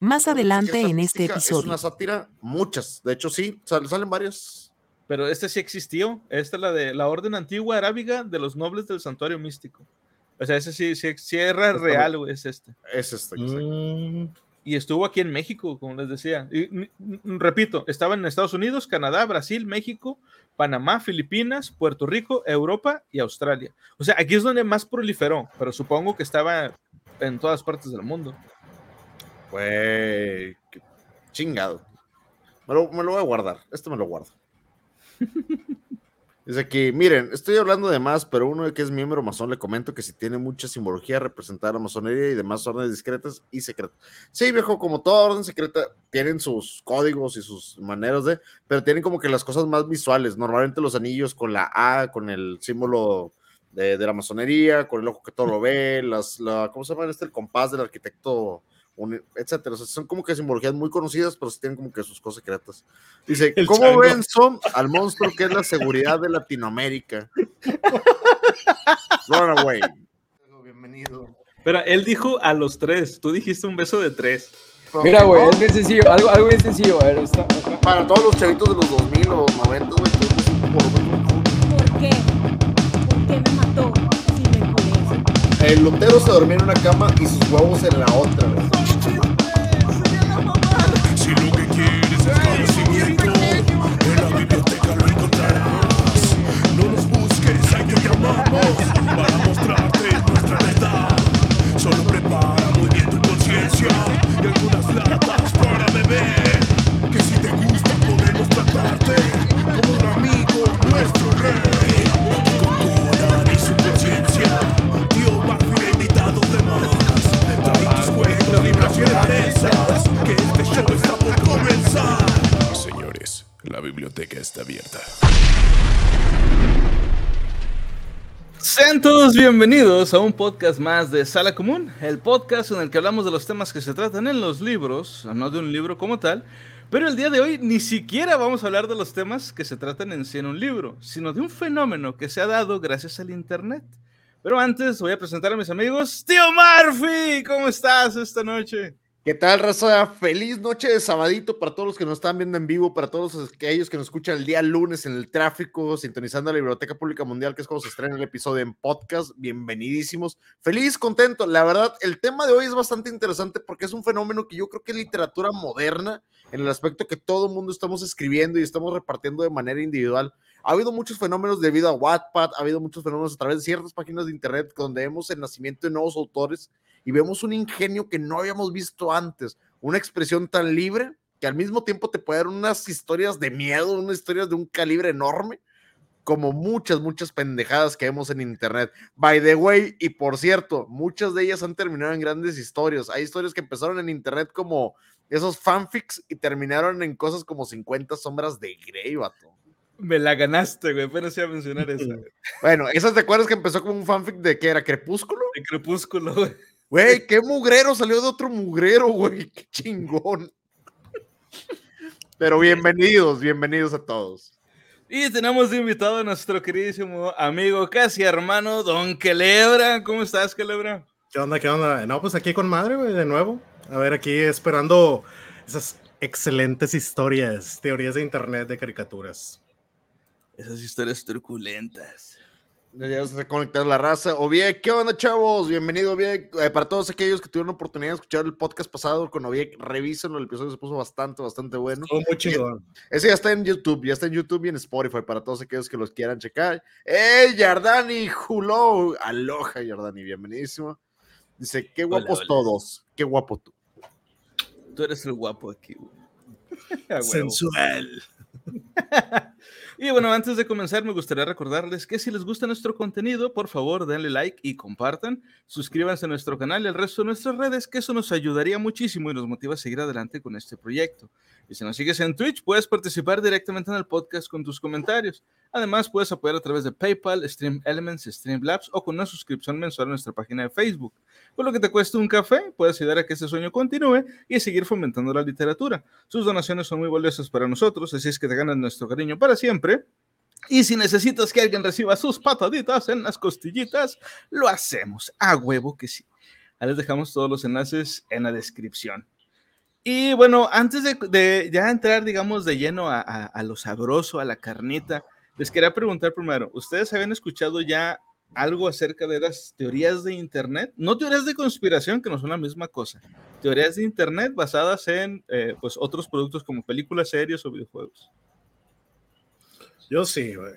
Más adelante en este episodio. Es una sátira, muchas. De hecho, sí, salen varias. Pero este sí existió. Esta es la de la Orden Antigua Arábiga de los Nobles del Santuario Místico. O sea, ese sí, sí, sí era real, güey, es este. Es este, mm. Y estuvo aquí en México, como les decía. Y, repito, estaba en Estados Unidos, Canadá, Brasil, México, Panamá, Filipinas, Puerto Rico, Europa y Australia. O sea, aquí es donde más proliferó, pero supongo que estaba en todas partes del mundo. Güey, chingado. Me lo, me lo voy a guardar. Este me lo guardo. Dice aquí, miren, estoy hablando de más, pero uno que es miembro masón le comento que si tiene mucha simbología representar la masonería y demás órdenes discretas y secretas. Sí, viejo, como toda orden secreta, tienen sus códigos y sus maneras de, pero tienen como que las cosas más visuales. Normalmente los anillos con la A, con el símbolo de, la masonería, con el ojo que todo lo ve, las, la, ¿cómo se llama este? El compás del arquitecto etcétera. son como que simbologías muy conocidas, pero sí tienen como que sus cosas secretas. Dice, ¿cómo ven son al monstruo que es la seguridad de Latinoamérica? Runaway. Bienvenido. Pero él dijo a los tres, tú dijiste un beso de tres. Mira, güey, es bien sencillo, algo, algo bien sencillo. Para todos los chavitos de los 2000 o 90, güey, ¿Por qué? El lotero se dormía en una cama y sus huevos en la otra. Si lo que quieres es conocimiento, en la biblioteca lo encontrarás. No nos busques, ahí te llamamos para mostrarte nuestra verdad. Solo prepara muy bien tu conciencia. Que este show está por comenzar. Señores, la biblioteca está abierta. Sean todos bienvenidos a un podcast más de Sala Común, el podcast en el que hablamos de los temas que se tratan en los libros, no de un libro como tal, pero el día de hoy ni siquiera vamos a hablar de los temas que se tratan en sí en un libro, sino de un fenómeno que se ha dado gracias al Internet. Pero antes voy a presentar a mis amigos. Tío Murphy, ¿cómo estás esta noche? ¿Qué tal, raza? Feliz noche de sabadito para todos los que nos están viendo en vivo, para todos aquellos que nos escuchan el día lunes en el tráfico, sintonizando la Biblioteca Pública Mundial, que es como se estrena el episodio en podcast. Bienvenidísimos. Feliz, contento. La verdad, el tema de hoy es bastante interesante porque es un fenómeno que yo creo que es literatura moderna, en el aspecto que todo el mundo estamos escribiendo y estamos repartiendo de manera individual. Ha habido muchos fenómenos debido a Wattpad, ha habido muchos fenómenos a través de ciertas páginas de internet donde vemos el nacimiento de nuevos autores y vemos un ingenio que no habíamos visto antes, una expresión tan libre que al mismo tiempo te puede dar unas historias de miedo, unas historias de un calibre enorme, como muchas, muchas pendejadas que vemos en internet. By the way, y por cierto, muchas de ellas han terminado en grandes historias. Hay historias que empezaron en internet como esos fanfics y terminaron en cosas como 50 sombras de Grey, vato. Me la ganaste, güey. Apenas iba a mencionar esa. Bueno, ¿esas te acuerdas que empezó como un fanfic de que era Crepúsculo? De Crepúsculo, güey. Güey, qué mugrero salió de otro mugrero, güey. Qué chingón. Pero bienvenidos, bienvenidos a todos. Y tenemos de invitado a nuestro queridísimo amigo, casi hermano, Don Quelebra. ¿Cómo estás, Quelebra? ¿Qué onda, qué onda? No, pues aquí con madre, güey, de nuevo. A ver, aquí esperando esas excelentes historias, teorías de internet de caricaturas. Esas historias truculentas. Ya se reconectar la raza. Oviek, ¿qué onda, chavos? Bienvenido, Oviek. Eh, para todos aquellos que tuvieron oportunidad de escuchar el podcast pasado con Oviek, revísenlo. El episodio se puso bastante, bastante bueno. Oh, muy. Ese ya está en YouTube, ya está en YouTube y en Spotify para todos aquellos que los quieran checar. ¡Ey, Yardani! ¡Hello! Aloha, Yardani, bienvenidísimo. Dice, qué guapos todos. Qué guapo tú. Tú eres el guapo aquí, Sensual. y bueno, antes de comenzar, me gustaría recordarles que si les gusta nuestro contenido, por favor, denle like y compartan. Suscríbanse a nuestro canal y al resto de nuestras redes, que eso nos ayudaría muchísimo y nos motiva a seguir adelante con este proyecto. Y si nos sigues en Twitch, puedes participar directamente en el podcast con tus comentarios. Además, puedes apoyar a través de PayPal, Stream Elements, Streamlabs o con una suscripción mensual a nuestra página de Facebook. Por lo que te cueste un café, puedes ayudar a que este sueño continúe y seguir fomentando la literatura. Sus donaciones son muy valiosas para nosotros, así es que te ganan nuestro cariño para siempre. Y si necesitas que alguien reciba sus pataditas en las costillitas, lo hacemos. A huevo que sí. Ahí les dejamos todos los enlaces en la descripción. Y bueno, antes de, de ya entrar, digamos, de lleno a, lo sabroso, a la carnita, les quería preguntar primero, ¿ustedes habían escuchado ya algo acerca de las teorías de Internet? No teorías de conspiración, que no son la misma cosa. Teorías de Internet basadas en eh, pues, otros productos como películas, series o videojuegos. Yo sí, güey.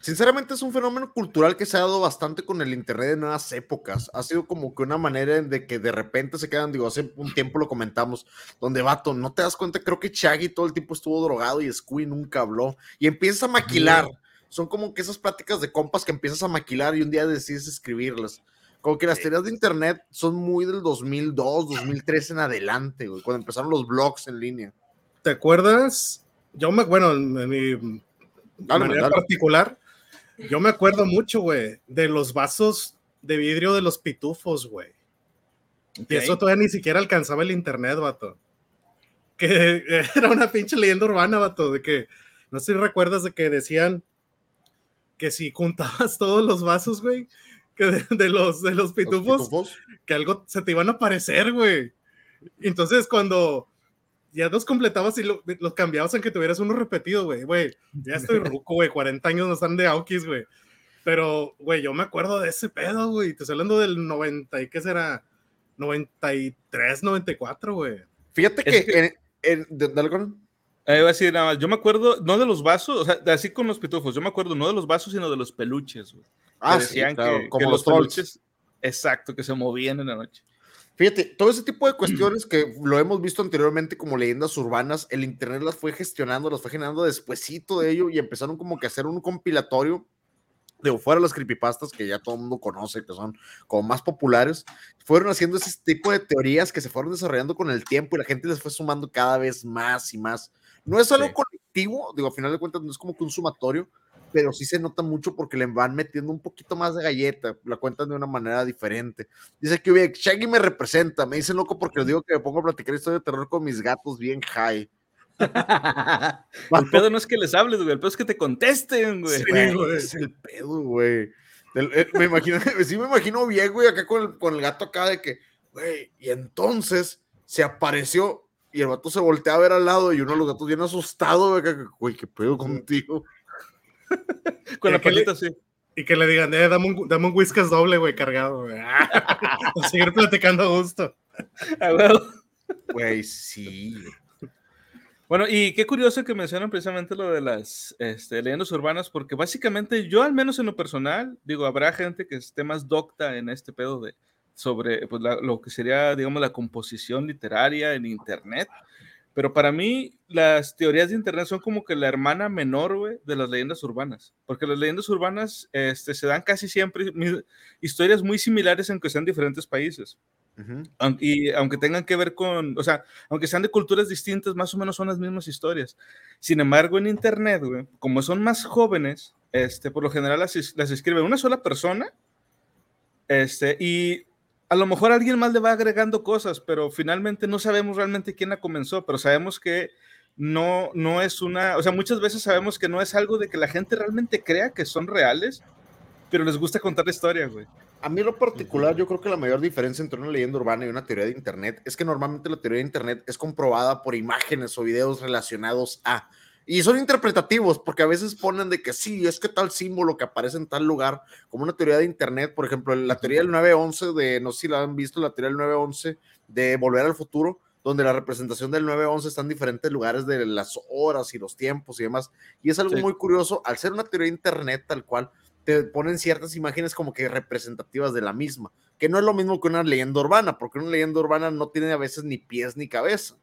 Sinceramente es un fenómeno cultural que se ha dado bastante con el internet de nuevas épocas. Ha sido como que una manera de que de repente se quedan, digo, hace un tiempo lo comentamos, donde vato, no te das cuenta, creo que Shaggy todo el tiempo estuvo drogado y Scooby nunca habló. Y empiezas a maquilar. Son como que esas pláticas de compas que empiezas a maquilar y un día decides escribirlas. Como que las teorías de internet son muy del 2002, 2003 en adelante, güey, cuando empezaron los blogs en línea. ¿Te acuerdas? Yo me, bueno, en mi Dale, manera dale. particular, yo me acuerdo mucho, güey, de los vasos de vidrio de los pitufos, güey. Y eso todavía ni siquiera alcanzaba el internet, vato. Que era una pinche leyenda urbana, vato, de que, no sé si recuerdas de que decían que si juntabas todos los vasos, güey, que de, de los, de los Los pitufos, pitufos. que algo se te iban a aparecer, güey. Entonces, cuando ya los completabas y lo- los cambiabas en que tuvieras uno repetido, güey, güey, ya estoy ruco, güey, 40 años no están de Aukis, güey. Pero, güey, yo me acuerdo de ese pedo, güey. Te estoy hablando del 90, ¿y qué será? 93, 94, güey. Fíjate Es que, que- en- en- de- dale con- Eh, iba a decir nada más, yo me acuerdo, no de los vasos, o sea, así con los pitufos, yo me acuerdo no de los vasos, sino de los peluches, güey. Ah, Que sí, claro, que, que como los los trolls. peluches, exacto, que se movían en la noche. Fíjate, todo ese tipo de cuestiones que lo hemos visto anteriormente como leyendas urbanas, el internet las fue gestionando, las fue generando despuesito de ello y empezaron como que a hacer un compilatorio de fuera las creepypastas que ya todo el mundo conoce, que son como más populares, fueron haciendo ese tipo de teorías que se fueron desarrollando con el tiempo y la gente les fue sumando cada vez más y más. No es algo Sí. colectivo, digo, a final de cuentas no es como que un sumatorio, pero sí se nota mucho porque le van metiendo un poquito más de galleta, la cuentan de una manera diferente. Dice que "Oye, Shaggy me representa, me dice loco porque les digo que me pongo a platicar historia de terror con mis gatos bien high. El pedo no es que les hables, güey, el pedo es que te contesten, güey. Sí, Güey. Es el pedo, güey. Eh, me imagino, sí me imagino bien, güey, acá con el, con el gato acá de que, güey, y entonces se apareció y el vato se voltea a ver al lado y uno de los gatos bien asustado, güey, que, güey, qué pedo contigo. Con la ¿Qué le- palita así. Y que le digan, eh, dame un, dame un whiskas doble, güey, cargado, güey. A seguir platicando a gusto. Ah, huevo. Güey, sí. Bueno, y qué curioso que mencionan precisamente lo de las este, leyendas urbanas, porque básicamente yo, al menos en lo personal, digo, habrá gente que esté más docta en este pedo de sobre pues, la- lo que sería, digamos, la composición literaria en Internet. Pero para mí, las teorías de Internet son como que la hermana menor, güey, de las leyendas urbanas. Porque las leyendas urbanas este, se dan casi siempre historias muy similares, aunque sean diferentes países. Ujú. Aun- y aunque tengan que ver con, o sea, aunque sean de culturas distintas, más o menos son las mismas historias. Sin embargo, en Internet, güey, como son más jóvenes, este, por lo general las, las escribe una sola persona, este, y a lo mejor alguien más le va agregando cosas, pero finalmente no sabemos realmente quién la comenzó, pero sabemos que no, no es una, o sea, muchas veces sabemos que no es algo de que la gente realmente crea que son reales, pero les gusta contar la historia, güey. A mí en lo particular, yo creo que la mayor diferencia entre una leyenda urbana y una teoría de Internet es que normalmente la teoría de Internet es comprobada por imágenes o videos relacionados a... Y son interpretativos, porque a veces ponen de que sí, es que tal símbolo que aparece en tal lugar, como una teoría de Internet, por ejemplo, la teoría del 911 de, no sé si la han visto, la teoría del 911 de Volver al Futuro, donde la representación del 911 está en diferentes lugares de las horas y los tiempos y demás. Y es algo Sí. muy curioso, al ser una teoría de Internet tal cual, te ponen ciertas imágenes como que representativas de la misma, que no es lo mismo que una leyenda urbana, porque una leyenda urbana no tiene a veces ni pies ni cabeza.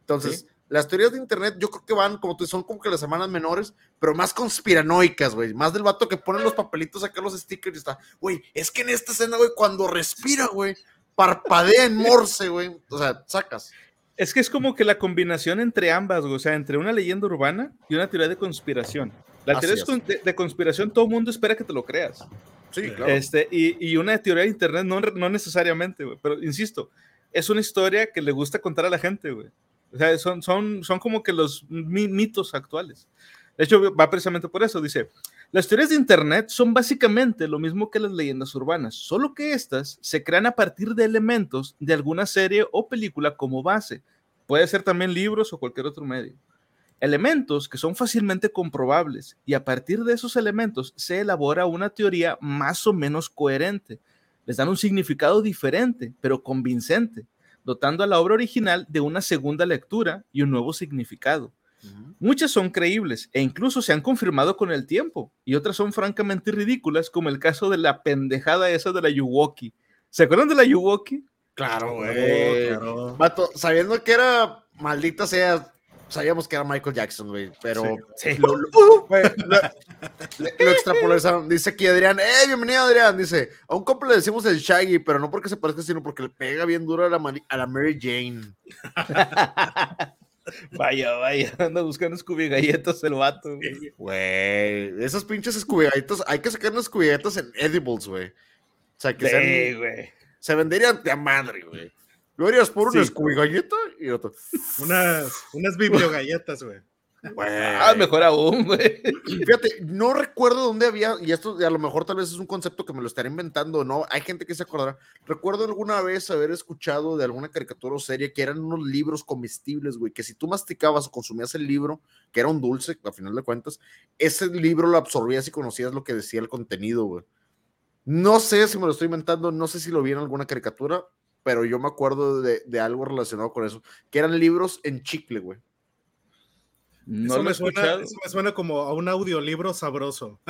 Entonces, las teorías de internet yo creo que van, como tú, son como que las hermanas menores, pero más conspiranoicas, güey, más del vato que pone los papelitos acá, los stickers y está, güey, es que en esta escena, güey, cuando respira, güey, parpadea en morse, güey, o sea, sacas. Es que es como que la combinación entre ambas, güey, o sea, entre una leyenda urbana y una teoría de conspiración. La Así teoría es. de, de conspiración, todo el mundo espera que te lo creas. Sí, claro. Este, y, y una teoría de internet no, no necesariamente, güey, pero insisto, es una historia que le gusta contar a la gente, güey. Son, son, son como que los mi- mitos actuales. De hecho, va precisamente por eso. Dice, Las teorías de Internet son básicamente lo mismo que las leyendas urbanas, solo que estas se crean a partir de elementos de alguna serie o película como base. Puede ser también libros o cualquier otro medio. Elementos que son fácilmente comprobables y a partir de esos elementos se elabora una teoría más o menos coherente. Les dan un significado diferente, pero convincente, dotando a la obra original de una segunda lectura y un nuevo significado. Muchas son creíbles e incluso se han confirmado con el tiempo, y otras son francamente ridículas, como el caso de la pendejada esa de la Yuwoki. ¿Se acuerdan de la Yuwoki? Claro, güey. claro. Vato, sabiendo que era maldita sea, sabíamos que era Michael Jackson, güey, pero Sí. lo, lo- extrapolarizaron. Dice aquí Adrián, ¡eh, bienvenido Adrián! Dice, a un compa le decimos el Shaggy, pero no porque se parezca, sino porque le pega bien duro a la, Mari- a la Mary Jane. Vaya, vaya, anda buscando Scooby galletas el vato. güey. Güey, esos pinches escubigalletas, hay que sacar unas escubigalletas en edibles, güey. O sea, que Sí, sean- güey. se venderían de a madre, güey. Lo harías por una Sí. escubigalleta y otro. Unas, unas bibliogalletas, güey. Güey. Ah, mejor aún, güey. Fíjate, no recuerdo dónde había, y esto a lo mejor tal vez es un concepto que me lo estaré inventando, ¿no? Hay gente que se acordará. Recuerdo alguna vez haber escuchado de alguna caricatura o serie que eran unos libros comestibles, güey, que si tú masticabas o consumías el libro, que era un dulce, a final de cuentas, ese libro lo absorbías y conocías lo que decía el contenido, güey. No sé si me lo estoy inventando, no sé si lo vi en alguna caricatura, pero yo me acuerdo de, de algo relacionado con eso, que eran libros en chicle, güey. No eso, lo me suena, eso me suena como a un audiolibro sabroso.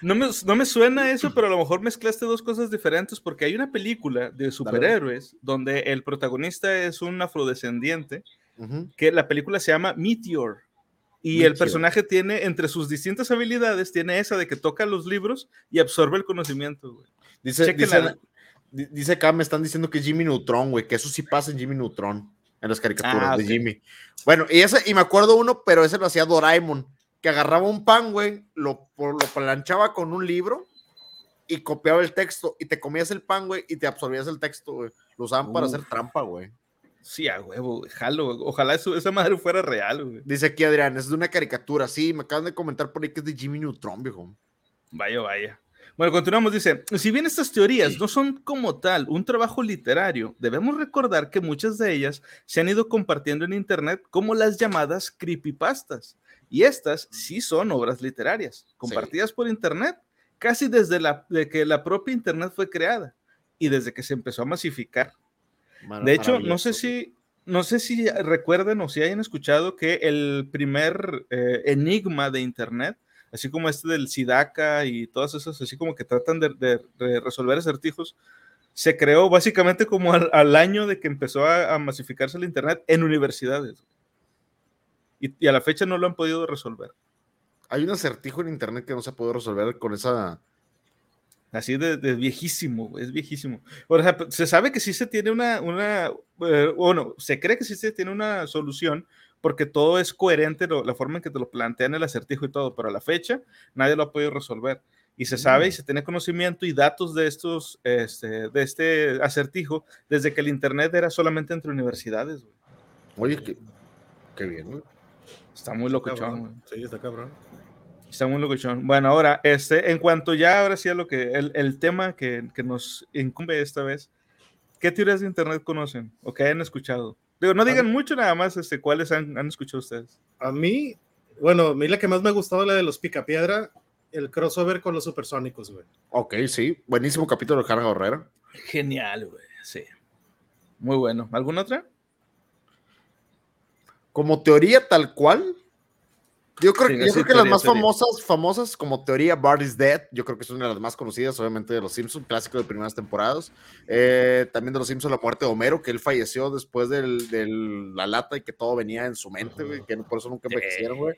No me, no me suena eso, pero a lo mejor mezclaste dos cosas diferentes porque hay una película de superhéroes donde el protagonista es un afrodescendiente, que la película se llama Meteor. Y Meteor. el personaje tiene, entre sus distintas habilidades, tiene esa de que toca los libros y absorbe el conocimiento, güey. Dice, dice, di- dice acá, me están diciendo que es Jimmy Neutron, güey, que eso sí pasa en Jimmy Neutron, en las caricaturas Ah, de. Jimmy. Bueno, y ese, y me acuerdo uno, pero ese lo hacía Doraemon, que agarraba un pan, güey, lo, lo planchaba con un libro y copiaba el texto, y te comías el pan, güey, y te absorbías el texto, güey. Lo usaban para hacer trampa, güey. Sí, a huevo, jalo. Ojalá eso- esa madre fuera real, güey. Dice aquí Adrián, es de una caricatura, sí, me acaban de comentar por ahí que es de Jimmy Neutron, viejo. Vaya, vaya. Bueno, continuamos. Dice, si bien estas teorías no son como tal un trabajo literario, debemos recordar que muchas de ellas se han ido compartiendo en Internet como las llamadas creepypastas. Y estas sí son obras literarias, compartidas por Internet casi desde la, de que la propia Internet fue creada y desde que se empezó a masificar. Mar- De hecho, no sé si, no sé si recuerden o si hayan escuchado que el primer eh, enigma de Internet, así como este del Siddaka y todas esas, así como que tratan de, de- de resolver acertijos, se creó básicamente como al, al año de que empezó a, a masificarse el Internet en universidades. Y, y a la fecha no lo han podido resolver. Hay un acertijo en internet que no se puede resolver con esa. Así de, de viejísimo, es viejísimo. O sea, se sabe que sí se tiene una, una eh, bueno, se cree que sí se tiene una solución porque todo es coherente, lo- la forma en que te lo plantean el acertijo y todo, pero a la fecha nadie lo ha podido resolver. Y se sabe y se tiene conocimiento y datos de estos, este, de este acertijo desde que el Internet era solamente entre universidades, güey. Oye, qué, qué bien, güey. Está muy locochón. Sí, está cabrón. Está muy locochón. Bueno, ahora, este, en cuanto ya ahora sí a lo que, el, el tema que, que nos incumbe esta vez, ¿qué teorías de internet conocen o que hayan escuchado? Digo, no digan mucho nada más, este, ¿cuáles han, han escuchado ustedes? A mí, bueno, a mí la que más me ha gustado la de los Picapiedra, el crossover con los supersónicos, güey. Ok, sí. Buenísimo capítulo de Carga Herrera. Genial, güey, sí. Muy bueno. ¿Alguna otra? Como teoría tal cual, yo creo, Sí, yo creo que las más teoría. famosas, famosas como teoría Bart is Dead, yo creo que es una de las más conocidas, obviamente de los Simpsons, clásico de primeras temporadas. Eh, también de los Simpsons la muerte de Homero, que él falleció después de la lata y que todo venía en su mente, güey, que por eso nunca envejecieron, güey.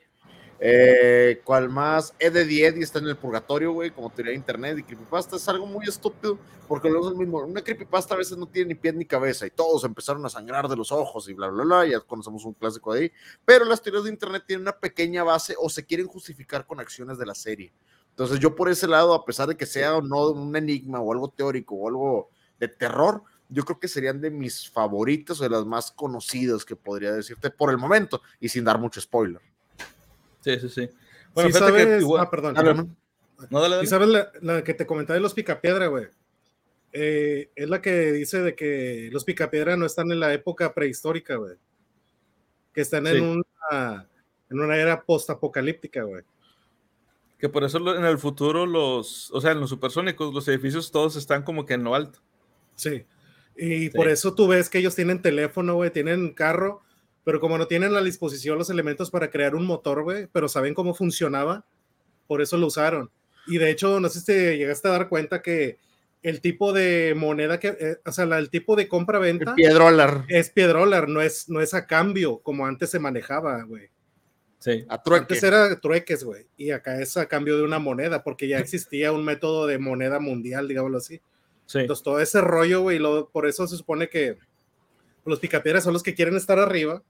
Eh, ¿Cuál más? Ed de Eddie está en el purgatorio, güey, como teoría de internet y creepypasta. Es algo muy estúpido porque luego es el mismo. Una creepypasta a veces no tiene ni pie ni cabeza y todos empezaron a sangrar de los ojos y bla, bla, bla. Ya conocemos un clásico de ahí. Pero las teorías de internet tienen una pequeña base o se quieren justificar con acciones de la serie. Entonces, yo por ese lado, a pesar de que sea o no un enigma o algo teórico o algo de terror, yo creo que serían de mis favoritas o de las más conocidas que podría decirte por el momento y sin dar mucho spoiler. Sí, sí, sí. Bueno, sí que sabes, igual- ah, perdón. Dale, ¿no? No, dale, dale. ¿Y sabes la, la que te comentaba de los picapiedra, güey? Eh, es la que dice de que los picapiedra no están en la época prehistórica, güey. Que están Sí. en una en una era postapocalíptica, güey. Que por eso en el futuro los, o sea, en los supersónicos, los edificios todos están como que en lo alto. Sí. Y por eso tú ves que ellos tienen teléfono, güey, tienen carro, pero como no tienen a la disposición los elementos para crear un motor, güey, pero saben cómo funcionaba, por eso lo usaron. Y de hecho, no sé si te llegaste a dar cuenta que el tipo de moneda que, eh, o sea, la- el tipo de compra-venta Piedrolar. es piedrólar, no es, no es a cambio como antes se manejaba, güey. Sí. A trueque. Antes era trueques, güey, y acá es a cambio de una moneda, porque ya existía un método de moneda mundial, digámoslo así. Sí. Entonces, todo ese rollo, güey, por eso se supone que los picapiedras son los que quieren estar arriba.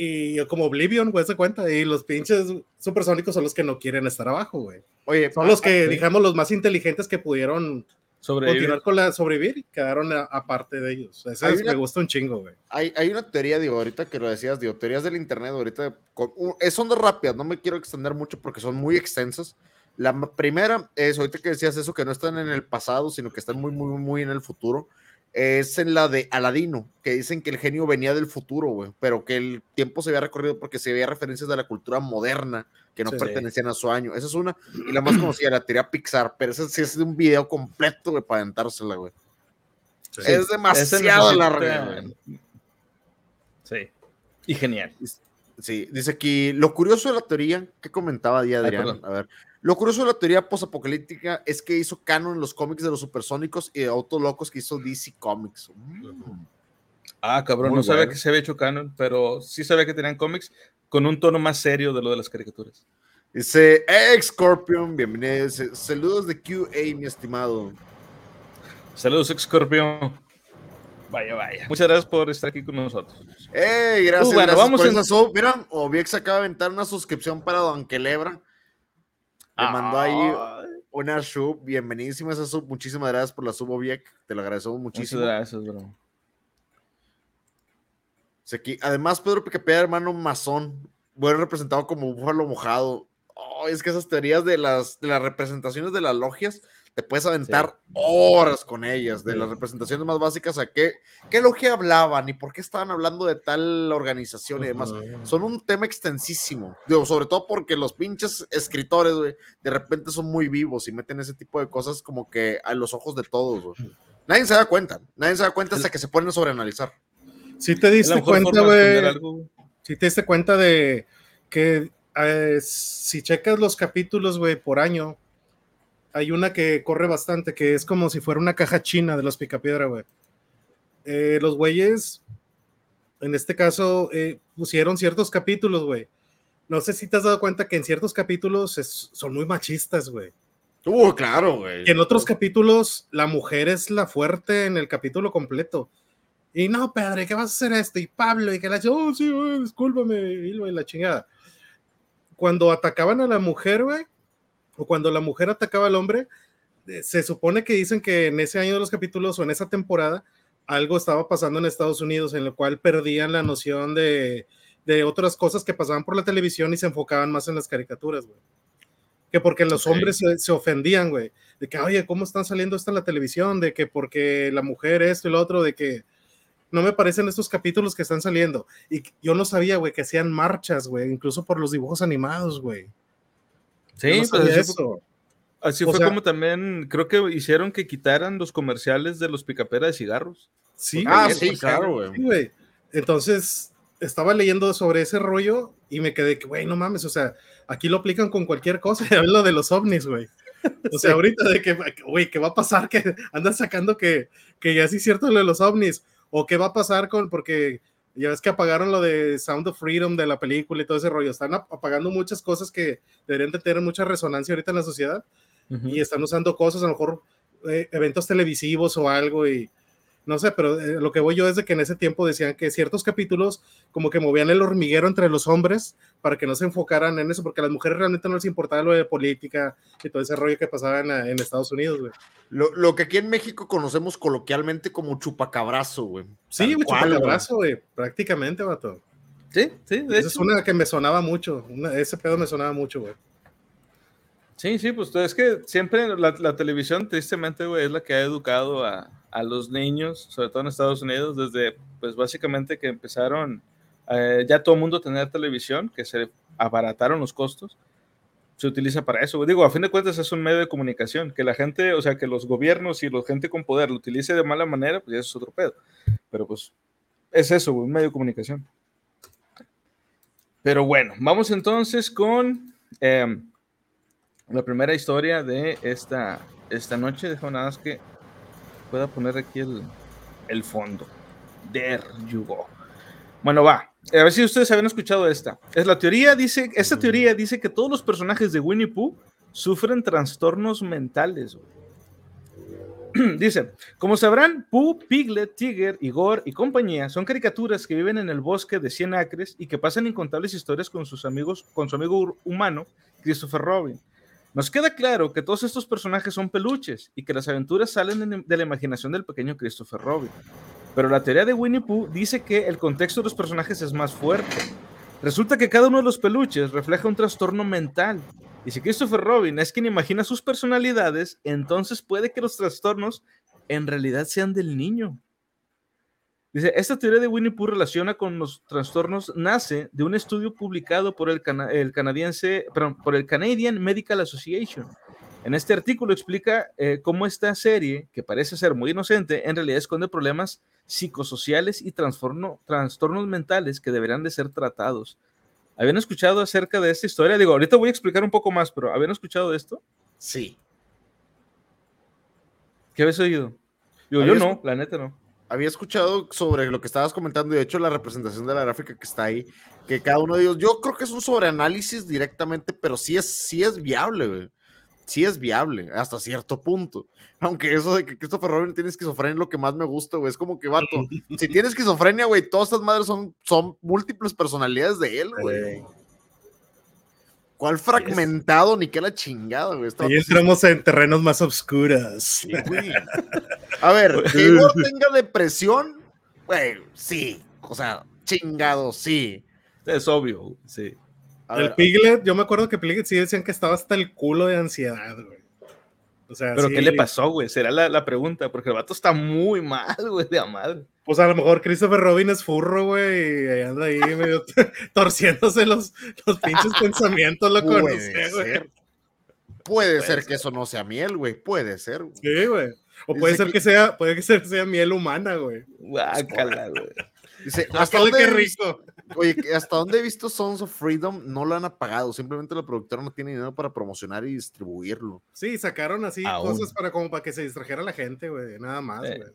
Y como Oblivion, güey, se cuenta. Y los pinches supersónicos son los que no quieren estar abajo, güey. Oye, Son los que, sí. digamos, los más inteligentes que pudieron Sobrevivir. continuar con la sobrevivir y quedaron a- aparte de ellos. Eso es- una- me gusta un chingo, güey. hay, hay una teoría, digo, ahorita que lo decías, digo, teorías del internet, ahorita con- u- eh, son dos rápidas, no me quiero extender mucho porque son muy extensas. La primera es, ahorita que decías eso, que no están en el pasado, sino que están muy, muy, muy en el futuro, es en la de Aladino, que dicen que el genio venía del futuro, güey, pero que el tiempo se había recorrido porque se veía referencias de la cultura moderna que no Sí. pertenecían a su año. Esa es una, y la más conocida, la teoría Pixar, pero esa sí es de un video completo, güey, para aventársela, güey. Sí. Es demasiado larga, güey. Sí. Y genial. Sí, dice aquí, lo curioso de la teoría que comentaba Día Ay, Adrián, perdón. a ver, lo curioso de la teoría posapocalíptica es que hizo canon en los cómics de los supersónicos y de autos locos que hizo DC Comics. Mm. Ah, cabrón, Muy no sabía que se había hecho canon, pero sí sabía que tenían cómics con un tono más serio de lo de las caricaturas. Dice, ex Scorpion, bienvenido. Saludos de QA, mi estimado. Saludos, Scorpio. Vaya, vaya. Muchas gracias por estar aquí con nosotros. ¡Ey! Gracias, Uh, bueno, gracias vamos por en- esa sub. Mira, Oviex acaba de aventar una suscripción para Don Quelebra. Le mandó ahí una sub. Bienvenidísima esa sub. Muchísimas gracias por la sub, Oviex. Te lo agradecemos Muchas muchísimo. gracias, bro. Además, Pedro Picapiedra, hermano masón, bueno representado como búfalo mojado. Oh, es que esas teorías de las, de las representaciones de las logias, te puedes aventar horas con ellas, de las representaciones más básicas a qué, qué logia hablaban y por qué estaban hablando de tal organización y demás. Son un tema extensísimo, digo, sobre todo porque los pinches escritores, güey, de repente son muy vivos y meten ese tipo de cosas como que a los ojos de todos. Nadie se da cuenta, nadie se da cuenta hasta que se ponen a sobreanalizar. Si te diste cuenta, güey. Si te diste cuenta de que eh, si checas los capítulos, güey, por año, hay una que corre bastante, que es como si fuera una caja china de los picapiedra, güey. Eh, los güeyes, en este caso, eh, pusieron ciertos capítulos, güey. No sé si te has dado cuenta que en ciertos capítulos es- son muy machistas, güey. Uh, claro, güey. Y en otros capítulos, la mujer es la fuerte en el capítulo completo. Y no, padre, ¿qué vas a hacer esto? Y Pablo, y que la oh, sí, güey, discúlpame, y la chingada. Cuando atacaban a la mujer, güey, o cuando la mujer atacaba al hombre, eh, se supone que dicen que en ese año de los capítulos o en esa temporada algo estaba pasando en Estados Unidos en lo cual perdían la noción de, de otras cosas que pasaban por la televisión y se enfocaban más en las caricaturas, güey. Que porque los hombres se, se ofendían, güey. De que, oye, ¿cómo están saliendo esto en la televisión? De que porque la mujer esto y lo otro, de que no me parecen estos capítulos que están saliendo. Y yo no sabía, güey, que hacían marchas, güey, incluso por los dibujos animados, güey. Sí, no pues eso. fue, así O fue sea- como también creo que hicieron que quitaran los comerciales de los picapera de cigarros. Sí, Ah, sí, claro, güey. sí. Entonces, estaba leyendo sobre ese rollo y me quedé que, güey, no mames, o sea, aquí lo aplican con cualquier cosa. Hablo de los ovnis, güey. O sea, ahorita de que, güey, ¿qué va a pasar? Que andan sacando que, que ya sí es cierto lo de los ovnis. O qué va a pasar con, porque ya ves que apagaron lo de Sound of Freedom de la película y todo ese rollo. Están ap- apagando muchas cosas que deberían de tener mucha resonancia ahorita en la sociedad y están usando cosas, a lo mejor eh, eventos televisivos o algo y no sé, pero eh, lo que voy yo es de que en ese tiempo decían que ciertos capítulos como que movían el hormiguero entre los hombres para que no se enfocaran en eso, porque a las mujeres realmente no les importaba lo de política y todo ese rollo que pasaba en, en Estados Unidos, güey. Lo, lo que aquí en México conocemos coloquialmente como chupacabrazo, güey. Sí, Tal güey, cual, chupacabраzo, güey, prácticamente, vato. Sí, sí, de Esa es una que me sonaba mucho. una- ese pedo me sonaba mucho, güey. Sí, sí, pues es que siempre la, la televisión, tristemente, güey, es la que ha educado a, a los niños, sobre todo en Estados Unidos, desde, pues básicamente que empezaron eh, ya todo el mundo a tener televisión, que se abarataron los costos, se utiliza para eso. Digo, a fin de cuentas es un medio de comunicación, que la gente, o sea, que los gobiernos y la gente con poder lo utilice de mala manera, pues ya es otro pedo. Pero pues es eso, un medio de comunicación. Pero bueno, vamos entonces con... em, la primera historia de esta, esta noche. Dejo nada más que pueda poner aquí el, el fondo. There you go. Bueno, va. A ver si ustedes habían escuchado esta. Es la teoría, dice, esta teoría dice que todos los personajes de Winnie Pooh sufren trastornos mentales. Dice, como sabrán, Pooh, Piglet, Tiger, Igor y compañía son caricaturas que viven en el bosque de 100 acres y que pasan incontables historias con sus amigos, con su amigo humano, Christopher Robin. Nos queda claro que todos estos personajes son peluches y que las aventuras salen de- la imaginación del pequeño Christopher Robin. Pero la teoría de Winnie Pooh dice que el contexto de los personajes es más fuerte. Resulta que cada uno de los peluches refleja un trastorno mental. Y si Christopher Robin es quien imagina sus personalidades, entonces puede que los trastornos en realidad sean del niño. Dice, esta teoría de Winnie Pooh relaciona con los trastornos nace de un estudio publicado por el, cana- el canadiense, perdón, por el Canadian Medical Association. En este artículo explica eh, cómo esta serie, que parece ser muy inocente, en realidad esconde problemas psicosociales y trastornos mentales que deberían de ser tratados. ¿Habían escuchado acerca de esta historia? Digo, ahorita voy a explicar un poco más, pero ¿habían escuchado de esto? Sí. ¿Qué habéis oído? Digo, yo ¿Habías no, la neta no. Había escuchado sobre lo que estabas comentando y de hecho la representación de la gráfica que está ahí, que cada uno de ellos, yo creo que es un sobreanálisis directamente, pero sí es, sí es viable, güey. Sí es viable, hasta cierto punto. Aunque eso de que Christopher Robin tiene esquizofrenia es lo que más me gusta, güey. Es como que, vato, si tiene esquizofrenia, güey, todas estas madres son, son múltiples personalidades de él, güey. ¿Cuál fragmentado? Ni qué la chingada, güey. Ahí entramos en terrenos más oscuros. Sí, güey. A ver, que Igor tenga depresión, güey, sí. O sea, chingado, sí. Es obvio, sí. A el ver, Piglet, yo me acuerdo que Piglet sí decían que estaba hasta el culo de ansiedad, güey. O sea, Pero sí, ¿qué le pasó, güey? Será la, la pregunta, porque el vato está muy mal, güey, de a madre. Pues a lo mejor Christopher Robin es furro, güey, y anda ahí medio torciéndose los, los pinches pensamientos, loco, no puede sé, güey. ser. Puede ser que eso no sea miel, güey. Puede ser. güey. Sí, güey. O Dice puede ser que- que sea, puede que sea, sea miel humana, güey. Guácala, güey. Dice, Hasta ¿hasta dónde qué he visto- rico. Oye, hasta dónde he visto Sons of Freedom no lo han apagado. Simplemente la productora no tiene dinero para promocionar y distribuirlo. Sí, sacaron así Aún. cosas para como para que se distrajera la gente, güey, nada más, Eh. güey.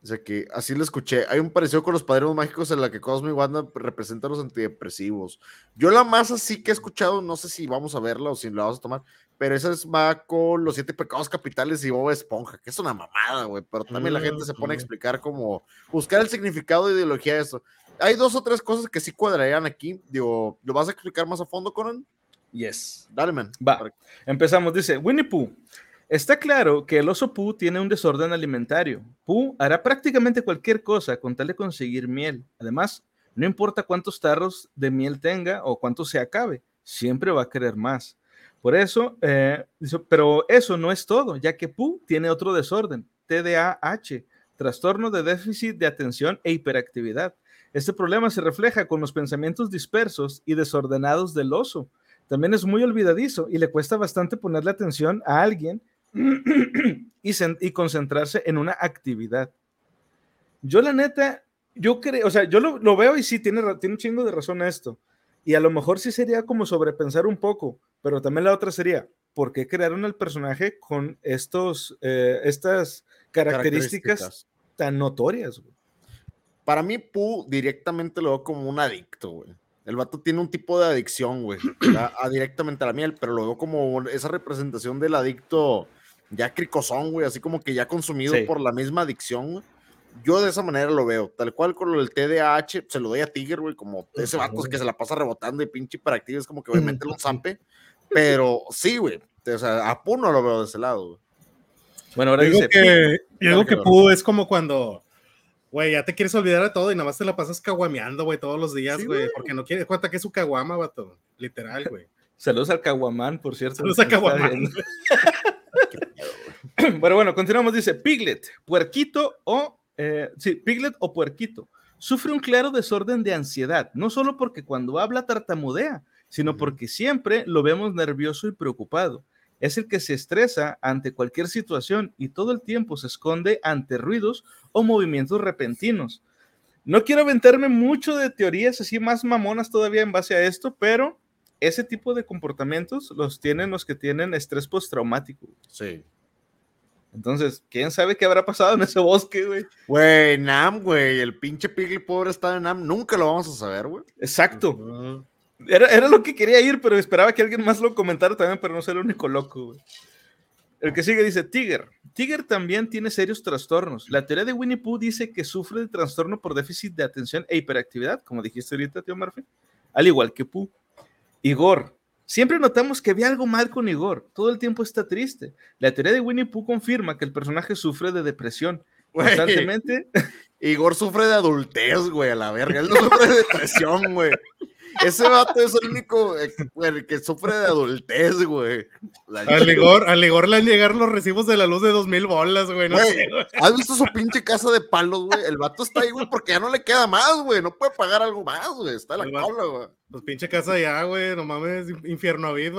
O sea que así lo escuché. Hay un parecido con los padrinos mágicos en la que Cosmo y Wanda representan los antidepresivos. Yo la más así que he escuchado, no sé si vamos a verla o si la vamos a tomar, pero esa es, va con los siete pecados capitales y Bob Esponja, que es una mamada, güey. Pero también la gente se pone a explicar como buscar el significado de ideología de eso. Hay dos o tres cosas que sí cuadrarían aquí. Digo, ¿lo vas a explicar más a fondo, Conan? Yes. Dale, man. Va. Empezamos, dice Winnie Pooh. Está claro que el oso Pooh tiene un desorden alimentario. Pooh hará prácticamente cualquier cosa con tal de conseguir miel. Además, no importa cuántos tarros de miel tenga o cuánto se acabe, siempre va a querer más. Por eso, eh, pero eso no es todo, ya que Pooh tiene otro desorden, TDAH, trastorno de déficit de atención e hiperactividad. Este problema se refleja con los pensamientos dispersos y desordenados del oso. También es muy olvidadizo y le cuesta bastante ponerle atención a alguien y, concentrarse en una actividad. Yo la neta, yo creo, o sea, yo lo, veo y sí, tiene, tiene un chingo de razón esto. Y a lo mejor sí sería como sobrepensar un poco, pero también la otra sería, ¿por qué crearon al personaje con estos, eh, estas características, tan notorias? güey? Para mí, Pooh directamente lo veo como un adicto, güey. El vato tiene un tipo de adicción, güey, a, a directamente a la miel, pero lo veo como esa representación del adicto ya cricosón, güey, así como que ya consumido Sí. por la misma adicción, güey. Yo de esa manera lo veo, tal cual con del TDAH, se lo doy a Tiger, güey, como ese vato que se la pasa rebotando y pinche hiperactivo, es como que obviamente lo zampe, pero sí, güey, o sea, a Pooh no lo veo de ese lado, güey. Bueno, ahora Yo digo dice, que, yo digo que es como cuando Güey, ya te quieres olvidar de todo y nada más te la pasas caguameando, güey, todos los días, güey, porque no quieres cuenta que es su caguama, vato. Literal, güey. Saludos al Caguamán, por cierto. Saludos a Está Caguamán. Bueno, bueno, continuamos. Dice Piglet, puerquito o. eh, sí, Piglet o puerquito. Sufre un claro desorden de ansiedad, no solo porque cuando habla tartamudea, sino porque siempre lo vemos nervioso y preocupado. Es el que se estresa ante cualquier situación y todo el tiempo se esconde ante ruidos o movimientos repentinos. No quiero aventarme mucho de teorías así más mamonas todavía en base a esto, pero ese tipo de comportamientos los tienen los que tienen estrés postraumático. Sí. Entonces, ¿quién sabe qué habrá pasado en ese bosque, güey? Güey, Nam, güey, el pinche Piglet pobre está en Nam, nunca lo vamos a saber, güey. Exacto. Era, era lo que quería ir, pero esperaba que alguien más lo comentara también para no ser el único loco, güey. El que sigue dice Tiger. Tiger también tiene serios trastornos. La teoría de Winnie Pooh dice que sufre de trastorno por déficit de atención e hiperactividad, como dijiste ahorita, tío Murphy, al igual que Pooh. Igor. Siempre notamos que había algo mal con Igor. Todo el tiempo está triste. La teoría de Winnie Pooh confirma que el personaje sufre de depresión. Güey. Constantemente. Igor sufre de adultez, güey, a la verga. Él no sufre de depresión, güey. Ese vato es el único eh, güey, que sufre de adultez, güey. Al Igor, al le han llegado los recibos de la luz de dos mil bolas, güey. No Güey, sé, güey. ¿Has visto su pinche casa de palos, güey? El vato está ahí, güey, porque ya no le queda más, güey. No puede pagar algo más, güey. Está en la cola, güey. Pues pinche casa ya, güey. No mames, infierno es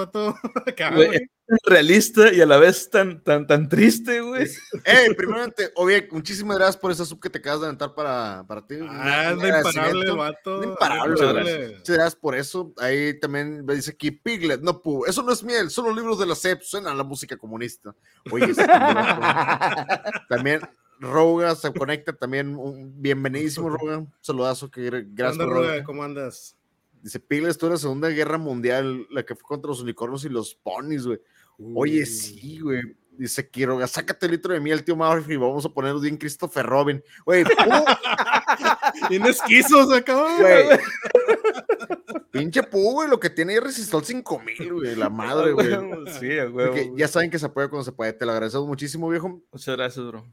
tan realista y a la vez tan, tan, tan triste, güey. Eh, primeramente, oye, muchísimas gracias por ese sub que te acabas de aventar para, para ti. Ah, anda imparable el vato. Imparable, muchas imparable. Muchas gracias por eso. Ahí también me dice aquí Piglet, no Pooh. Eso no es miel, son los libros de la SEP, suena la música comunista. Oye, también, también Roga se conecta también. Un bienvenidísimo, Roga. Un saludazo. Que, gra- ¿Qué gracias por Ruga? ¿Cómo andas? Dice Piglet, esto era la Segunda Guerra Mundial, la que fue contra los unicornios y los ponis, güey. Oye, sí, güey. Dice Quiroga, sácate el litro de miel, tío Murphy, y vamos a ponernos bien Christopher Robin. Güey, Bien esquizos acá, güey. Pinche Pooh, güey, lo que tiene es Resistol 5000, güey, la madre, güey. Sí, güey. ya saben que se apoya cuando se puede. Te lo agradecemos muchísimo, viejo. Muchas gracias, bro.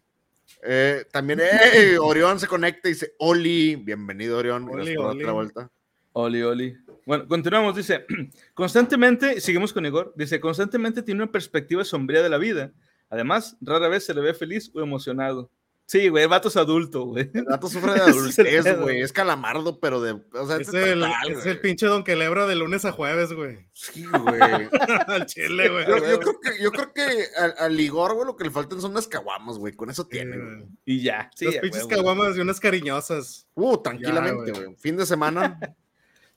Eh, también, eh, Orión se conecta y dice: Oli, bienvenido, Orión. Oli, Gracias por Oli. otra vuelta. Oli, Oli. Bueno, continuamos. Dice, constantemente, seguimos con Igor, dice, constantemente tiene una perspectiva sombría de la vida. Además, rara vez se le ve feliz o emocionado. Sí, güey, el vato es adulto, güey. El gato sufre de adultez, güey. Es calamardo, pero de. O sea, Es este el, total, es el pinche Don Quelebra de lunes a jueves, güey. Sí, güey. Al chile, güey. Yo, yo creo que, yo creo que al, al Igor, güey, lo que le faltan son unas caguamas, güey. Con eso tiene, güey. Y ya. Sí, pinches caguamas y unas cariñosas. Uh, tranquilamente, güey. Fin de semana.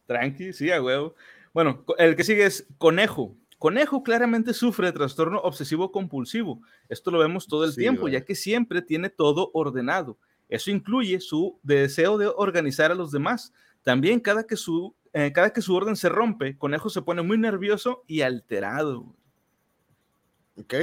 Tranqui, sí, a huevo. Bueno, el que sigue es Conejo. Conejo claramente sufre de trastorno obsesivo compulsivo. Esto lo vemos todo el Sí, tiempo, güey. ya que siempre tiene todo ordenado. Eso incluye su deseo de organizar a los demás. También cada que su, eh, cada que su orden se rompe, Conejo se pone muy nervioso y alterado. güey. Ok.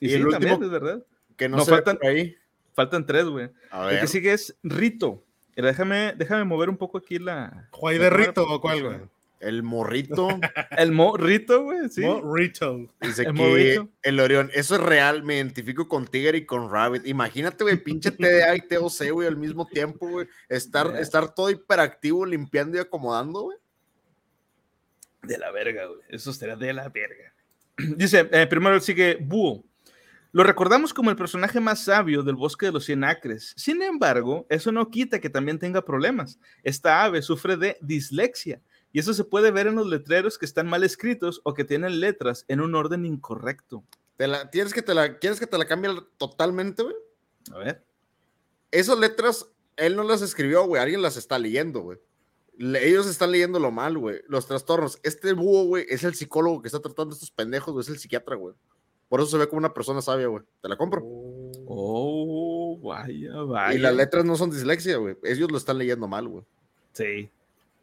Y, Y sí, el también, último- es verdad. Que no se faltan- ahí. Faltan tres, güey. El que sigue es Rito. Mira, déjame, déjame mover un poco aquí la... ¿Juay de Rito o cuál, güey? El morrito. El mo Rito, güey, sí. Mo- Rito. Dice El que morrito. el Orión, eso es real, me identifico con Tiger y con Rabbit. Imagínate, güey, pinche TDA y TOC, güey, al mismo tiempo, güey. Estar, estar todo hiperactivo, limpiando y acomodando, güey. De la verga, güey. Eso estaría de la verga. Dice, eh, primero sigue Búho. Lo recordamos como el personaje más sabio del bosque de los cien acres. Sin embargo, eso no quita que también tenga problemas. Esta ave sufre de dislexia y eso se puede ver en los letreros que están mal escritos o que tienen letras en un orden incorrecto. Te la, ¿tienes que te la, ¿Quieres que te la cambie totalmente, güey? A ver. Esas letras, él no las escribió, güey, alguien las está leyendo, güey. Le- ellos están leyéndolo mal, güey. Los trastornos. Este búho, güey, es el psicólogo que está tratando a estos pendejos, güey, es el psiquiatra, güey. Por eso se ve como una persona sabia, güey. Te la compro. Oh, vaya, vaya. Y las letras no son dislexia, güey. Ellos lo están leyendo mal, güey. Sí.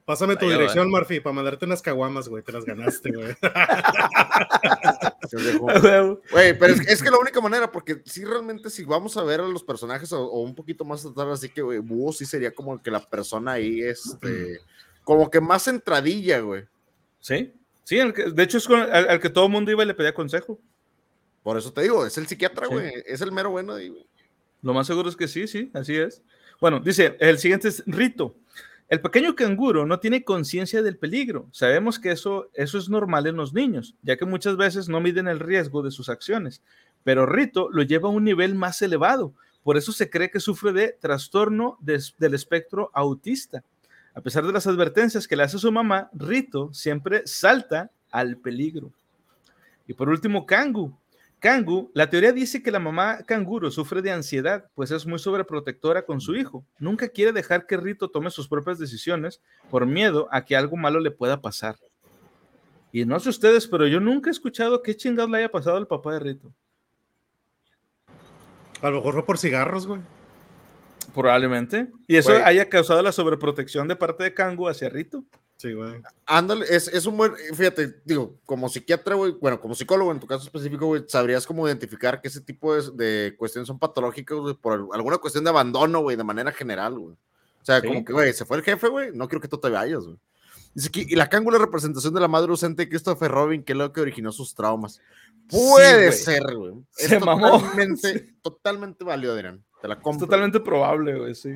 Pásame tu Vaya, dirección, Murphy, para mandarte unas caguamas, güey. Te las ganaste, güey. Güey, pero es, es que la única manera, porque sí, realmente, si vamos a ver a los personajes o, o un poquito más atrás, así que, güey, Búho sí sería como que la persona ahí, este, como que más entradilla, güey. Sí. Sí, el que- de hecho es con- al, al que todo el mundo iba y le pedía consejo. Por eso te digo, es el psiquiatra, Sí. güey, es el mero bueno ahí, güey. Lo más seguro es que sí, sí, así es. Bueno, dice, el siguiente es Rito. El pequeño canguro no tiene conciencia del peligro. Sabemos que eso, eso es normal en los niños, ya que muchas veces no miden el riesgo de sus acciones. Pero Rito lo lleva a un nivel más elevado. Por eso se cree que sufre de trastorno del espectro autista. A pesar de las advertencias que le hace su mamá, Rito siempre salta al peligro. Y por último, Kangu. Kangu, la teoría dice que la mamá canguro sufre de ansiedad, pues es muy sobreprotectora con su hijo. Nunca quiere dejar que Rito tome sus propias decisiones por miedo a que algo malo le pueda pasar. Y no sé ustedes, pero yo nunca he escuchado qué chingados le haya pasado al papá de Rito. A lo mejor fue por cigarros, güey. Probablemente. Y eso Güey. haya causado la sobreprotección de parte de Kangu hacia Rito. Sí, güey. Ándale, es, es un buen, fíjate, digo, como psiquiatra, güey, bueno, como psicólogo en tu caso específico, güey, sabrías cómo identificar que ese tipo de, de cuestiones son patológicas, güey, por al- alguna cuestión de abandono, güey, de manera general, güey. O sea, Sí. como que, güey, se fue el jefe, güey, no quiero que tú te vayas, güey. Dice aquí, y la cángula representación de la madre ausente de Christopher Robin, que es lo que originó sus traumas. Puede ser, güey. Es Se mamó. totalmente, totalmente válido, Adrián. Te la Es compro. totalmente probable, güey, sí.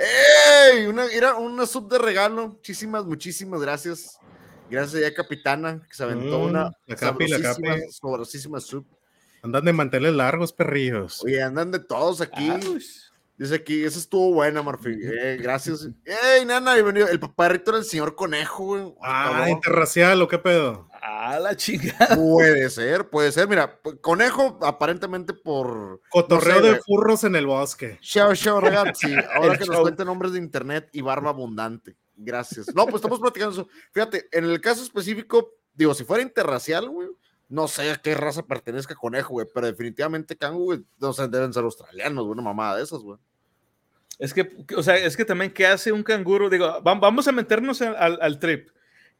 ¡Ey! Una, era una sub de regalo. Muchísimas, muchísimas gracias. Gracias ya, capitana, que se aventó Mm, una la capi, la capi. sabrosísima sub. Andan de manteles largos, perrillos. Oye, andan de todos aquí. Ah, pues. Dice aquí, esa estuvo buena, Murphy. Eh, gracias. ¡Ey, nana! Bienvenido. El paparrito era el señor conejo, güey. Ah, interracial, ¿o qué pedo? Ah, la chingada. Puede ser, puede ser. Mira, conejo aparentemente por Cotorreo No sé, de güey. furros en el bosque. Chao, chao, ragazzi. Ahora que nos cuenten nombres de internet y barba abundante. Gracias. No, pues estamos platicando eso. Fíjate, en el caso específico, digo, si fuera interracial, güey, no sé a qué raza pertenezca conejo, güey, pero definitivamente cangu, güey, no sé, deben ser australianos, güey, una mamada de esas, güey. Es que, o sea, es que también, ¿qué hace un canguro? Digo, va- vamos a meternos al, trip.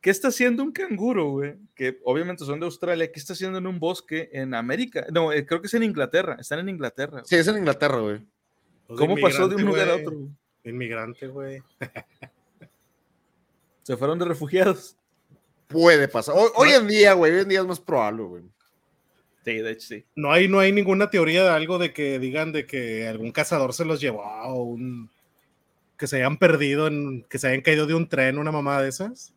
¿Qué está haciendo un canguro, güey? Que obviamente son de Australia. ¿Qué está haciendo en un bosque en América? No, eh, creo que es en Inglaterra. Están en Inglaterra. Sí, es en Inglaterra, güey. Pues ¿Cómo pasó de un lugar a güey. otro? güey? Inmigrante, güey. Se fueron de refugiados. Puede pasar. Hoy, hoy en día, güey, hoy en día es más probable, güey. Sí, de hecho, sí. No hay, no hay ninguna teoría de algo de que digan de que algún cazador se los llevó o un que se hayan perdido, en, que se hayan caído de un tren, una mamada de esas.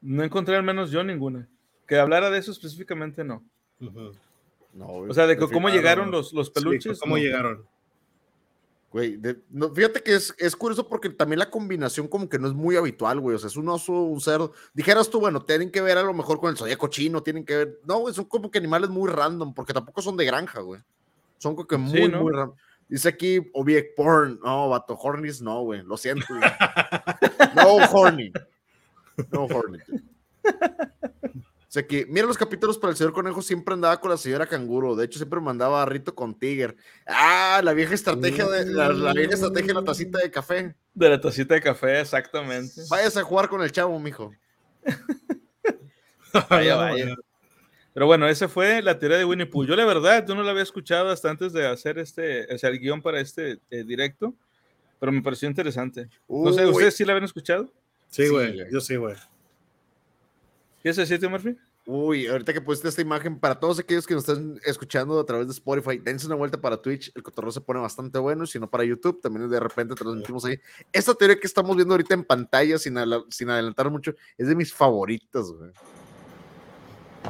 No encontré al menos yo ninguna. Que hablara de eso específicamente, no. No. O sea, de que cómo llegaron los, los Sí, peluches. ¿Cómo no. llegaron? Güey, de- no, fíjate que es, es curioso porque también la combinación como que no es muy habitual, güey. O sea, es un oso, un cerdo. Dijeras tú, bueno, tienen que ver a lo mejor con el zodíaco chino, tienen que ver. No, güey, son como que animales muy random, porque tampoco son de granja, güey. Son como que muy, ¿no? muy random. Dice aquí, Object Porn. No, vato, Hornies no, güey. Lo siento, güey. No, Horny. No, Horny. Dice aquí, mira los capítulos para el señor conejo siempre andaba con la señora canguro. De hecho, siempre mandaba a Rito con Tiger. Ah, la vieja estrategia de la, la vieja estrategia de la tacita de café. De la tacita de café, exactamente. Váyase a jugar con el chavo, mijo. Vaya, vaya. Pero bueno, esa fue la teoría de Winnie Pooh. Yo la verdad, yo no la había escuchado hasta antes de hacer este, o sea, el guion para este eh, directo, pero me pareció interesante. No sé, ¿ustedes sí la habían escuchado? Sí, güey. yo sí, güey. ¿Qué es ese, tío Murphy? Uy, ahorita que pusiste esta imagen, para todos aquellos que nos están escuchando a través de Spotify, dense una vuelta para Twitch, el cotorreo se pone bastante bueno, y si no para YouTube, también de repente transmitimos ahí. Esta teoría que estamos viendo ahorita en pantalla, sin, sin adelantar mucho, es de mis favoritas, güey.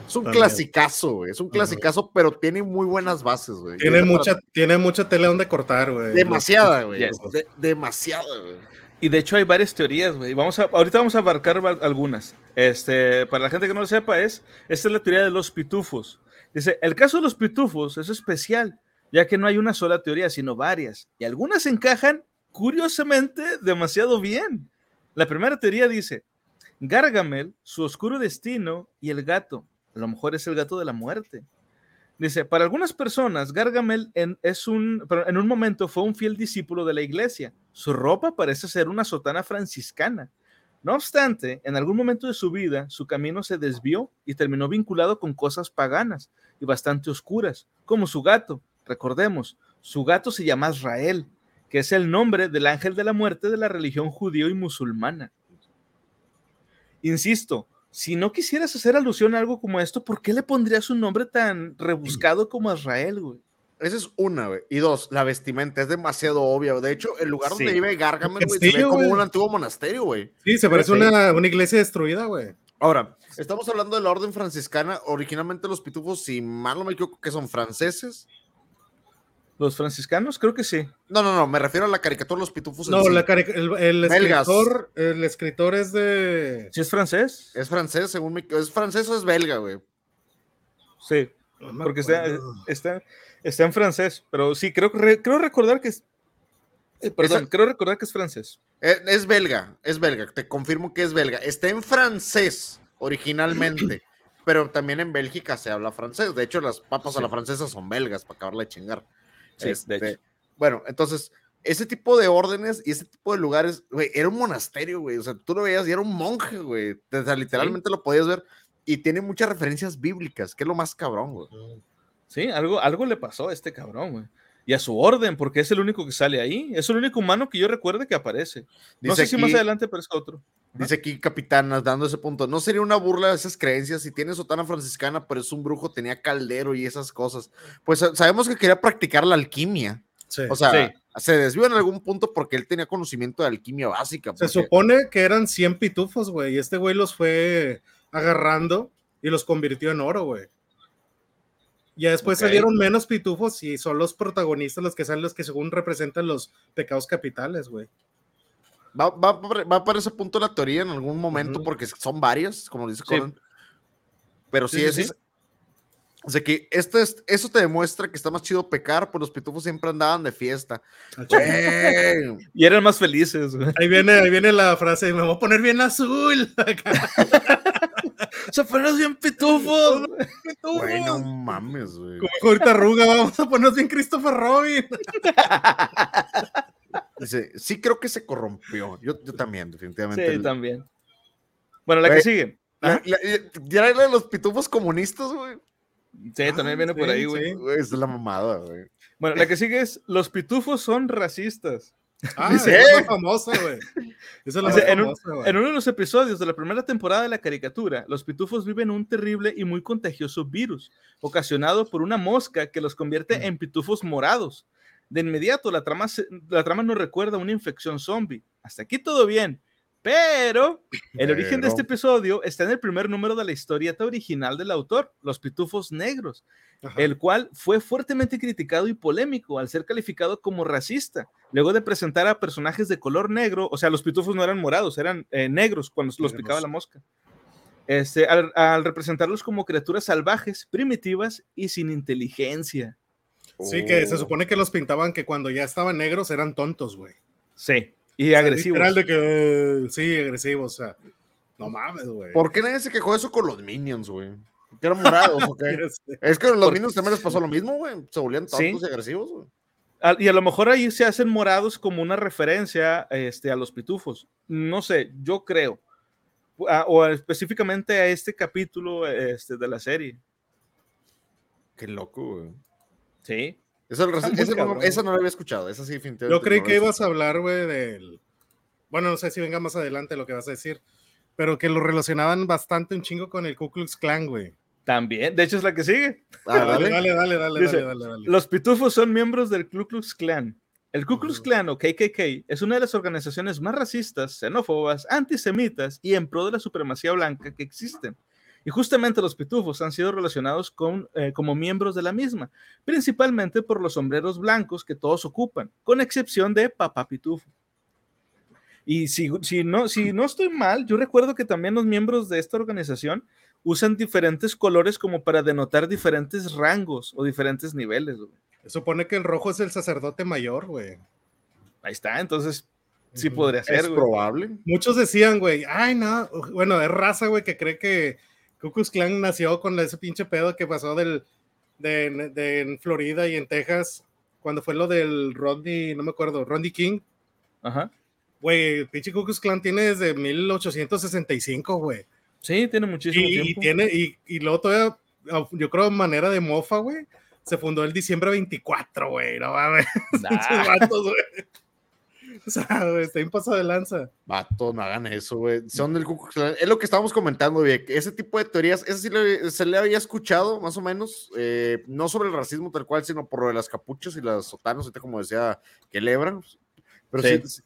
Es un También. clasicazo, güey, es un clasicazo, pero tiene muy buenas bases, güey. Tiene mucha, para- tiene mucha tela donde cortar, güey. Demasiada, güey. Yes. de- demasiada, güey. Y de hecho hay varias teorías, güey. Vamos a, ahorita vamos a abarcar algunas. Este, para la gente que no lo sepa, es, esta es la teoría de los pitufos. Dice, el caso de los pitufos es especial, ya que no hay una sola teoría, sino varias. Y algunas encajan, curiosamente, demasiado bien. La primera teoría dice, Gargamel, su oscuro destino y el gato. A lo mejor es el gato de la muerte. Dice, para algunas personas, Gargamel es un, en un momento fue un fiel discípulo de la iglesia. Su ropa parece ser una sotana franciscana. No obstante, en algún momento de su vida, su camino se desvió y terminó vinculado con cosas paganas y bastante oscuras, como su gato. Recordemos, su gato se llama Israel, que es el nombre del ángel de la muerte de la religión judío y musulmana. Insisto, si no quisieras hacer alusión a algo como esto, ¿por qué le pondrías un nombre tan rebuscado como Israel, güey? Esa es una, güey. Y dos, la vestimenta es demasiado obvia. De hecho, el lugar donde Sí. vive Gargamel, güey, se ve como un antiguo monasterio, güey. Sí, se parece Sí. una, una iglesia destruida, güey. Ahora, estamos hablando de la orden franciscana. Originalmente los pitufos, si mal no me equivoco, que son franceses. Los franciscanos, creo que sí. No, no, no, me refiero a la caricatura de los pitufos. en No, sí. la cari- el, el escritor, el escritor es de. ¿Sí es francés? Es francés, según me ¿Es francés o es belga, güey? Sí, No porque está, está en francés, pero sí, creo, re- creo recordar que es... eh, perdón, Esa- creo recordar que es francés. Es, es belga, es belga, te confirmo que es belga. Está en francés originalmente, pero también en Bélgica se habla francés. De hecho, las papas a la francesa son belgas, para acabarla de chingar. Sí, de Este, hecho. Bueno, entonces, ese tipo de órdenes y ese tipo de lugares, güey, era un monasterio, güey. O sea, tú lo veías y era un monje, güey. O sea, literalmente lo podías ver. Y tiene muchas referencias bíblicas, que es lo más cabrón, güey. Sí, algo, algo le pasó a este cabrón, güey. Y a su orden, porque es el único que sale ahí. Es el único humano que yo recuerde que aparece. No Dice sé si más adelante aparezca otro. Dice aquí Capitanas, dando ese punto. No sería una burla de esas creencias. Si tiene sotana franciscana, pero es un brujo, tenía caldero y esas cosas. Pues sa- sabemos que quería practicar la alquimia. Sí. O sea, Sí. se desvió en algún punto porque él tenía conocimiento de alquimia básica. Se supone que eran 100 pitufos, güey, y este güey los fue agarrando y los convirtió en oro, güey. Ya después Ok. salieron menos pitufos y son los protagonistas los que salen los que según representan los pecados capitales, güey. Va, va, va para ese punto la teoría en algún momento Ujú. porque son varias, como dice Sí. Conan. Pero sí, Sí, sí, es, O sea que esto es, eso te demuestra que está más chido pecar, pues los pitufos siempre andaban de fiesta. Güey, Y eran más felices, güey. Ahí viene, ahí viene la frase, me voy a poner bien azul. Se fueron bien pitufos. güey, no mames, güey. Como ahorita Arruga, vamos a ponernos bien Christopher Robin. Dice, sí creo que se corrompió. Yo, yo también, definitivamente. Sí, El- también. Bueno, la que Güey. sigue. La- la- ya era de los pitufos comunistas, güey. Sí, también viene por sí, ahí, güey. sí. Es la mamada, güey. Bueno, la que sigue es: Los pitufos son racistas. Ah, Dice, esa es la famosa, güey. Esa es la Dice, más en, famosa, uno de los episodios de la primera temporada de la caricatura, los pitufos viven un terrible y muy contagioso virus, ocasionado por una mosca que los convierte en pitufos morados. De inmediato, la trama, se- la trama nos recuerda a una infección zombie. Hasta aquí todo bien. Pero el origen de este episodio está en el primer número de la historieta original del autor, Los Pitufos Negros, Ajá. el cual fue fuertemente criticado y polémico al ser calificado como racista, luego de presentar a personajes de color negro, o sea, los pitufos no eran morados, eran eh, negros cuando los Negros. picaba la mosca. Este, al, al representarlos como criaturas salvajes, primitivas y sin inteligencia. Sí, que se Oh. supone que los pintaban que cuando ya estaban negros eran tontos, güey. Sí, y agresivos. Literal de que, eh, sí, agresivos, o sea, no mames, güey. ¿Por qué nadie se quejó de eso con los Minions, güey? ¿Que eran morados o qué? Este, Es que a los Minions también les pasó lo mismo, güey. Se volvían Sí. tontos y agresivos, güey. A- Y a lo mejor ahí se hacen morados como una referencia este, a los pitufos. No sé, yo creo. A- o específicamente a este capítulo este, de la serie. Qué loco, güey. Sí. Muy esa no, esa no la había escuchado. Esa sí, definitivamente. Yo creí no que ibas a hablar, güey, del. Bueno, no sé si venga más adelante lo que vas a decir, pero que lo relacionaban bastante un chingo con el Ku Klux Klan, güey. También. De hecho, es la que sigue. Ah, dale, dale. dale, dale, dale, Dice, dale, dale, dale. Los pitufos son miembros del Ku Klux Klan. El Ku Klux. Klan o KKK es una de las organizaciones más racistas, xenófobas, antisemitas y en pro de la supremacía blanca que existen. Y justamente los pitufos han sido relacionados con, eh, como miembros de la misma, principalmente por los sombreros blancos que todos ocupan, con excepción de Papá Pitufo. Y si, si, no, si no estoy mal, yo recuerdo que también los miembros de esta organización usan diferentes colores como para denotar diferentes rangos o diferentes niveles. güey. Se supone que el rojo es el sacerdote mayor, güey. Ahí está, entonces sí podría Es ser, güey. probable. Muchos decían, güey, ay, no, bueno, es raza, güey, que cree que Ku Klux Klan nació con ese pinche pedo que pasó del, de, de- en Florida y en Texas, cuando fue lo del Rodney, no me acuerdo, Rodney King. Ajá. Güey, el pinche Ku Klux Klan tiene desde 1865, güey. Sí, tiene muchísimo Y, y tiempo. tiene, y, y luego todavía, yo creo, manera de mofa, güey, se fundó el diciembre 24, güey, no mames. Nah. Vatos, güey. O sea, güey, está bien pasado de lanza. Vato, no hagan eso, güey. Son del. Es lo que estábamos comentando, güey. Ese tipo de teorías, ese sí le- se le había escuchado, más o menos, eh, no sobre el racismo tal cual, sino por lo de las capuchas y las sotanas, como decía que lebran. Pero sí, Sí.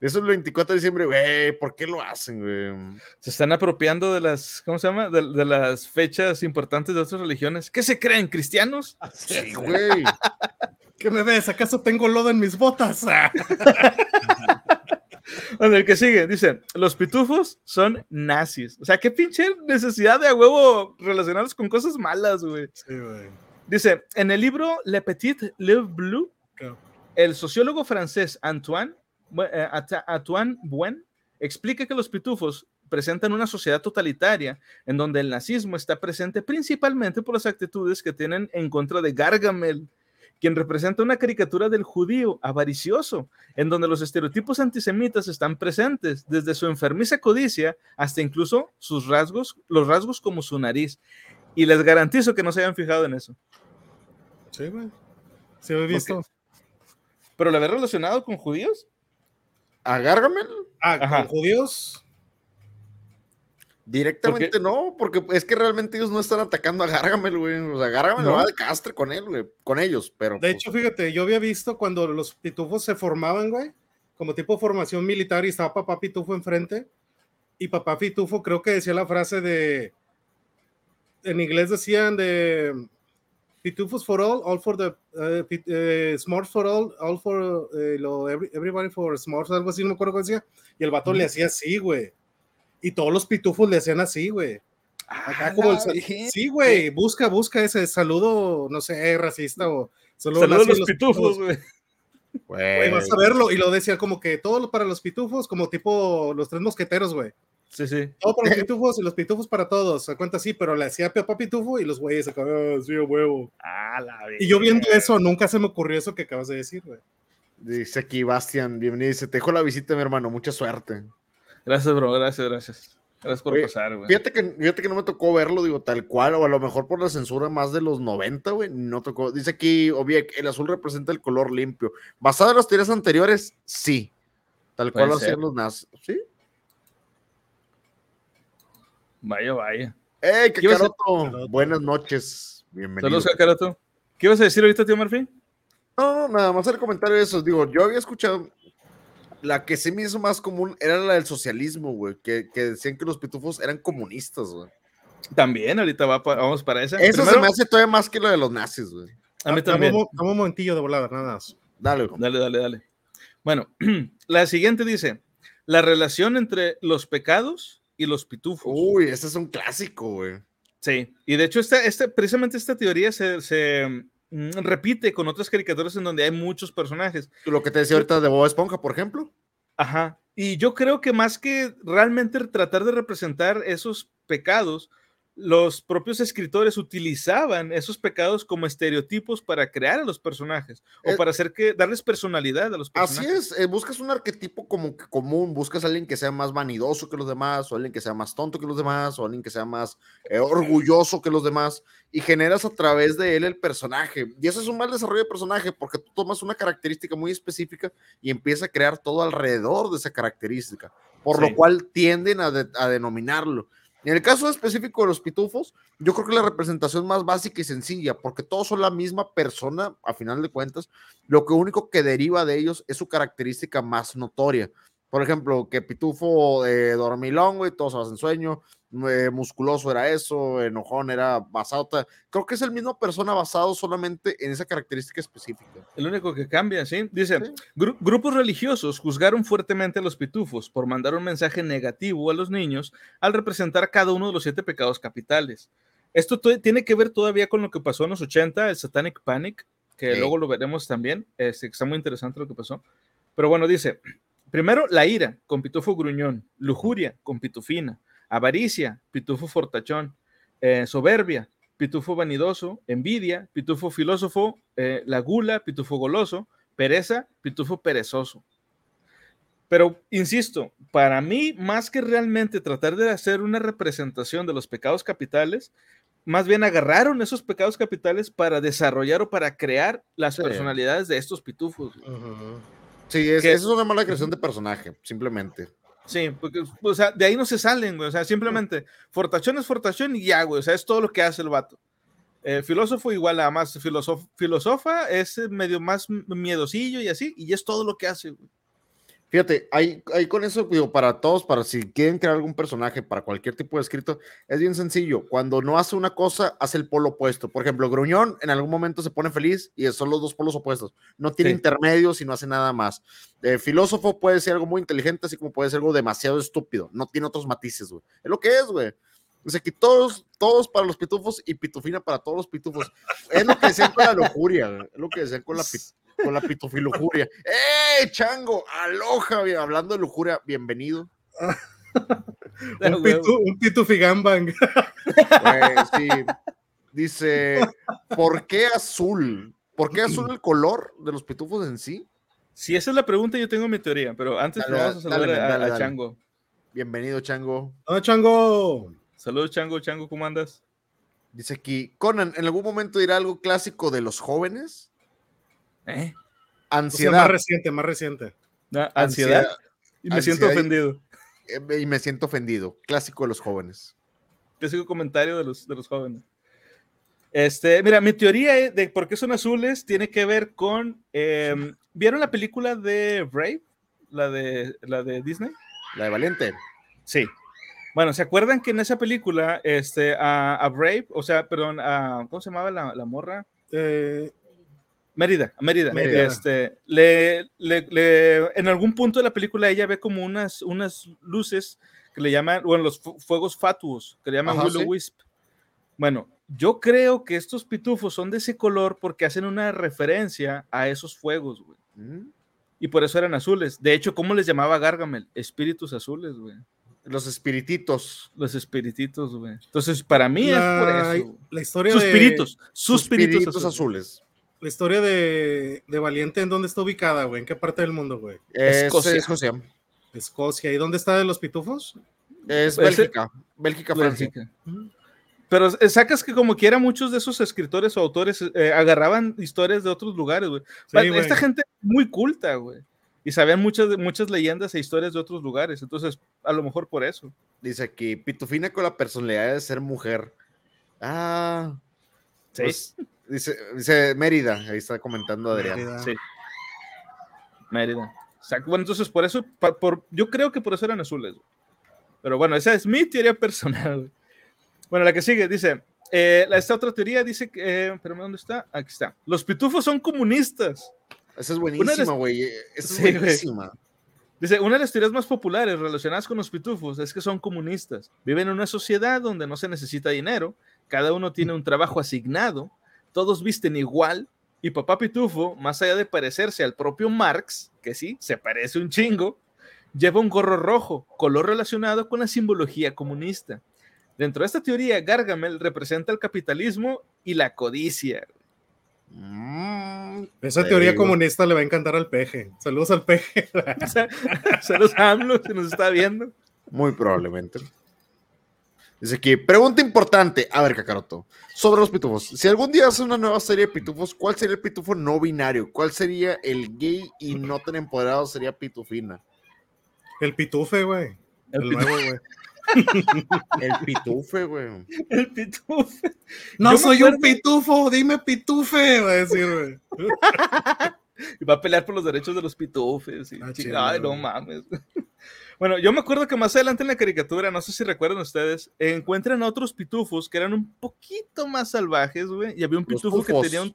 Eso es el 24 de diciembre, güey. ¿Por qué lo hacen, güey? Se están apropiando de las, ¿cómo se llama? De, de las fechas importantes de otras religiones. ¿Qué se creen? ¿Cristianos? Sí, güey. ¿Qué me ves? ¿Acaso tengo lodo en mis botas? Ah. Bueno, el que sigue, dice, los pitufos son nazis. O sea, qué pinche necesidad de a huevo relacionarlos con cosas malas, güey. Sí, güey. Dice, en el libro Le Petit Livre Bleu, Claro. el sociólogo francés Antoine, Eh, Antoine Buen explica que los pitufos presentan una sociedad totalitaria en donde el nazismo está presente principalmente por las actitudes que tienen en contra de Gargamel, quien representa una caricatura del judío avaricioso, en donde los estereotipos antisemitas están presentes, desde su enfermiza codicia hasta incluso sus rasgos, los rasgos como su nariz. Y les garantizo que no se hayan fijado en eso. Sí, güey. Sí, he visto. ¿Pero lo había relacionado con judíos? ¿A Gargamel? Ah, Ajá. con judíos. Directamente no, porque es que realmente ellos no están atacando a Gargamel, güey. O sea, Gargamel ¿No? va de castre con él, güey. Con ellos, pero. De pues, hecho, fíjate, yo había visto cuando los pitufos se formaban, güey, como tipo formación militar y estaba papá pitufo enfrente. Y papá pitufo creo que decía la frase de, en inglés decían de pitufos for all, all for the, eh, pit- eh, smarts for all, all for, eh, lo, every- everybody for smarts, algo así, no me acuerdo qué decía. Y el vato le hacía así, güey. Y todos los pitufos le hacían así, güey. Acá como el sí, güey, busca, busca ese saludo, no sé, racista o saludo Saludos a los a pitufos, güey. Güey, vas a verlo y lo decía como que todo para los pitufos, como tipo los tres mosqueteros, güey. Sí, sí. Todo para los pitufos y los pitufos para todos. Se cuenta así, pero le hacía papá pitufo y los güeyes acá, "Ah, sí, huevo. Ah, la Y yo viendo eso, nunca se me ocurrió eso que acabas de decir, güey. Dice aquí Bastian, bienvenido. Dice, te dejo la visita, mi hermano. Mucha suerte. Gracias, bro. Gracias, gracias. Gracias por Oye, pasar, güey. Fíjate que, fíjate que no me tocó verlo, digo, tal cual, o a lo mejor por la censura más de los 90, güey, no tocó. Dice aquí, Obiek, el azul representa el color limpio. Basado en las teorías anteriores, sí. Tal cual lo hacían los nazis. ¿Sí? Vaya, vaya. ¡Ey, ¿Qué ibas a- Kakaroto! Kakaroto. Buenas noches. Bienvenido. Saludos, Kakaroto. ¿Qué ibas a decir ahorita, tío Murphy? No, nada más el comentario de eso. Digo, yo había escuchado. La que se me hizo más común era la del socialismo, güey. Que, que decían que los pitufos eran comunistas, güey. También, ahorita va pa- vamos para esa. Eso se Primero, me hace todavía más que lo de los nazis, güey. A mí Dame también. un dame un momentillo de volada, nada más. Dale, güey. Dale, dale, dale. Bueno, la siguiente dice, la relación entre los pecados y los pitufos. Uy, ese es un clásico, güey. Sí, y de hecho esta, esta, precisamente esta teoría se, se, mm, repite con otras caricaturas en donde hay muchos personajes. Lo que te decía ahorita de Bob Esponja, por ejemplo. Ajá. Y yo creo que más que realmente tratar de representar esos pecados, los propios escritores utilizaban esos pecados como estereotipos para crear a los personajes o Eh, para hacer que darles personalidad a los Así personajes. es, eh, buscas un arquetipo como que común, buscas a alguien que sea más vanidoso que los demás, o alguien que sea más tonto que los demás, o alguien que sea más eh, orgulloso que los demás, y generas a través de él el personaje. Y eso es un mal desarrollo de personaje, porque tú tomas una característica muy específica y empiezas a crear todo alrededor de esa característica, por Sí. lo cual tienden a, de- a denominarlo. En el caso específico de los pitufos, yo creo que la representación más básica y sencilla, porque todos son la misma persona, a final de cuentas, lo que único que deriva de ellos es su característica más notoria. Por ejemplo, que pitufo eh, dormilón, güey, todos hacen sueño, eh, musculoso era eso, enojón era basado. ta- Creo que es el mismo persona basado solamente en esa característica específica. El único que cambia, ¿sí? Dice, Sí. "Gru- grupos religiosos juzgaron fuertemente a los pitufos por mandar un mensaje negativo a los niños al representar cada uno de los siete pecados capitales. Esto to- tiene que ver todavía con lo que pasó en los 80, el Satanic Panic, que Sí. luego lo veremos también. Este, está muy interesante lo que pasó. Pero bueno, dice, primero la ira con pitufo gruñón, lujuria con pitufina, avaricia, pitufo fortachón, eh, soberbia, pitufo vanidoso, envidia, pitufo filósofo, eh, la gula, pitufo goloso, pereza, pitufo perezoso. Pero, insisto, para mí, más que realmente tratar de hacer una representación de los pecados capitales, más bien agarraron esos pecados capitales para desarrollar o para crear las Sí. personalidades de estos pitufos. Sí, es, que- es una mala creación de personaje, simplemente. Sí, porque, o sea, de ahí no se salen, güey. O sea, simplemente, fortachón es fortachón y ya, güey. O sea, es todo lo que hace el vato. Eh, filósofo igual a más filosof- filosofa, es medio más miedosillo y así, y es todo lo que hace, güey. Fíjate, ahí, ahí con eso, digo, para todos, para si quieren crear algún personaje, para cualquier tipo de escrito, es bien sencillo. Cuando no hace una cosa, hace el polo opuesto. Por ejemplo, Gruñón en algún momento se pone feliz y son los dos polos opuestos. No tiene Sí. intermedios y no hace nada más. Eh, filósofo puede ser algo muy inteligente, así como puede ser algo demasiado estúpido. No tiene otros matices, güey. Es lo que es, güey. O sea, que todos, todos para los pitufos y pitufina para todos los pitufos. Es lo que decían con la lujuria, güey. Es lo que decían con la, con la pitufilujuria. ¡Eh, chango! ¡Aloja! Hablando de lujuria, bienvenido. Un, pitu, un sí. Dice, ¿por qué azul? ¿Por qué azul el color de los pitufos en sí? Si esa es la pregunta, yo tengo mi teoría, pero antes Dale, vamos a saludar dale, a, dale, a dale. Chango. Bienvenido, chango. ¡No, chango! Saludos, Chango, Chango, ¿cómo andas? Dice aquí, Conan, ¿en algún momento dirá algo clásico de los jóvenes? ¿Eh? O sea, Ansiedad. más reciente, más reciente. ¿Na- ¿Ansiedad? Y me siento ansiedad ofendido. Eh, Y me siento ofendido. Clásico de los jóvenes. Clásico comentario de los, de los jóvenes. Este, mira, mi teoría de por qué son azules tiene que ver con. em, ¿Vieron la película de Brave? La de, la de Disney. La de Valiente. Sí. Bueno, ¿se acuerdan que en esa película, este, a, a Brave, o sea, perdón, a, ¿cómo se llamaba la, la morra? Eh, Mérida, Mérida. Mérida. Este, le, le- le- en algún punto de la película ella ve como unas, unas luces que le llaman, bueno, los fu- fuegos fatuos, que le llaman Willow sí. Wisp. Bueno, yo creo que estos pitufos son de ese color porque hacen una referencia a esos fuegos, güey. Mm. Y por eso eran azules. De hecho, ¿cómo les llamaba Gargamel? Espíritus azules, güey. Los espirititos. Los espirititos, güey. Entonces, para mí es por eso. la historia Sus de, espíritus, sus espíritus Suspiritos azules. azules. La historia de, de Valiente, ¿en dónde está ubicada, güey? ¿En qué parte del mundo, güey? Es Escocia. Escocia. Escocia. ¿Y dónde está de los pitufos? Es Puede ser- Bélgica. Bélgica, Francia. Pero eh, sacas que como quiera muchos de esos escritores o autores eh, agarraban historias de otros lugares, güey. Sí. Esta gente es muy culta, güey. Y sabían muchas, muchas leyendas e historias de otros lugares. Entonces, a lo mejor por eso. Dice aquí, Pitufina con la personalidad de ser mujer. Ah. Sí. pues, dice, dice Mérida, ahí está comentando Adrián. Mérida. Sí. Mérida. Exacto. Bueno, entonces por eso, pa- por, yo creo que por eso eran azules. Pero bueno, esa es mi teoría personal. Bueno, la que sigue dice, eh, esta otra teoría dice que, eh, espérame, ¿dónde está? Aquí está. Los pitufos son comunistas. Esa es Una de buenísima, güey. Esa es Sí, buenísima. Dice, una de las teorías más populares relacionadas con los pitufos es que son comunistas. Viven en una sociedad donde no se necesita dinero, cada uno tiene un trabajo asignado, todos visten igual, y papá pitufo, más allá de parecerse al propio Marx, que sí, se parece un chingo, lleva un gorro rojo, color relacionado con la simbología comunista. Dentro de esta teoría, Gargamel representa el capitalismo y la codicia. Mm, Esa te teoría digo. comunista le va a encantar al peje. Saludos al peje. Saludos a AMLO, si nos está viendo. Muy probablemente. Dice aquí, pregunta importante. A ver, Kakaroto. Sobre los pitufos. Si algún día hace una nueva serie de pitufos, ¿cuál sería el pitufo no binario? ¿Cuál sería el gay y no tan empoderado? Sería pitufina. El pitufe, güey. El nuevo, güey. El pitufe, güey. El pitufo. No Yo soy un pitufo, dime pitufe, va a decir, güey. Y va a pelear por los derechos de los pitufes. y Ah, no güey. mames. Bueno, yo me acuerdo que más adelante en la caricatura, no sé si recuerdan ustedes, encuentran a otros pitufos que eran un poquito más salvajes, güey. Y había un pitufo que tenía un.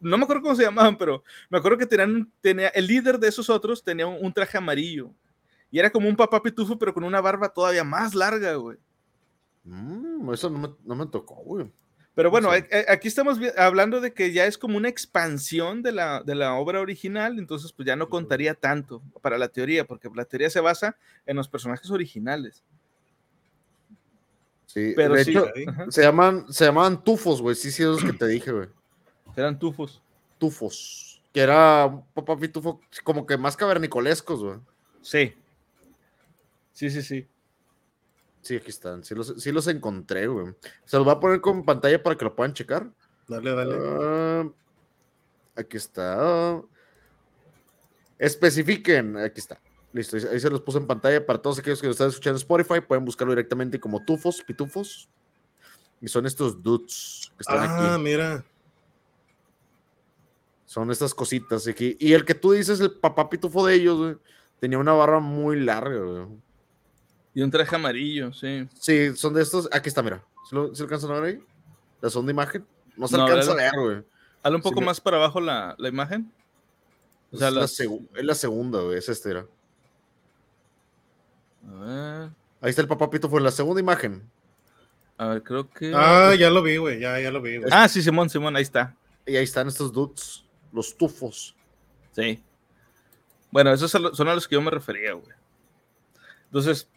No me acuerdo cómo se llamaban, pero me acuerdo que tenían, tenía, el líder de esos otros tenía un, un traje amarillo. Y era como un papá pitufo, pero con una barba todavía más larga, güey. Mm, eso no me, no me tocó, güey. Pero bueno, Sí. a- a- aquí estamos hablando de que ya es como una expansión de la, de la obra original, entonces pues ya no contaría tanto para la teoría, porque la teoría se basa en los personajes originales. Sí, Pero de sí, hecho, ajá, se llaman, se llamaban tufos, güey. Sí, sí, esos que te dije, güey. eran tufos. Tufos. Que era papá pitufo como que más cavernicolescos, güey. Sí. Sí, sí, sí. Sí, aquí están. Sí los, sí los encontré, güey. Se los voy a poner con pantalla para que lo puedan checar. Dale, dale. Ah, aquí está. Especifiquen, aquí está. Listo, ahí- se los puse en pantalla para todos aquellos que lo están escuchando en Spotify. Pueden buscarlo directamente como Tufos, Pitufos. Y son estos dudes que están Ah, aquí. mira. Son estas cositas aquí. Y el que tú dices, el papá pitufo de ellos, güey, tenía una barra muy larga, güey. Y un traje amarillo, sí. Sí, son de estos. Aquí está, mira. ¿Se lo, se alcanzan a ver ahí? La segunda imagen. No se No, alcanza a ¿verdad? ver, güey. Hazle un poco más para abajo la, la imagen. O sea, es, la segu- es la segunda, güey. Es este, era. A ver, Ahí está el papá pitufo en la segunda imagen. a ver, creo que. Ah, ya lo vi, güey. Ya, ya lo vi, güey. Ah, sí, Simón, Simón, ahí está. Y ahí están estos dudes, los tufos. Sí. Bueno, esos son los- son a los que yo me refería, güey. Entonces,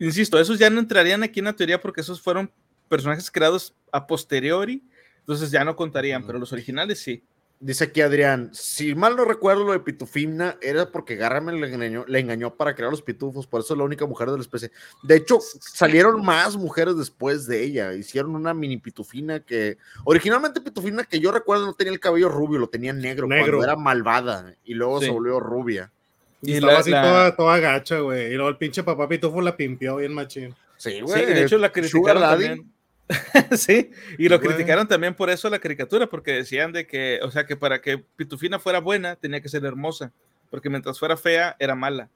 insisto, esos ya no entrarían aquí en la teoría porque esos fueron personajes creados a posteriori, entonces ya no contarían, pero los originales sí. Dice aquí Adrián, si mal no recuerdo lo de Pitufina, era porque Garramen le engañó, le engañó para crear los pitufos, por eso es la única mujer de la especie. De hecho, salieron más mujeres después de ella, hicieron una mini Pitufina que, originalmente Pitufina que yo recuerdo no tenía el cabello rubio, lo tenía negro, Negro. cuando era malvada, y luego Sí. se volvió rubia. Y estaba la- así la- toda, toda gacha, güey. Y luego el pinche papá pitufo la pimpió bien machín. Sí, Sí, güey. de hecho la criticaron también. sí, y lo Güey. criticaron también por eso la caricatura, porque decían de que, o sea, que para que Pitufina fuera buena tenía que ser hermosa, porque mientras fuera fea era mala,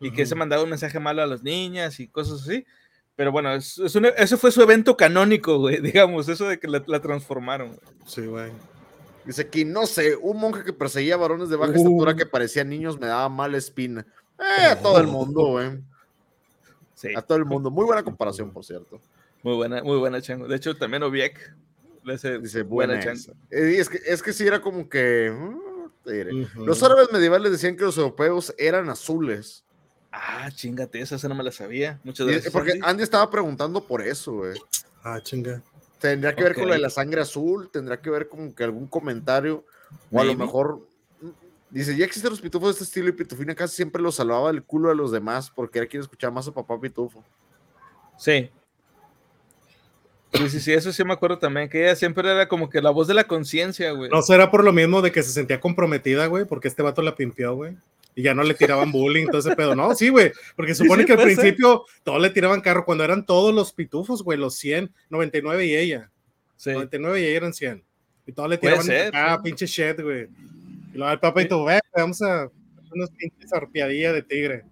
y que se mandaba un mensaje malo a las niñas y cosas así. Pero bueno, es, es un- ese fue su evento canónico, güey, digamos, eso de que la, la transformaron. güey. Sí, güey. Dice aquí, no sé, un monje que perseguía varones de baja Uh. estatura que parecían niños me daba mala espina. Eh, a todo el mundo, güey. Sí, A todo el mundo. Muy buena comparación, por cierto. muy buena, muy buena chango. De hecho, también Obiek le hace Dice, buena buena chango. Eh, es, que, es que sí era como que... mm, te diré. Ujú. Los árabes medievales decían que los europeos eran azules. Ah, chingate, esa, esa no me la sabía. Muchas gracias. porque Andy. Andy estaba preguntando por eso, güey. Ah, chinga. Tendría que ver con lo de la sangre azul, tendría que ver con que algún comentario, o a lo mejor... Dice, ya existen los pitufos de este estilo y Pitufina casi siempre los salvaba del culo de los demás porque era quien escuchaba más a papá pitufo. Sí. Sí, sí, sí, eso sí me acuerdo también, que ella siempre era como que la voz de la conciencia, güey. No será por lo mismo de que se sentía comprometida, güey, porque este vato la pimpió, güey. Y ya no le tiraban bullying, todo ese pedo. No, sí, güey. Porque supone sí, que al puede ser. principio todos le tiraban carro cuando eran todos los pitufos, güey, los 100, 99 y ella. Sí. 99 y ella eran 100. Y todos le tiraban ser, ah, sí. pinche shit, güey. Y luego el papá y tú, ve, vamos a hacer unos pinches arpiadillas de tigre.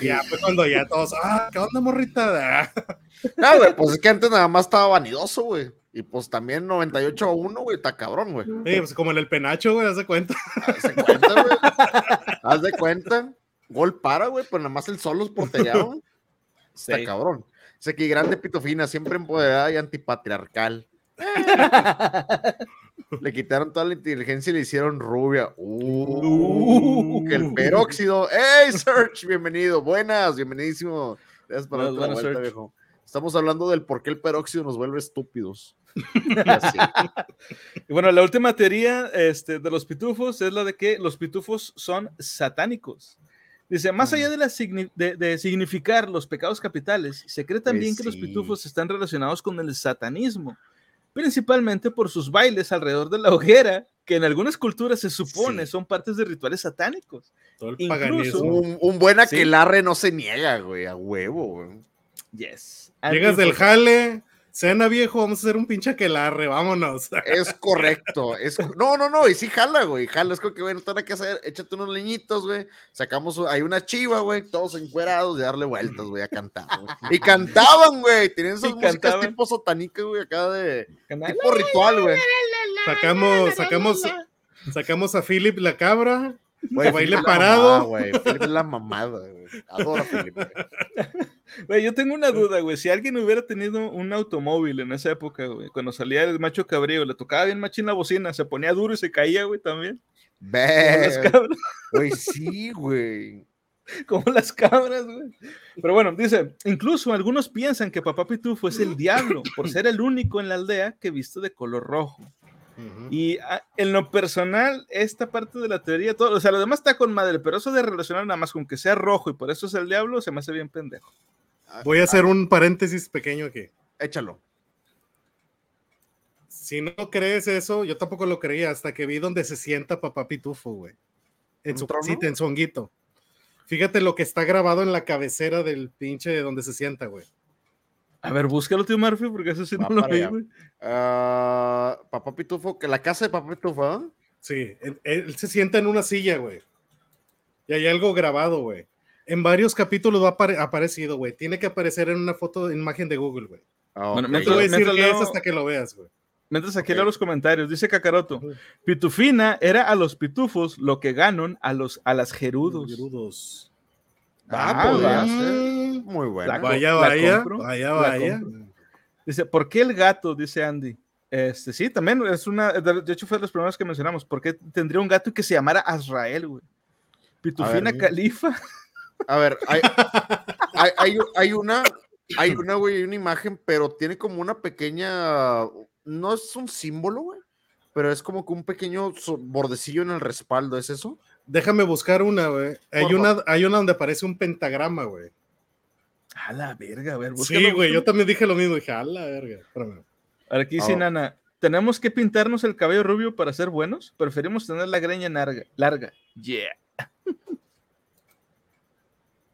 Y ya fue cuando ya todos, ah, ¿qué onda, morrita? Ah, No, güey, pues es que antes nada más estaba vanidoso, güey. Y pues también 98 a 1, güey, está cabrón, güey. Sí, pues como en el penacho, güey, haz de cuenta. Haz de cuenta, güey. Haz de cuenta. Gol para, güey, pero nada más el sol los portereaba, güey. Está Sí. cabrón. Dice que grande pitofina, siempre empoderada y antipatriarcal. Le quitaron toda la inteligencia y le hicieron rubia. Uh, que el peróxido. ¡Hey, Search! Bienvenido. Buenas, bienvenidísimo. Gracias por Buenas, buenas, vuelta, Search. viejo. Estamos hablando del por qué el peróxido nos vuelve estúpidos. Y bueno, la última teoría este, de los pitufos es la de que los pitufos son satánicos. Dice, más allá de, la signi- de, de significar los pecados capitales, se cree también que los sí. pitufos están relacionados con el satanismo, principalmente por sus bailes alrededor de la hoguera, que en algunas culturas se supone Sí. son partes de rituales satánicos. Todo el Incluso-. Un, un buen Sí. aquelarre no se niega, güey, a huevo, güey. Yes. Llegas del jale, cena viejo, vamos a hacer un pinche aquelarre, vámonos. Es correcto. Es, no, no, no, y sí jala, güey. Jala, es como que, güey, no tiene que hacer. Échate unos leñitos, güey. Sacamos, hay una chiva, güey, todos encuerados de darle vueltas, güey, a cantar. güey. Y cantaban, güey. Tenían esas músicas cantaban. tipo satánicas, güey, acá de tipo ritual, güey. Sacamos, sacamos, sacamos a Philip la cabra. Güey, baile parado. güey. Philip es la mamada, güey. Adoro a Philip, güey. Güey, yo tengo una duda, güey. Si alguien hubiera tenido un automóvil en esa época, güey, cuando salía el macho cabrío, le tocaba bien machín la bocina, se ponía duro y se caía, güey, también. Güey, sí, güey. como las cabras, güey. Pero bueno, dice, incluso algunos piensan que Papá Pitufo es el diablo por ser el único en la aldea que viste de color rojo. Y ah, en lo personal, esta parte de la teoría, todo, o sea, lo demás está con madre, pero eso de relacionar nada más con que sea rojo y por eso es el diablo, se me hace bien pendejo. Voy a hacer un paréntesis pequeño aquí. Échalo. Si no crees eso, yo tampoco lo creía hasta que vi donde se sienta papá Pitufo, güey. En ¿Un su trono? casita, en su honguito. Fíjate lo que está grabado en la cabecera del pinche de donde se sienta, güey. A ver, búscalo, tío Murphy, porque eso sí Va no lo vi, güey. Ah, Papá Pitufo, que la casa de Papá Pitufo, ¿ah? Sí, él, él se sienta en una silla, güey. Y hay algo grabado, güey. En varios capítulos ha apare- aparecido, güey. Tiene que aparecer en una foto de imagen de Google, güey. Bueno. No te voy a decir Mientras qué es hasta que lo veas, güey. Mientras aquí Ok. leo los comentarios, dice Kakaroto, Ujú. Pitufina era a los pitufos lo que ganan a los a las gerudos. Gerudos. Ah, Ah, podría va. ser. Muy bueno. La- Vaya, la vaya, compro, vaya, vaya. Dice, ¿por qué el gato? Dice Andy. Este, sí, también es una, de de hecho fue de las primeras que mencionamos. ¿Por qué tendría un gato que se llamara Azrael, güey? Pitufina ver, Califa. A ver, hay, hay, hay, hay una, hay una, güey, hay una imagen, pero tiene como una pequeña, no es un símbolo, güey, pero es como que un pequeño bordecillo en el respaldo, ¿es eso? Déjame buscar una, güey. Hay Por una, hay una donde aparece un pentagrama, güey. A la verga, a ver, búscalo, Sí, güey, yo también dije lo mismo. Dije, a la verga. Espérame. Aquí dice Ah. Nana, ¿tenemos que pintarnos el cabello rubio para ser buenos? Preferimos tener la greña larga. larga. Yeah.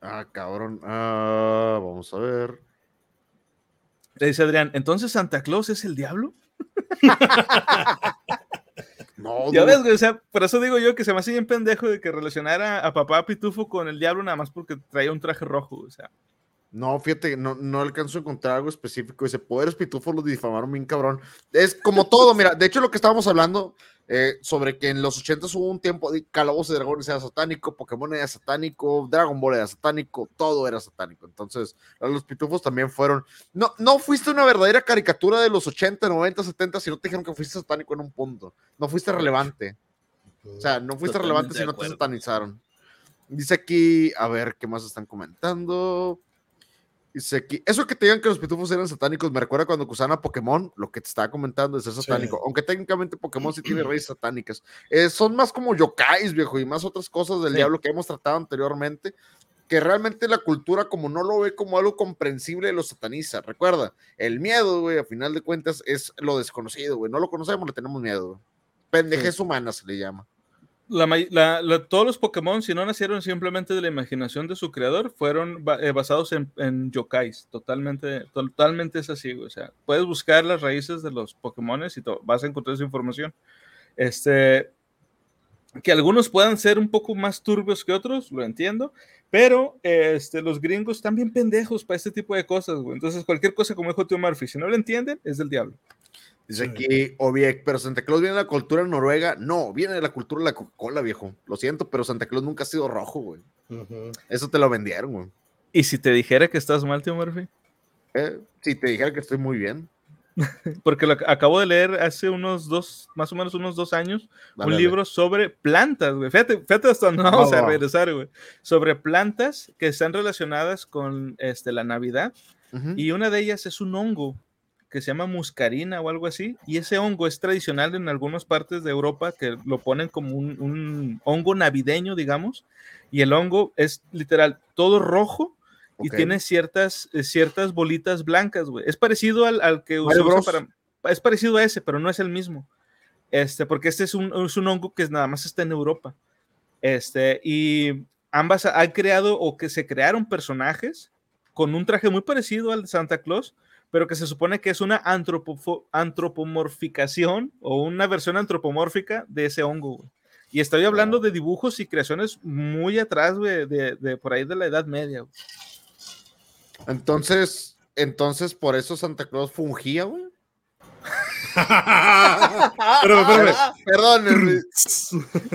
Ah, cabrón. Ah, vamos a ver. Le dice Adrián, ¿entonces Santa Claus es el diablo? No, Ya ves, güey, o sea, por eso digo yo que se me hace bien pendejo de que relacionara a papá Pitufo con el diablo nada más porque traía un traje rojo, o sea. No, fíjate, no, no alcanzo a encontrar algo específico. Ese poderes pitufos los difamaron bien cabrón. Es como todo, mira, de hecho lo que estábamos hablando eh, sobre que en los 80 hubo un tiempo de Calabozo de Dragones era satánico, Pokémon era satánico, Dragon Ball era satánico, todo era satánico. Entonces, los pitufos también fueron. No, no fuiste una verdadera caricatura de los 80, 90, 70 si no te dijeron que fuiste satánico en un punto. No fuiste relevante. O sea, no fuiste Totalmente relevante si no te satanizaron. Dice aquí, a ver, ¿qué más están comentando? Dice aquí, eso que te digan que los pitufos eran satánicos, me recuerda cuando usaban a Pokémon, lo que te estaba comentando de ser satánico, aunque técnicamente Pokémon sí tiene raíces satánicas. Eh, son más como yokais, viejo, y más otras cosas del Sí. diablo que hemos tratado anteriormente, que realmente la cultura como no lo ve como algo comprensible, lo sataniza. Recuerda, el miedo, güey, a final de cuentas es lo desconocido, güey, no lo conocemos, le tenemos miedo. güey. Pendejez humana se le llama. La la- la- todos los Pokémon, si no nacieron simplemente de la imaginación de su creador, fueron eh, basados en, yokais. Totalmente, totalmente es así. O sea, puedes buscar las raíces de los Pokémon y vas a encontrar esa información. Este, que algunos puedan ser un poco más turbios que otros, lo entiendo, pero este, los gringos están bien pendejos para este tipo de cosas, güey. Entonces, cualquier cosa, como dijo Tío Murphy, si no lo entienden, es del diablo. Dice aquí Obiek, pero Santa Claus viene de la cultura noruega. No, viene de la cultura de la Coca-Cola, viejo. Lo siento, pero Santa Claus nunca ha sido rojo, güey. Eso te lo vendieron, güey. Y si te dijera que estás mal, Tío Murphy. Eh, si te dijera que estoy muy bien. Porque lo acabo de leer hace unos dos, más o menos unos dos años, Dale, un dale. libro sobre plantas, güey. Fíjate, fíjate hasta dónde vamos Va, a regresar, güey. Sobre plantas que están relacionadas con este, la Navidad. Y una de ellas es un hongo que se llama muscarina o algo así. Y ese hongo es tradicional en algunas partes de Europa que lo ponen como un, un hongo navideño, digamos. Y el hongo es literal todo rojo y tiene ciertas, eh, ciertas bolitas blancas, güey. Es parecido al, al que usa para... Es parecido a ese, pero no es el mismo. Este, porque este es un, es un hongo que nada más está en Europa. Este, y ambas han creado o que se crearon personajes con un traje muy parecido al de Santa Claus, pero que se supone que es una antropomorficación o una versión antropomórfica de ese hongo. güey. Y estoy hablando de dibujos y creaciones muy atrás, güey, de, de por ahí de la Edad Media. güey. Entonces, entonces por eso Santa Claus fungía, güey. Espérame. Perdón,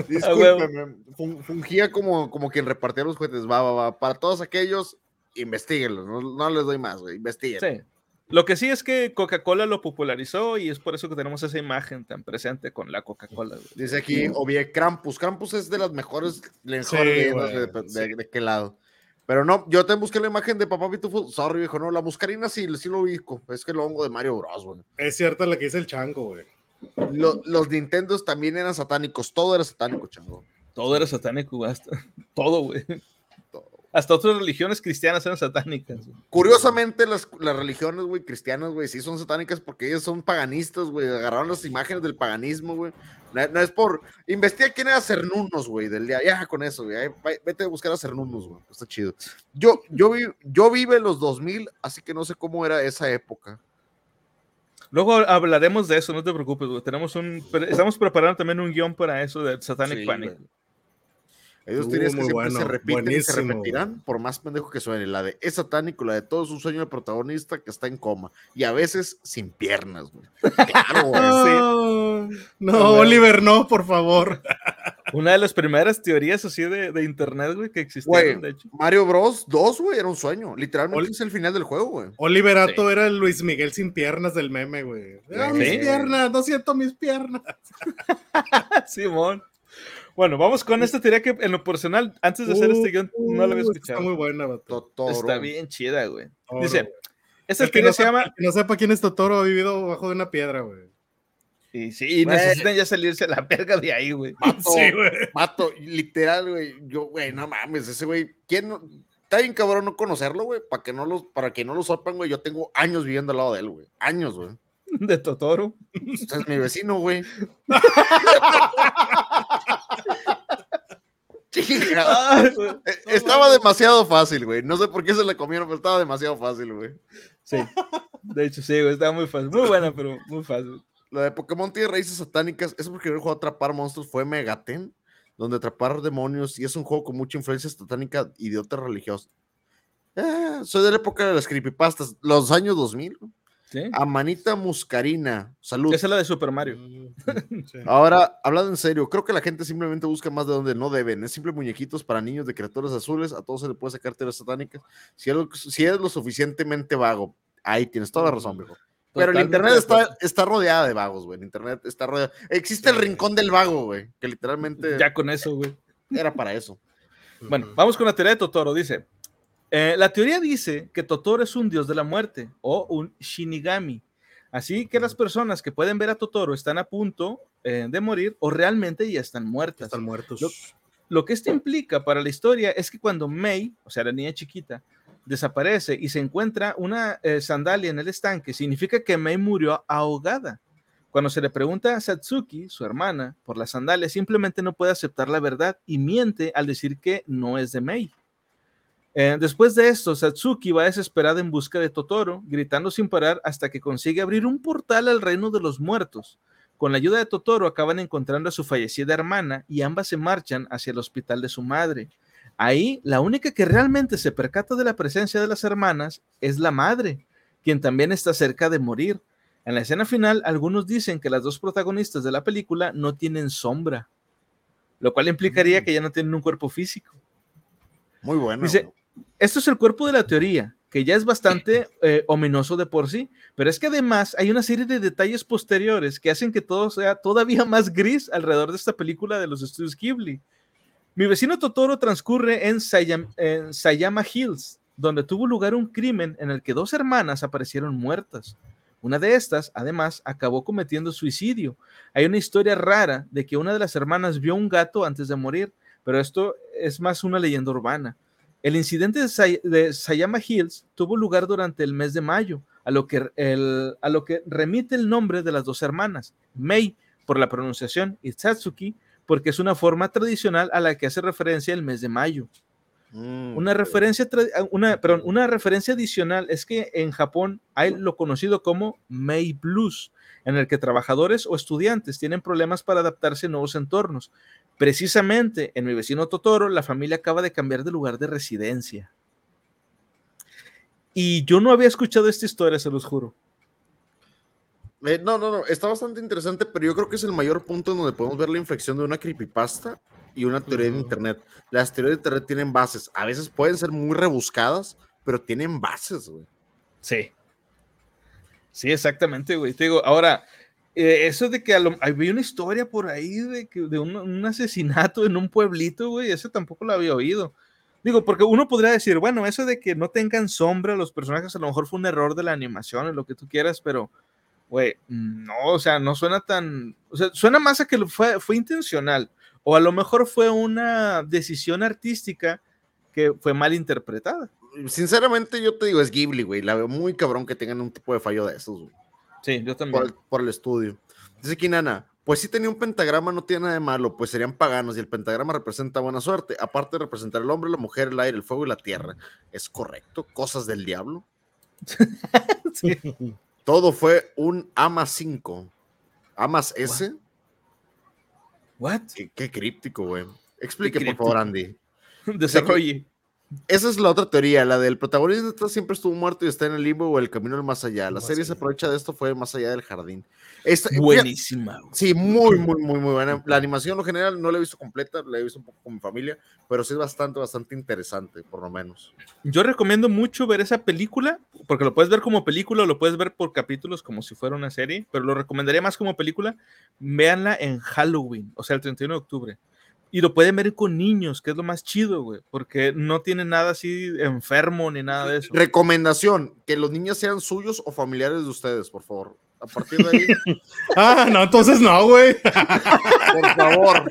discúlpeme. Fun- Fungía como, como quien repartía los juguetes. Va, va, va. Para todos aquellos, investiguenlos. No, no les doy más, güey. Investiguen. Sí. Lo que sí es que Coca-Cola lo popularizó y es por eso que tenemos esa imagen tan presente con la Coca-Cola. güey. Dice aquí, obvie, Krampus. Krampus es de las mejores, mejores Sí, leyendas de, güey, de- sí. de qué lado. Pero no, yo te busqué la imagen de Papá Pitufo. Sorry, viejo, no. La muscarina sí, sí lo ubico. Es que lo hongo de Mario Bros, güey. Es cierto la que dice el chango, güey. Lo- los Nintendos también eran satánicos. Todo era satánico, chango. Todo era satánico, hasta- todo, güey. Hasta otras religiones cristianas eran satánicas. Curiosamente, las, las religiones, güey, cristianas, güey, sí son satánicas porque ellos son paganistas, güey. Agarraron las imágenes del paganismo, güey. No, no es por. Investiga quién era Cernunos, güey, del día. Ya, con eso, güey. Vete a buscar a Cernunos, güey. Está chido. Yo, yo, vi, yo vive los 2000, así que no sé cómo era esa época. Luego hablaremos de eso, no te preocupes, güey. Tenemos un, estamos preparando también un guion para eso de Satanic Sí, Panic. güey. Ellos Uh, teorías que siempre bueno, se repiten y se repetirán, por más pendejo que suene. La de es satánico, la de todo es un sueño del protagonista que está en coma. Y a veces sin piernas, güey. Claro, güey. No, no. Oliver, no, por favor. Una de las primeras teorías así de, de internet, güey, que existieron, Güey, de hecho. Mario Bros 2, güey, era un sueño. Literalmente Ol- es el final del juego, güey. Oliver Ato era el Luis Miguel sin piernas del meme, güey. Ah, Sí. mis piernas, no siento mis piernas. Simón. Bueno, vamos con esta teoría que en lo personal, antes de hacer este guion, no la había Uh, escuchado. Está muy buena. Totoro. Está bien chida, güey. Dice, esta El que, teoría no se sepa, llama... el que no sepa quién es Totoro ha vivido bajo de una piedra, güey. Y sí, Güey. necesitan ya salirse a la verga de ahí, güey. Vato, Sí, güey. vato, literal, güey. Yo, güey, no mames, ese güey. ¿Quién no- Está bien cabrón no conocerlo, güey. Para que no los, para que no lo sepan, güey. Yo tengo años viviendo al lado de él, güey. Años, güey. De Totoro. Usted es mi vecino, güey. Chinga. Ay, güey. Eh, Estaba demasiado fácil, güey. No sé por qué se le comieron, pero estaba demasiado fácil, güey. Sí. De hecho, sí, güey, estaba muy fácil. Muy buena, pero muy fácil. La de Pokémon tiene raíces satánicas. Es porque el juego Atrapar Monstruos fue Megaten, donde atrapar demonios y es un juego con mucha influencia satánica y de otras religiosas. Eh, soy de la época de las creepypastas, los años 2000. güey. ¿Sí? Amanita Muscarina, salud. Esa es la de Super Mario. Sí. Ahora, hablando en serio, creo que la gente simplemente busca más de donde no deben. Es simple muñequitos para niños de criaturas azules. A todos se le puede sacar teorías satánicas. Si es, lo, si es lo suficientemente vago, ahí tienes toda la razón, viejo. Pero el internet está, está rodeada de vagos, güey. El internet está rodeada. Existe el Sí. rincón del vago, güey. Que literalmente Ya con eso, güey. era para eso. Bueno, vamos con la teoría de Totoro. Dice, eh, la teoría dice que Totoro es un dios de la muerte o un Shinigami. Así que las personas que pueden ver a Totoro están a punto eh, de morir o realmente ya están muertas. Están muertos. Lo- Lo que esto implica para la historia es que cuando Mei, o sea, la niña chiquita, desaparece y se encuentra una eh, sandalia en el estanque, significa que Mei murió ahogada. Cuando se le pregunta a Satsuki, su hermana, por la sandalia, simplemente no puede aceptar la verdad y miente al decir que no es de Mei. Eh, después de esto, Satsuki va desesperada en busca de Totoro, gritando sin parar hasta que consigue abrir un portal al reino de los muertos. Con la ayuda de Totoro acaban encontrando a su fallecida hermana y ambas se marchan hacia el hospital de su madre. Ahí, la única que realmente se percata de la presencia de las hermanas es la madre, quien también está cerca de morir. En la escena final, algunos dicen que las dos protagonistas de la película no tienen sombra, lo cual implicaría que ya no tienen un cuerpo físico. Muy bueno. Dice. Esto es el cuerpo de la teoría, que ya es bastante eh, ominoso de por sí, pero es que además hay una serie de detalles posteriores que hacen que todo sea todavía más gris alrededor de esta película de los estudios Ghibli. Mi vecino Totoro transcurre en, Sayam- en Sayama Hills, donde tuvo lugar un crimen en el que dos hermanas aparecieron muertas. Una de estas, además, acabó cometiendo suicidio. Hay una historia rara de que una de las hermanas vio un gato antes de morir, pero esto es más una leyenda urbana. El incidente de, Say- de Sayama Hills tuvo lugar durante el mes de mayo, a lo, que el- a lo que remite el nombre de las dos hermanas, Mei por la pronunciación y Satsuki porque es una forma tradicional a la que hace referencia el mes de mayo. Mm, Una referencia, ah, una, perdón, una referencia adicional es que en Japón hay lo conocido como Mei Blues, en el que trabajadores o estudiantes tienen problemas para adaptarse a nuevos entornos. Precisamente en mi vecino Totoro, la familia acaba de cambiar de lugar de residencia. Y yo no había escuchado esta historia, se los juro. Eh, no, no, no, está bastante interesante, pero yo creo que es el mayor punto en donde podemos ver la inflexión de una creepypasta y una teoría de internet. Las teorías de internet tienen bases, a veces pueden ser muy rebuscadas, pero tienen bases, güey. Sí. Sí, exactamente, güey. Te digo, ahora, eh, eso de que había una historia por ahí de, que, de un, un asesinato en un pueblito, güey, eso tampoco lo había oído. Digo, porque uno podría decir, bueno, eso de que no tengan sombra los personajes, a lo mejor fue un error de la animación, o lo que tú quieras, pero, güey, no, o sea, no suena tan, o sea, suena más a que fue, fue intencional, o a lo mejor fue una decisión artística que fue mal interpretada. Sinceramente, yo te digo, es Ghibli, güey. La veo muy cabrón que tengan un tipo de fallo de esos, güey. Sí, yo Por, también. el- por el estudio. Dice Kinana, pues si tenía un pentagrama, no tiene nada de malo, pues serían paganos y el pentagrama representa buena suerte, aparte de representar el hombre, la mujer, el aire, el fuego y la tierra. ¿Es correcto? Cosas del diablo. Sí. Todo fue un AMA 5. ¿Amas S? What? Qué, qué críptico, güey. Explique, por críptico. favor, Andy. Desarrolle. Esa es la otra teoría, la del protagonista siempre estuvo muerto y está en el limbo o el camino del más allá. La Más serie se allá. aprovecha de esto, fue más allá del jardín. Esta- fíjate- Buenísima. Sí, muy, muy, muy, muy buena. La animación, en lo general, no la he visto completa, la he visto un poco con mi familia, pero sí es bastante, bastante interesante, por lo menos. Yo recomiendo mucho ver esa película, porque lo puedes ver como película o lo puedes ver por capítulos como si fuera una serie, pero lo recomendaría más como película. Véanla en Halloween, o sea, el 31 de octubre. Y lo pueden ver con niños, que es lo más chido, güey, porque no tiene nada así enfermo ni nada de eso. Recomendación, que los niños sean suyos o familiares de ustedes, por favor. A partir de ahí, Ah, no, entonces no, güey. por favor.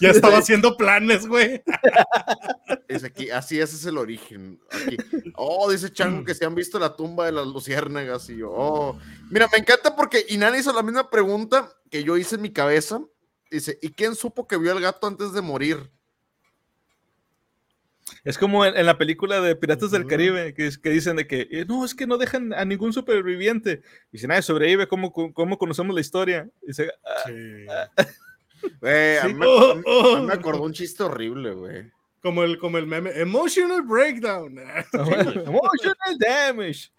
Ya estaba haciendo planes, güey. Es aquí, así ese es el origen. Aquí. Oh, dice Chango que se han visto la tumba de las luciérnagas y yo. Oh. Mira, me encanta porque Inana hizo la misma pregunta que yo hice en mi cabeza. Dice, ¿y quién supo que vio al gato antes de morir? Es como en, en la película de Piratas del. Caribe, que, dicen de que eh, no, es que no dejan a ningún superviviente. Y si nadie sobrevive, ¿cómo, cómo conocemos la historia? Dice, "Ah, Sí. mí, a mí- a mí me acordó un chiste horrible, güey. Como el, como el meme, emotional breakdown. emotional damage.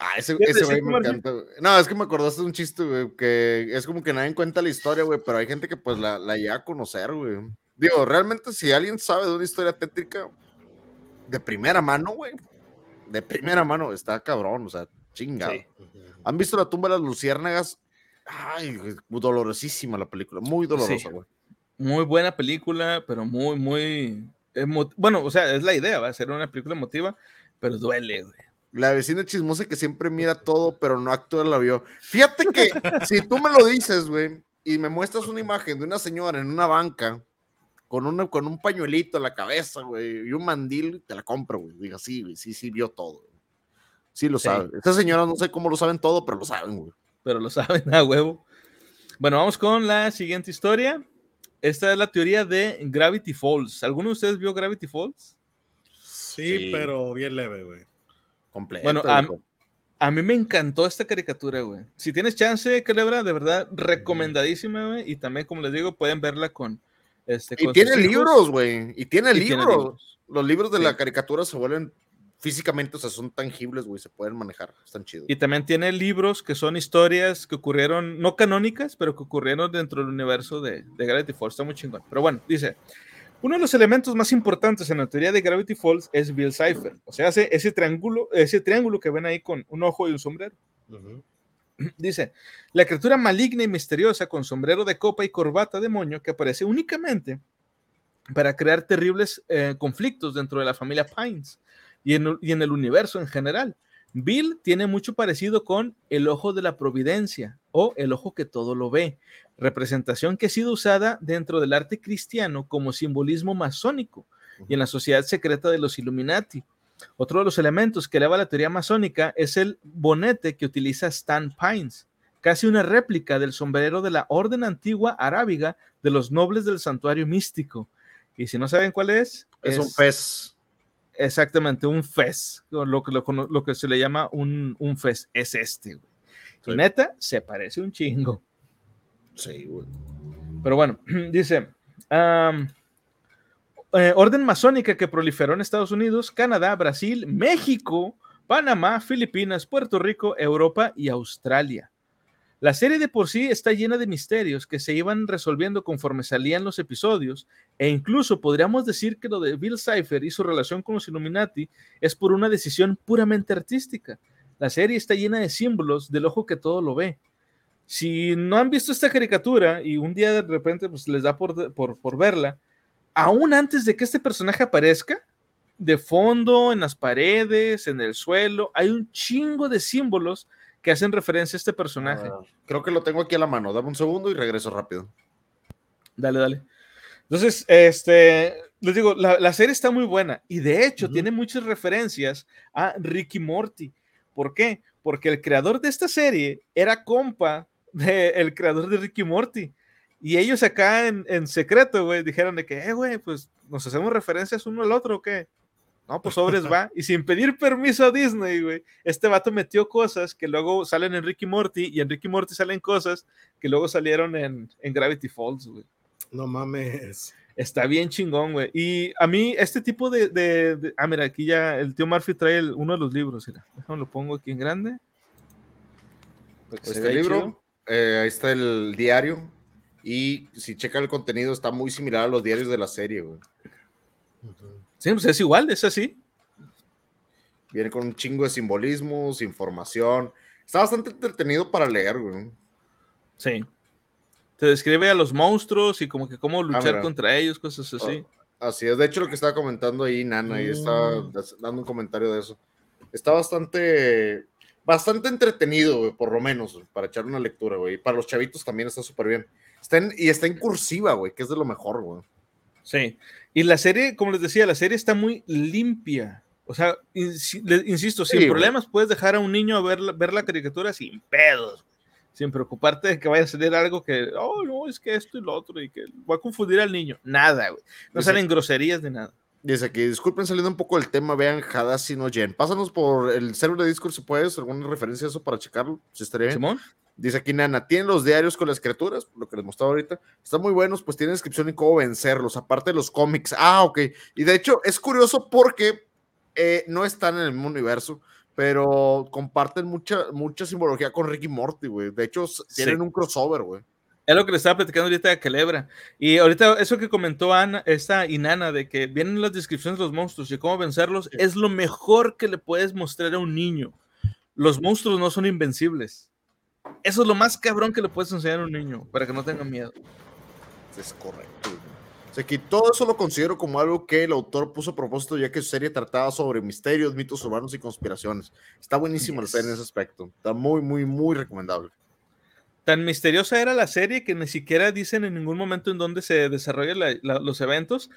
Ah, ese, güey me encanta. güey. No, es que me acordaste de un chiste, güey, que es como que nadie cuenta la historia, güey, pero hay gente que pues la, la llega a conocer, güey. Digo, realmente si alguien sabe de una historia tétrica de primera mano, güey, de primera mano, está cabrón, o sea, chingado. Sí. ¿Han visto la tumba de las luciérnagas? Ay, güey, dolorosísima la película, muy dolorosa, Sí. güey. Muy buena película, pero muy, muy. Bueno, o sea, es la idea, va a ser una película emotiva, pero duele, güey. La vecina chismosa que siempre mira todo, pero no actúa, la vio. Fíjate que si tú me lo dices, güey, y me muestras una imagen de una señora en una banca con, una, con un pañuelito en la cabeza, güey, y un mandil, te la compro, güey. Diga, sí, güey, sí, sí, vio todo. güey. Sí lo Sí. sabe. Estas señoras no sé cómo lo saben todo, pero lo saben, güey. Pero lo saben a huevo. Bueno, vamos con la siguiente historia. Esta es la teoría de Gravity Falls. ¿Alguno de ustedes vio Gravity Falls? Sí, Sí. pero bien leve, güey. Completo. Bueno, a, a mí me encantó esta caricatura, güey. Si tienes chance, Calebra, de verdad, recomendadísima, güey. Y también, como les digo, pueden verla con. Este, y con tiene libros, güey. Y tiene Y tiene libros. libros. Los libros de Sí. la caricatura se vuelven físicamente, o sea, son tangibles, güey, se pueden manejar. Están chidos. Y también tiene libros que son historias que ocurrieron, no canónicas, pero que ocurrieron dentro del universo de, de Gravity Falls. Está muy chingón. Pero bueno, dice, uno de los elementos más importantes en la teoría de Gravity Falls es Bill Cipher. O sea, ese, ese, triángulo, ese triángulo que ven ahí con un ojo y un sombrero. Dice, la criatura maligna y misteriosa con sombrero de copa y corbata de moño que aparece únicamente para crear terribles eh, conflictos dentro de la familia Pines y en, y en el universo en general. Bill tiene mucho parecido con el ojo de la providencia o el ojo que todo lo ve, representación que ha sido usada dentro del arte cristiano como simbolismo masónico y en la sociedad secreta de los Illuminati. Otro de los elementos que eleva la teoría masónica es el bonete que utiliza Stan Pines, casi una réplica del sombrero de la orden antigua arábiga de los nobles del santuario místico. Y si no saben cuál es, Es, un pez. Exactamente, un fez, lo que, lo, lo que se le llama un, un fez, es este. güey. Sí. Y neta, se parece un chingo. Sí, güey. Pero bueno, dice, eh, orden masónica que proliferó en Estados Unidos, Canadá, Brasil, México, Panamá, Filipinas, Puerto Rico, Europa y Australia. La serie de por sí está llena de misterios que se iban resolviendo conforme salían los episodios, e incluso podríamos decir que lo de Bill Cipher y su relación con los Illuminati es por una decisión puramente artística. La serie está llena de símbolos del ojo que todo lo ve. Si no han visto esta caricatura y un día de repente pues, les da por, por, por verla, aún antes de que este personaje aparezca, de fondo, en las paredes, en el suelo, hay un chingo de símbolos que hacen referencia a este personaje. Ah, creo que lo tengo aquí a la mano. Dame un segundo y regreso rápido. Dale, dale. Entonces, este, les digo, la, la serie está muy buena y de hecho Ujú. tiene muchas referencias a Ricky Morty. ¿Por qué? Porque el creador de esta serie era compa del creador de Ricky Morty. Y ellos acá en, en secreto, güey, dijeron de que, eh, güey, pues nos hacemos referencias uno al otro o qué. No, pues sobres va. Y sin pedir permiso a Disney, güey, este vato metió cosas que luego salen en Ricky Morty y en Ricky Morty salen cosas que luego salieron en, en Gravity Falls, güey. No mames. Está bien chingón, güey. Y a mí, este tipo de, de- de- Ah, mira, aquí ya el tío Murphy trae el- uno de los libros. Mira, déjame lo pongo aquí en grande. Este libro, eh, ahí está el diario. Y si checa el contenido, está muy similar a los diarios de la serie, güey. Sí, pues es igual, es así. Viene con un chingo de simbolismos, información. Está bastante entretenido para leer, güey. Sí. Te describe a los monstruos y como que cómo luchar mira. contra ellos, cosas así. Así es. De hecho, lo que estaba comentando ahí, Nana, y estaba Mm. das- dando un comentario de eso. Está bastante, bastante entretenido, güey, por lo menos, güey, para echar una lectura, güey. Y para los chavitos también está súper bien. Está en- y está en cursiva, güey, que es de lo mejor, güey. Sí. Y la serie, como les decía, la serie está muy limpia. O sea, insisto, sin Sí, güey. problemas puedes dejar a un niño a ver, la- ver la caricatura sin pedos. Sin preocuparte de que vaya a salir algo que, oh, no, es que esto y lo otro, y que va a confundir al niño. Nada, güey. No salen groserías de nada. Dice aquí, disculpen saliendo un poco del tema, vean Hadassah no Jen. Pásanos por el server de Discord si puedes, alguna referencia a eso para checarlo, si estaría bien. Simón. Dice aquí Nana, tienen los diarios con las criaturas, lo que les mostraba ahorita. Están muy buenos, pues tienen descripción y cómo vencerlos, aparte de los cómics. Ah, ok. Y de hecho es curioso porque eh, no están en el mismo universo, pero comparten mucha, mucha simbología con Ricky Morty, güey. De hecho, Sí. tienen un crossover, güey. Es lo que le estaba platicando ahorita a Calebra. Y ahorita eso que comentó Ana, esta Inana, de que vienen las descripciones de los monstruos y cómo vencerlos, es lo mejor que le puedes mostrar a un niño. Los monstruos no son invencibles. Eso es lo más cabrón que le puedes enseñar a un niño, para que no tenga miedo. Es correcto. O sea, que todo eso lo considero como algo que el autor puso a propósito, ya que su serie trataba sobre misterios, mitos urbanos y conspiraciones. Está buenísimo la Yes. serie en ese aspecto. Está muy, muy, muy recomendable. Tan misteriosa era la serie que ni siquiera dicen en ningún momento en dónde se desarrollan la- la- los eventos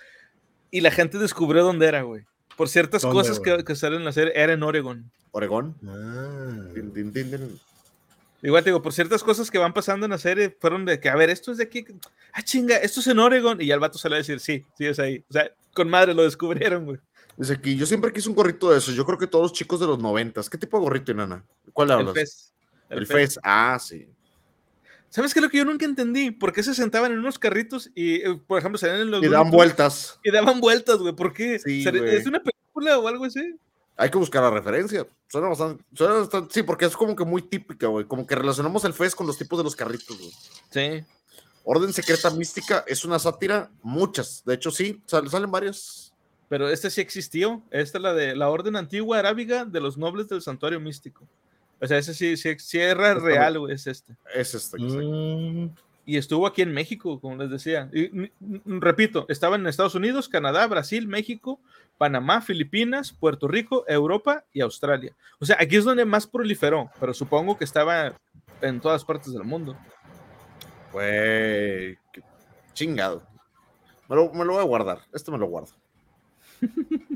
y la gente descubrió dónde era, güey. Por ciertas ¿Dónde, cosas que, que salen en la serie, era en Oregon. Oregón. Ah. Tin. Igual te digo, por ciertas cosas que van pasando en la serie, fueron de que, a ver, esto es de aquí. Ah, chinga, esto es en Oregon. Y ya el vato sale a decir, sí, sí, es ahí. O sea, con madre lo descubrieron, güey. Dice aquí, yo siempre quise un gorrito de esos. Yo creo que todos los chicos de los noventas. ¿Qué tipo de gorrito, Nana? ¿Cuál El hablas? Fez. El, Fez. Ah, sí. ¿Sabes qué es lo que yo nunca entendí? ¿Por qué se sentaban en unos carritos y, eh, por ejemplo, salían en los. Y dan vueltas. Y daban vueltas, güey. ¿Por qué? Sí, ¿Sere- güey. ¿Es una película o algo así? Hay que buscar la referencia. Suena bastante, suena bastante- Sí, porque es como que muy típica, güey. Como que relacionamos el Fez con los tipos de los carritos, güey. Sí. Orden Secreta Mística es una sátira, muchas. De hecho, sí, sal- salen varias. Pero este sí existió. Esta es la de la Orden Antigua Arábiga de los Nobles del Santuario Místico. O sea, ese sí, sí, sí era Está real, güey, es este. Es exacto. Mm, Y estuvo aquí en México, como les decía. Y, n- n- repito, estaba en Estados Unidos, Canadá, Brasil, México, Panamá, Filipinas, Puerto Rico, Europa y Australia. O sea, aquí es donde más proliferó, pero supongo que estaba en todas partes del mundo. Güey, chingado. Me lo, me lo voy a guardar. Este me lo guardo.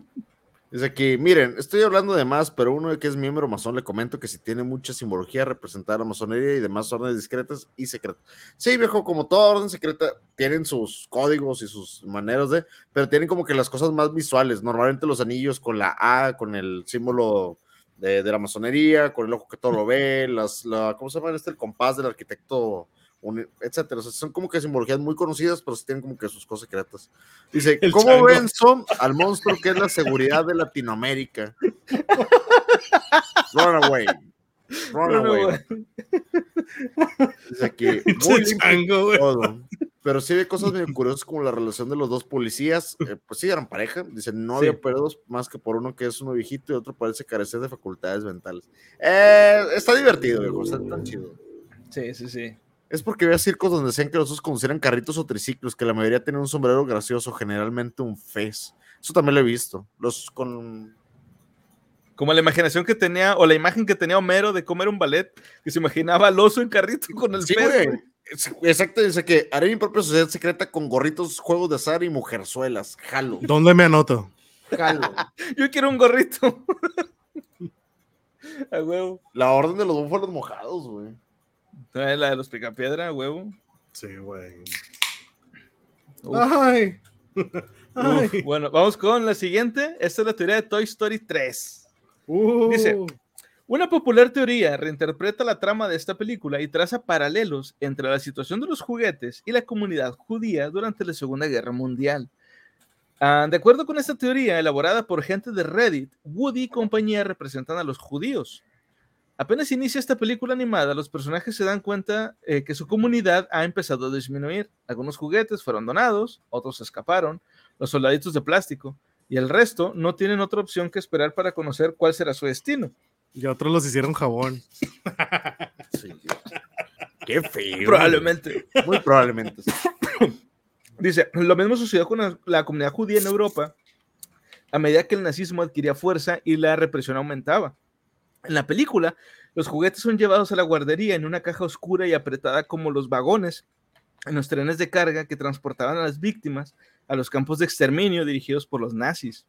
Dice aquí, miren, estoy hablando de más, pero uno que es miembro masón le comento que si tiene mucha simbología representar la masonería y demás órdenes discretas y secretas. Sí, viejo, como toda orden secreta, tienen sus códigos y sus maneras de, pero tienen como que las cosas más visuales. Normalmente los anillos con la A, con el símbolo de, de la masonería, con el ojo que todo lo ve, las, la, ¿cómo se llama este? El compás del arquitecto etcétera. O sea, son como que simbologías muy conocidas, pero sí tienen como que sus cosas secretas. Dice, El ¿cómo chango. ven son al monstruo que es la seguridad de Latinoamérica? Run away. Run away. Dice aquí, muy chango, todo. Pero sí hay cosas medio curiosas como la relación de los dos policías. eh, pues sí, eran pareja. Dice, no Sí. había pedos más que por uno que es uno viejito y otro parece carecer de facultades mentales. Eh, está divertido, viejo. Está tan chido. Sí, sí, sí. Es porque había circos donde decían que los otros conducían carritos o triciclos, que la mayoría tenían un sombrero gracioso, generalmente un fez. Eso también lo he visto. Los con. Como la imaginación que tenía, o la imagen que tenía Homero de cómo era un ballet, que se imaginaba al oso en carrito con el Sí, pez, güey. Exacto, dice que haré mi propia sociedad secreta con gorritos, juegos de azar y mujerzuelas. Jalo, ¿Dónde me anoto? jalo. Yo quiero un gorrito. A huevo. La orden de los búfalos mojados, güey. Trae La de los picapiedra, a huevo. Sí, güey. Uf. Ay. Ay. Uf, Bueno, vamos con la siguiente. Esta es la teoría de Toy Story 3. Uh. Dice, Una popular teoría reinterpreta la trama de esta película y traza paralelos entre la situación de los juguetes y la comunidad judía durante la Segunda Guerra Mundial. Ah, de acuerdo con esta teoría elaborada por gente de Reddit, Woody y compañía representan a los judíos. Apenas inicia esta película animada, los personajes se dan cuenta eh, que su comunidad ha empezado a disminuir. Algunos juguetes fueron donados, otros escaparon, los soldaditos de plástico, y el resto no tienen otra opción que esperar para conocer cuál será su destino. Y otros los hicieron jabón. Sí. Qué feo. Probablemente. Muy probablemente. sí. Dice, lo mismo sucedió con la, la comunidad judía en Europa a medida que el nazismo adquiría fuerza y la represión aumentaba. En la película, los juguetes son llevados a la guardería en una caja oscura y apretada como los vagones en los trenes de carga que transportaban a las víctimas a los campos de exterminio dirigidos por los nazis.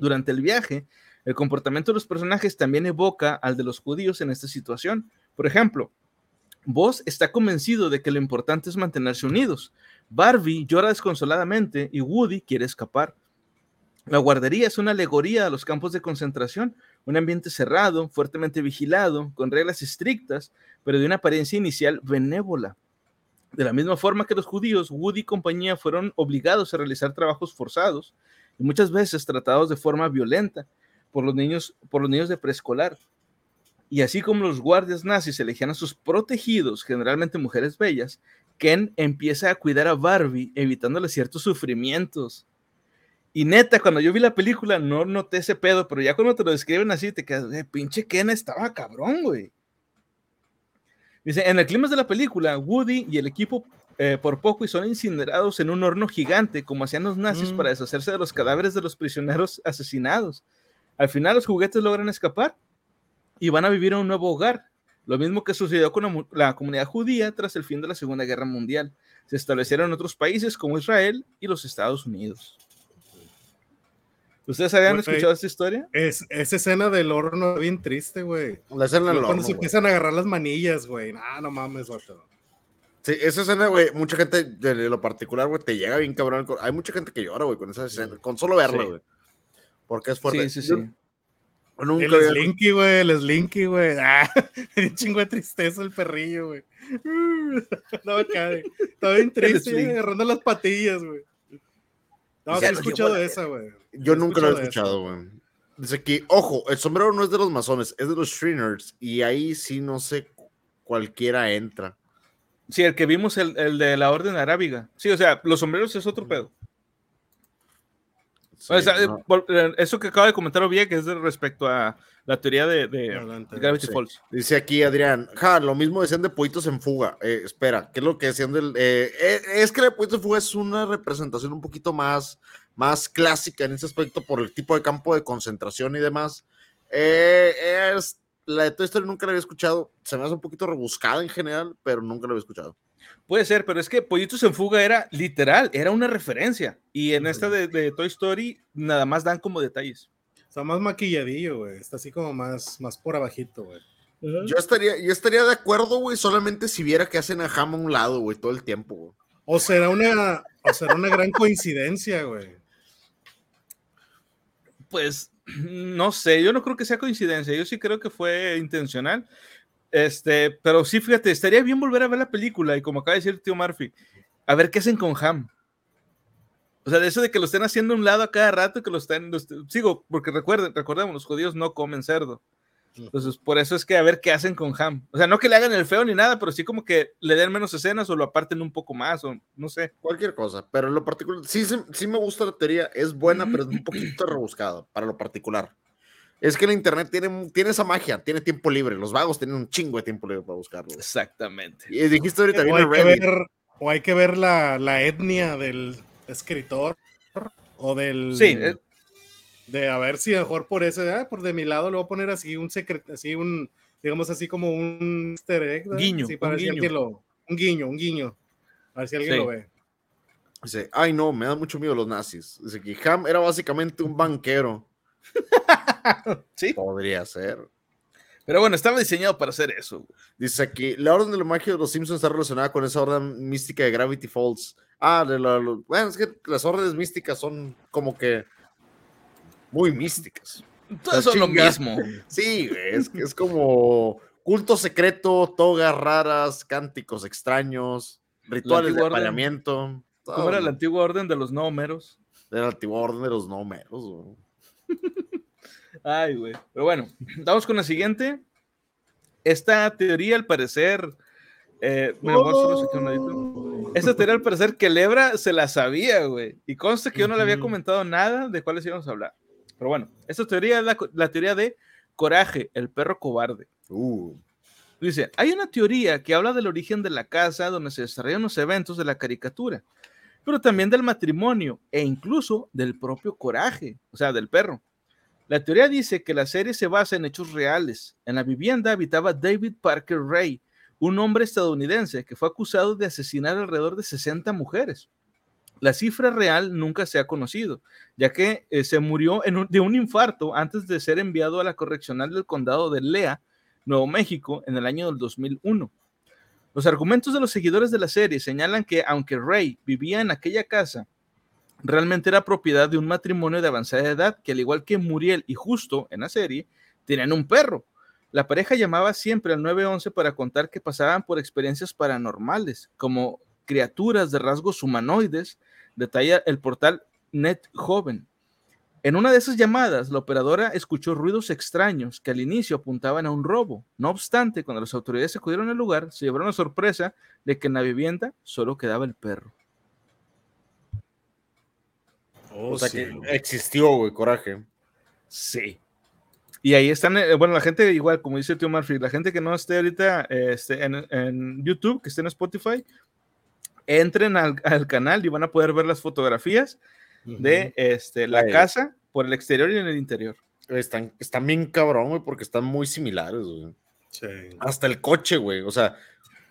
Durante el viaje, el comportamiento de los personajes también evoca al de los judíos en esta situación. Por ejemplo, Buzz está convencido de que lo importante es mantenerse unidos. Barbie llora desconsoladamente y Woody quiere escapar. La guardería es una alegoría a los campos de concentración, un ambiente cerrado, fuertemente vigilado, con reglas estrictas, pero de una apariencia inicial benévola. De la misma forma que los judíos, Woody y compañía fueron obligados a realizar trabajos forzados y muchas veces tratados de forma violenta por los niños, por los niños de preescolar. Y así como los guardias nazis elegían a sus protegidos, generalmente mujeres bellas, Ken empieza a cuidar a Barbie, evitándole ciertos sufrimientos. Y neta, cuando yo vi la película no noté ese pedo, pero ya cuando te lo describen así, te quedas, eh, pinche Ken estaba cabrón, güey. Dice, en el clima de la película, Woody y el equipo eh, por poco y son incinerados en un horno gigante, como hacían los nazis Mm. para deshacerse de los cadáveres de los prisioneros asesinados. Al final los juguetes logran escapar y van a vivir en un nuevo hogar. Lo mismo que sucedió con la, la comunidad judía tras el fin de la Segunda Guerra Mundial. Se establecieron en otros países como Israel y los Estados Unidos. ¿Ustedes habían escuchado esta historia? Es, esa escena del horno es bien triste, güey. La escena del Cuando horno, se güey. empiezan a agarrar las manillas, güey. Ah, no mames, vato. Sí, esa escena, güey, mucha gente de lo particular, güey, te llega bien cabrón. Hay mucha gente que llora, güey, con esa escena, con solo verla, Sí. güey. Porque es fuerte. Sí, sí, sí. yo nunca El había- Slinky, güey, el Slinky, güey. Ah, un chingo de tristeza el perrillo, güey. No me cae. Estaba bien triste, agarrando las patillas, güey. No, sí he escuchado esa, güey. Yo nunca lo he escuchado güey. Dice aquí, ojo, el sombrero no es de los masones, es de los Shriners. Y ahí sí no sé, cualquiera entra. Sí, el que vimos, el, el de la Orden Arábiga. Sí, o sea, los sombreros es otro pedo. Sí, O sea, eh, no. por- eh, eso que acaba de comentar Oviedo, que es de respecto a la teoría de, de Adelante, Gravity sí. Falls. Dice aquí Adrián, ja, lo mismo decían de Pollitos en Fuga. Eh, espera, ¿qué es lo que decían del...? eh, eh, es que la de Pollitos en Fuga es una representación un poquito más, más clásica en ese aspecto por el tipo de campo de concentración y demás. Eh, es, la de Toy Story nunca la había escuchado. Se me hace un poquito rebuscada en general, pero nunca la había escuchado. Puede ser, pero es que Pollitos en Fuga era literal, era una referencia. Y en esta de, de Toy Story, nada más dan como detalles. Está más maquilladillo, güey. Está así como más, más por abajito, güey. Yo estaría, yo estaría de acuerdo, güey, solamente si viera que hacen a Ham a un lado, güey, todo el tiempo, güey. O será una, o será una gran coincidencia, güey. Pues no sé, yo no creo que sea coincidencia, yo sí creo que fue intencional. Este, pero sí, fíjate, estaría bien volver a ver la película y como acaba de decir el tío Murphy, a ver qué hacen con Ham. O sea, de eso de que lo estén haciendo a un lado a cada rato, que lo estén, lo est- sigo, porque recuerden, recordemos, los judíos no comen cerdo. Entonces, por eso es que a ver qué hacen con Ham. O sea, no que le hagan el feo ni nada, pero sí como que le den menos escenas o lo aparten un poco más, o no sé. Cualquier cosa, pero en lo particular, sí, sí, sí me gusta la teoría, es buena, pero es un poquito rebuscada para lo particular. Es que el internet tiene, tiene esa magia, tiene tiempo libre, los vagos tienen un chingo de tiempo libre para buscarlo. Exactamente. Y dijiste ahorita, O viene hay, que ver, o hay que ver la, la etnia del escritor o del Sí, eh, de a ver si mejor por ese, ah, por de mi lado le voy a poner así un secreto, así un, digamos así como un easter egg. Guiño, Sí, para un si guiño. lo, un guiño, un guiño. A ver si alguien Sí. lo ve. Dice, ay no, me da mucho miedo los nazis. Dice que Ham era básicamente un banquero. Sí. Podría ser. Pero bueno, estaba diseñado para hacer eso. Dice aquí, la orden de la magia de los Simpsons está relacionada con esa orden mística de Gravity Falls. Ah, de la- lo- bueno, es que las órdenes místicas son como que muy místicas. Todo son lo mismo. Sí, es, es como culto secreto, togas raras, cánticos extraños, rituales de todo, ¿Cómo era la ¿no? antigua orden de los no homeros? de la antigua orden de los números. güey. Ay, güey. Pero bueno, vamos con la siguiente. Esta teoría, al parecer. Eh, mira, voy a hacerlo aquí a un ladito. Esta teoría, al parecer, que Lebra se la sabía, güey. Y consta que yo no le había comentado nada de cuáles íbamos a hablar. Pero bueno, esta teoría es la, la teoría de Coraje, el perro cobarde. Uh, Dice, hay una teoría que habla del origen de la casa donde se desarrollan los eventos de la caricatura, pero también del matrimonio e incluso del propio coraje, o sea, del perro. La teoría dice que la serie se basa en hechos reales. En la vivienda habitaba David Parker Ray, un hombre estadounidense que fue acusado de asesinar alrededor de 60 mujeres. La cifra real nunca se ha conocido, ya que eh, se murió de un infarto antes de ser enviado a la correccional del condado de Lea, Nuevo México, en el año del 2001. Los argumentos de los seguidores de la serie señalan que aunque Ray vivía en aquella casa, realmente era propiedad de un matrimonio de avanzada edad que al igual que Muriel y Justo en la serie, tenían un perro. La pareja llamaba siempre al 911 para contar que pasaban por experiencias paranormales, como criaturas de rasgos humanoides, detalla el portal Net Joven. En una de esas llamadas, la operadora escuchó ruidos extraños que al inicio apuntaban a un robo. No obstante, cuando las autoridades acudieron al lugar, se llevaron la sorpresa de que en la vivienda solo quedaba el perro. Oh, o sea sí, que existió, güey, coraje. Sí. Y ahí están, eh, bueno, la gente igual, como dice el tío Murphy, la gente que no esté ahorita eh, este, en, en YouTube, que esté en Spotify, entren al, al canal y van a poder ver las fotografías de este, la Ahí. casa por el exterior y en el interior. Están, están bien cabrón, güey, porque están muy similares, güey. Sí. Hasta el coche, güey. O sea,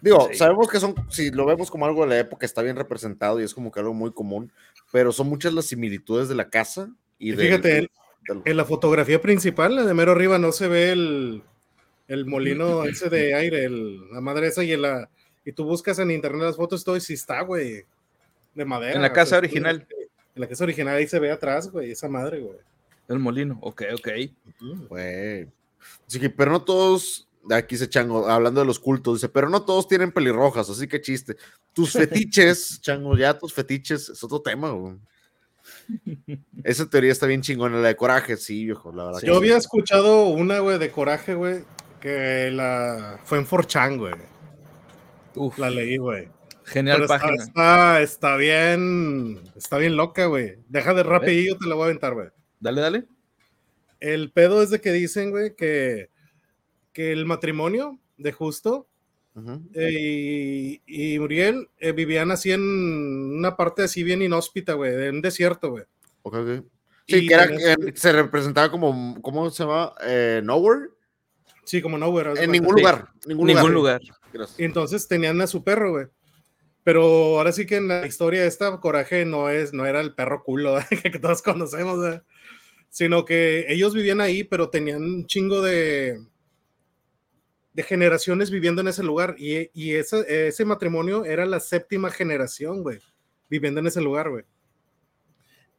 digo, Sí. sabemos que son, si lo vemos como algo de la época, está bien representado y es como que algo muy común, pero son muchas las similitudes de la casa y Y fíjate, del- en la fotografía principal, la de mero arriba, no se ve el, el molino ese de aire, el- la madre esa, y en la y tú buscas en internet las fotos, todo y sí está, güey, de madera. En la o sea, casa original. En la casa original ahí se ve atrás, güey, esa madre, güey. El molino, ok, ok. Güey. Así que, pero no todos, aquí se chango, hablando de los cultos, dice, pero no todos tienen pelirrojas, así que chiste. Tus fetiches, chango, ya tus fetiches, es otro tema, güey. Esa teoría está bien chingona, la de coraje, sí, viejo, la verdad. que Yo sí. había escuchado una, güey, de coraje, güey, que la fue en 4chan, güey. Uf, La leí, güey. genial Pero está, página. está, está bien, está bien loca, güey. Deja de rapidillo, te la voy a aventar, güey. Dale, dale. El pedo es de que dicen, güey, que, que el matrimonio de Justo Eh, y, y Muriel eh, vivían así en una parte así bien inhóspita, güey, de un desierto, güey. Ok, ok. Sí, Y que era, eh, se representaba como, ¿cómo se llama? Eh, Nowhere. Sí, como no, güey. haz de En cuenta. ningún Sí. lugar. Ningún, Ningún lugar. lugar. Gracias. Y entonces tenían a su perro, güey. Pero ahora sí que en la historia esta, Coraje no es, no era el perro culo que todos conocemos, güey. sino que ellos vivían ahí, pero tenían un chingo de, de generaciones viviendo en ese lugar. Y, y ese, ese matrimonio era la séptima generación, güey, viviendo en ese lugar, güey.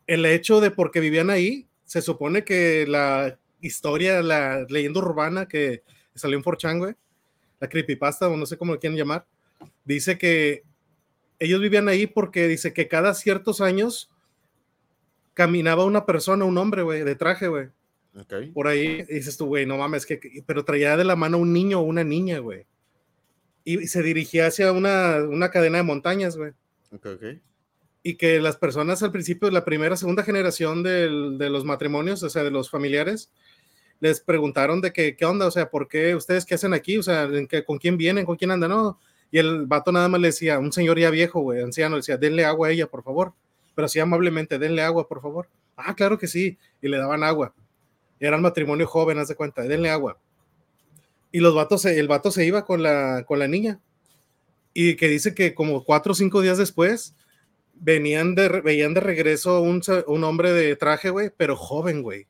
El hecho de porque vivían ahí, se supone que la historia, la leyenda urbana que salió en 4chan, güey, la creepypasta, o no sé cómo lo quieren llamar, dice que ellos vivían ahí porque dice que cada ciertos años caminaba una persona, un hombre, güey, de traje, güey, Ok. por ahí, dices tú, güey, no mames, que, pero traía de la mano un niño o una niña, güey. Y se dirigía hacia una, una cadena de montañas, güey. Ok, ok. Y que las personas al principio, la primera, segunda generación del- de los matrimonios, o sea, de los familiares, les preguntaron de que, qué onda, o sea, ¿por qué ustedes qué hacen aquí? O sea, ¿en qué- ¿con quién vienen? ¿Con quién andan? No. Y el vato nada más le decía, un señor ya viejo, güey, anciano, le decía, denle agua a ella, por favor. Pero así amablemente, denle agua, por favor. Ah, claro que sí. Y le daban agua. Era un matrimonio joven, haz de cuenta, denle agua. Y los vatos, el vato se iba con la, con la niña. y que dice que como cuatro o cinco días después venían de, veían de regreso un, un hombre de traje, güey, pero joven, güey.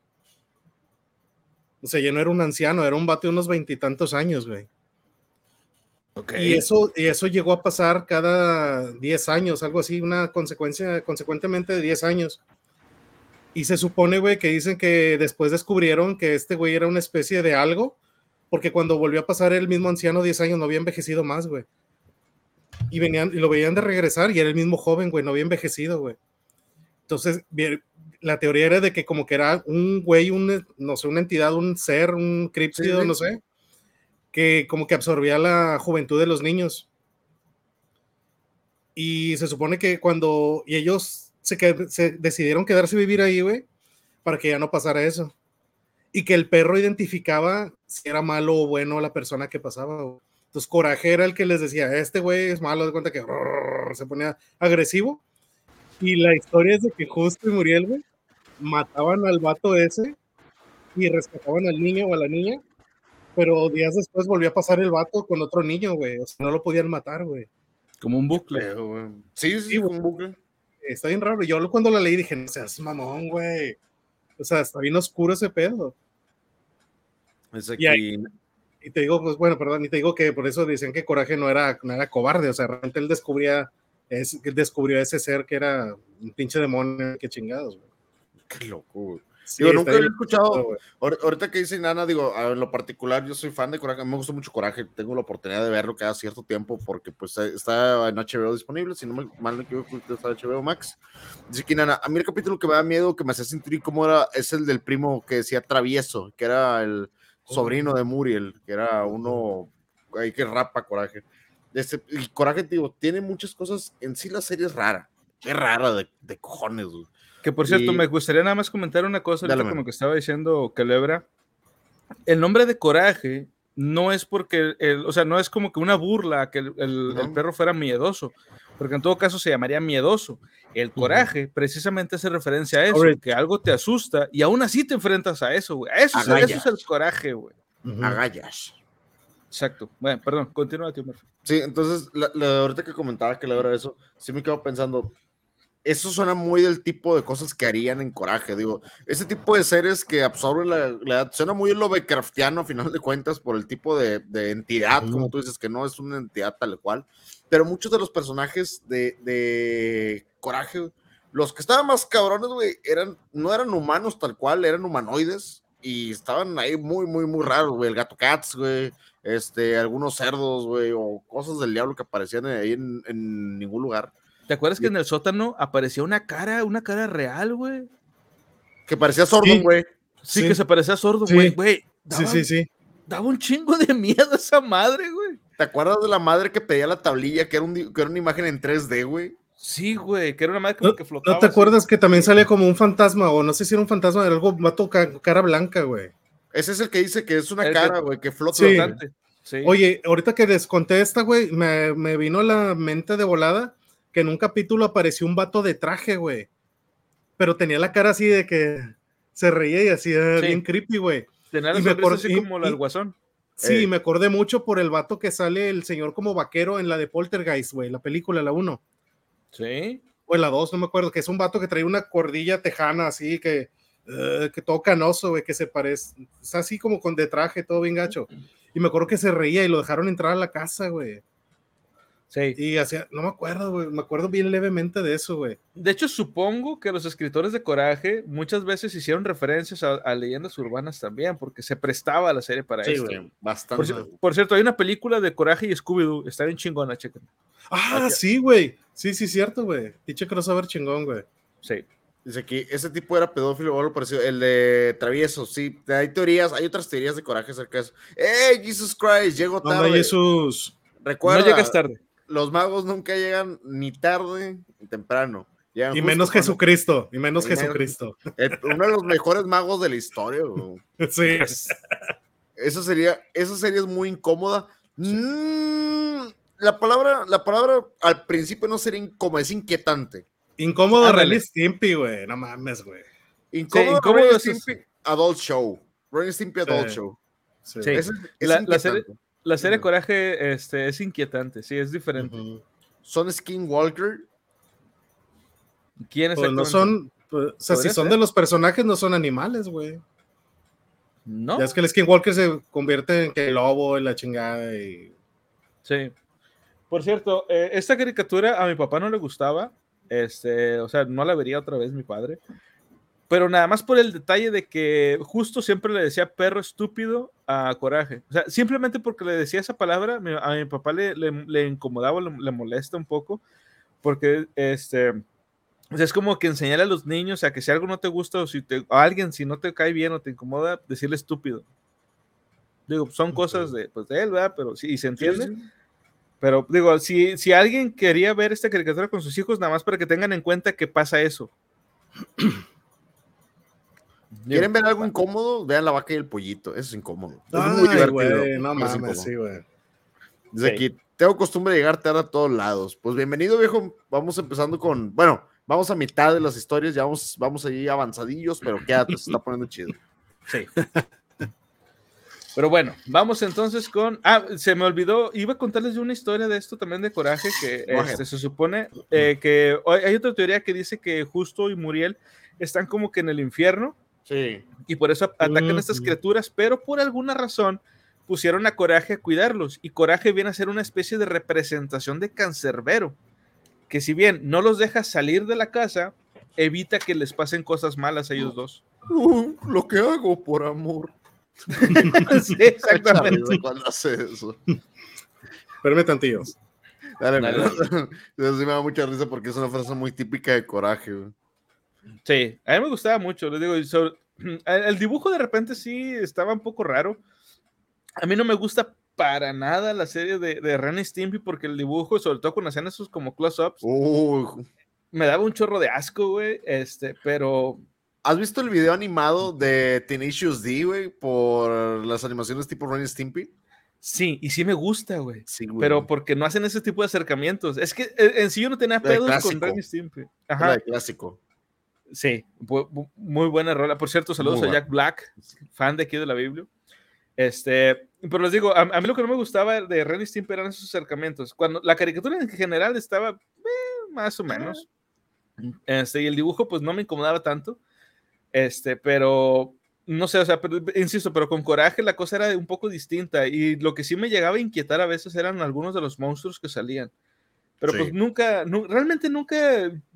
O sea, ya no era un anciano, era un vato de unos veintitantos años, güey. Ok. Y eso, y eso llegó a pasar cada 10 años, algo así, una consecuencia, consecuentemente de 10 años. Y se supone, güey, que dicen que después descubrieron que este güey era una especie de algo, porque cuando volvió a pasar el mismo anciano 10 años no había envejecido más, güey. Y venían, y lo veían de regresar y era el mismo joven, güey, no había envejecido, güey. Entonces, la teoría era de que como que era un güey, un, no sé, una entidad, un ser, un críptido, sí. no sé, que como que absorbía la juventud de los niños. Y se supone que cuando y ellos se, qued- se decidieron quedarse a vivir ahí, güey, para que ya no pasara eso. Y que el perro identificaba si era malo o bueno la persona que pasaba. güey. Entonces, Coraje era el que les decía, este güey es malo, de cuenta que se ponía agresivo. Y la historia es de que justo y Muriel, güey, mataban al vato ese y rescataban al niño o a la niña, pero días después volvió a pasar el vato con otro niño, güey. O sea, no lo podían matar, güey. Como un bucle. Güey. Sí, sí, un bucle. Está bien raro. Yo cuando la leí dije, no seas mamón, güey. O sea, está bien oscuro ese pedo. Es Y ahí- aquí. Y te digo, pues bueno, perdón, y te digo que por eso dicen que Coraje no era, no era cobarde, o sea, realmente él descubría, es, él descubrió ese ser que era un pinche demonio, que chingados, güey. Qué loco, güey. Sí, Digo, nunca bien había escuchado- Ahorita que dice Nana, digo, a- en lo particular, yo soy fan de Coraje, me gusta mucho Coraje, tengo la oportunidad de verlo cada cierto tiempo porque pues eh, está en HBO disponible, si no me mal no equivoco, está en HBO Max. Dice que Nana, a mí el capítulo que me da miedo, que me hace sentir como era, es el del primo que decía Travieso, que era el sobrino de Muriel, que era uno ahí que rapa Coraje. Este, y Coraje, digo, tiene muchas cosas, en sí la serie es rara, es rara de, de cojones, güey. Que por cierto, Y- me gustaría nada más comentar una cosa ahorita con lo que estaba diciendo Calebra. El nombre de Coraje no es porque, el- o sea, no es como que una burla que el, el- el No. perro fuera miedoso, porque en todo caso se llamaría miedoso. El coraje precisamente hace referencia a eso, que algo te asusta y aún así te enfrentas a eso, güey. Eso, es- eso es el coraje, güey. Ujú. Agallas. Exacto. Bueno, perdón, continúa, tío Murphy. Sí, entonces, la, la- ahorita que comentaba que le era eso, sí me quedo pensando, eso suena muy del tipo de cosas que harían en Coraje, digo, ese tipo de seres que absorben la, la edad, suena muy Lovecraftiano a final de cuentas por el tipo de, de entidad, como tú dices, que no es una entidad tal cual, pero muchos de los personajes de, de Coraje, los que estaban más cabrones, güey, eran, no eran humanos tal cual, eran humanoides y estaban ahí muy, muy, muy raros, güey, el gato Cats, güey, este, algunos cerdos, güey, o cosas del diablo que aparecían ahí en, en ningún lugar. ¿Te acuerdas que en el sótano aparecía una cara, una cara real, güey? Que parecía sordo, güey. Sí, Sí. que se parecía sordo, Sí. güey. Güey, Sí, sí, sí. daba un chingo de miedo esa madre, güey. ¿Te acuerdas de la madre que pedía la tablilla, que era, un, que era una imagen en 3D, güey? Sí, güey, que era una madre como ¿No, que flotaba. ¿no te así. acuerdas que también sale como un fantasma? O no sé si era un fantasma, era algo, vato ca- cara blanca, güey. Ese es el que dice que es una El que- cara, güey, que flota. Sí. Oye, ahorita que les conté esta, güey, me, me vino a la mente de volada que en un capítulo apareció un vato de traje, güey. Pero tenía la cara así de que se reía y así, eh, Sí. bien creepy, güey. Tenía la y me así y- como la del guasón. Sí, Eh. me acordé mucho por el vato que sale el señor como vaquero en la de Poltergeist, güey, la película, la 1. Sí. O en la 2, no me acuerdo, que es un vato que trae una cordilla tejana así, que, eh, que todo canoso, güey, que se parece, es así como con de traje, todo bien gacho. Y me acuerdo que se reía y lo dejaron entrar a la casa, güey. Sí. Y hacía, no me acuerdo, güey, me acuerdo bien levemente de eso, güey. De hecho, supongo que los escritores de Coraje muchas veces hicieron referencias a, a leyendas urbanas también, porque se prestaba la serie para Sí, esto. güey, Por, bastante. por cierto, hay una película de Coraje y Scooby-Doo, está bien chingona, chequen. Ah, sí, güey. Sí, sí, cierto, güey. Dicho crossover chingón, güey. Sí. Dice aquí, ese tipo era pedófilo o algo parecido. El de Travieso, sí. Hay teorías, hay otras teorías de coraje acerca de eso. ¡Ey, Jesus Christ! Llego tarde. Jesús. Recuerda, no llegas tarde. Los magos nunca llegan ni tarde ni temprano. Llegan Y menos cuando- Jesucristo. Y menos Y menos- Jesucristo. uno de los mejores magos de la historia, güey. Sí. Eso sería, esa serie es muy incómoda. Mm, la palabra, la palabra al principio no sería incómoda, es inquietante. Incómodo. Ren y Stimpy, güey. No mames, güey. Incómodo Ren. Stimpy, Adult Show. Ren Stimpy Adult Sí. Show. Sí. Sí. Es La- la serie-. La serie. Coraje este, es inquietante, sí, es diferente. ¿Son Skinwalker? ¿Quién Pues no son, pues, o sea, si son ser. de los personajes, no son animales, güey. No, Ya es que el Skinwalker se convierte en que el lobo y la chingada y... sí. Por cierto, eh, esta caricatura a mi papá no le gustaba, este, o sea, no la vería otra vez mi padre, pero nada más por el detalle de que justo siempre le decía perro estúpido a Coraje. O sea, simplemente porque le decía esa palabra, a mi papá le, le, le incomodaba, le, le molesta un poco, porque este, o sea, es como que enseñarle a los niños a que si algo no te gusta o si te, a alguien, si no te cae bien o te incomoda, decirle estúpido. Digo, son cosas de, pues, de él, ¿verdad? Pero sí, y se entiende. Pero digo, si, si alguien quería ver esta caricatura con sus hijos, nada más para que tengan en cuenta que pasa eso. ¿Quieren ver algo incómodo? Vean la vaca y el pollito. Eso es incómodo. Es muy Ay, divertido. güey, no mames, incómodo. sí, güey. Desde Sí. aquí, tengo costumbre de llegar tarde a todos lados. Pues bienvenido, viejo. Vamos empezando con, bueno, vamos a mitad de las historias, ya vamos, vamos ahí avanzadillos, pero quédate, se está poniendo chido. Sí. Pero bueno, vamos entonces con. Ah, se me olvidó, iba a contarles yo una historia de esto también de coraje, que este, se supone eh, que hay hay otra teoría que dice que Justo y Muriel están como que en el infierno Sí. y por eso atacan a estas criaturas, pero por alguna razón pusieron a Coraje a cuidarlos y Coraje viene a ser una especie de representación de cancerbero, que si bien no los deja salir de la casa, evita que les pasen cosas malas a ellos dos. Uh, lo que hago por amor. sí, exactamente. Cuando hace eso. Espérame. Dale, Dale, mira. Eso sí me da mucha risa porque es una frase muy típica de coraje. güey. Sí, a mí me gustaba mucho, les digo, sobre- el dibujo de repente sí estaba un poco raro. A mí no me gusta para nada la serie de, de Ren y Stimpy porque el dibujo, sobre todo cuando hacían esos como close-ups, Uh, me daba un chorro de asco, güey, este, pero ¿Has visto el video animado de Tenacious D, güey? Por las animaciones tipo Ren y Stimpy. sí, y sí me gusta, güey. Sí, güey. Pero porque no hacen ese tipo de acercamientos. Es que eh, en sí yo no tenía pedos con. Ren y Stimpy. Ajá, de clásico. Sí, bu- muy buena rola. Por cierto, saludos Muy a. Jack Black, fan de aquí de la Biblia. Este, pero les digo, a, a mí lo que no me gustaba de Ren y Stimpy eran esos acercamientos. Cuando la caricatura en general estaba eh, más o menos. Este, y el dibujo, pues no me incomodaba tanto. Este, pero no sé, o sea, pero, insisto, pero con coraje la cosa era un poco distinta. Y lo que sí me llegaba a inquietar a veces eran algunos de los monstruos que salían. Pero pues nunca, nu- realmente nunca,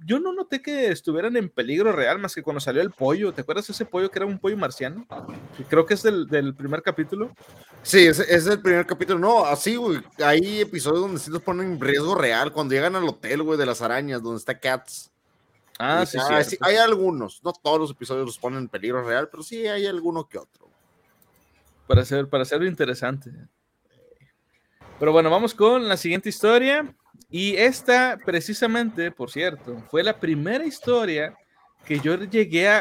yo no noté que estuvieran en peligro real más que cuando salió el pollo. ¿Te acuerdas de ese pollo que era un pollo marciano? Creo que es del, del primer capítulo. Sí, ese es el primer capítulo. No, así, güey. Hay episodios donde sí los ponen en riesgo real. Cuando llegan al hotel, güey, de las arañas, donde está Cats. Ah, Y- sí, ah, sí. hay algunos. No todos los episodios los ponen en peligro real, pero sí hay alguno que otro. Para hacer, para hacerlo interesante. Pero bueno, vamos con la siguiente historia. Y esta, precisamente, por cierto, fue la primera historia que yo llegué a,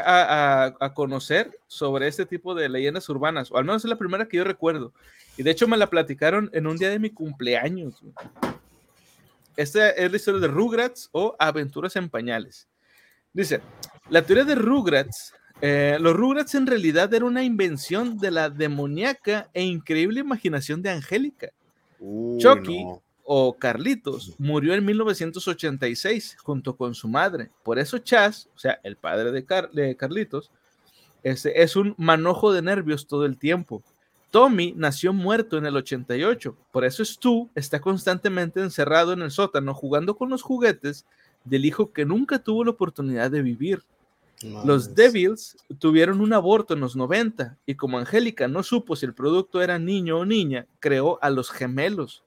a- a conocer sobre este tipo de leyendas urbanas, o al menos es la primera que yo recuerdo. Y de hecho me la platicaron en un día de mi cumpleaños. Esta es la historia de Rugrats o Aventuras en Pañales. Dice, la teoría de Rugrats, eh, los Rugrats en realidad era una invención de la demoníaca e increíble imaginación de Angélica Uy, Chucky. no. O Carlitos murió en 1986 junto con su madre. Por eso Chas, o sea, el padre de, Car- de Carlitos, este, es un manojo de nervios todo el tiempo. Tommy nació muerto en el 88, por eso Stu está constantemente encerrado en el sótano jugando con los juguetes del hijo que nunca tuvo la oportunidad de vivir. Los. Devils tuvieron un aborto en los 90 y como Angélica no supo si el producto era niño o niña, creó a los gemelos.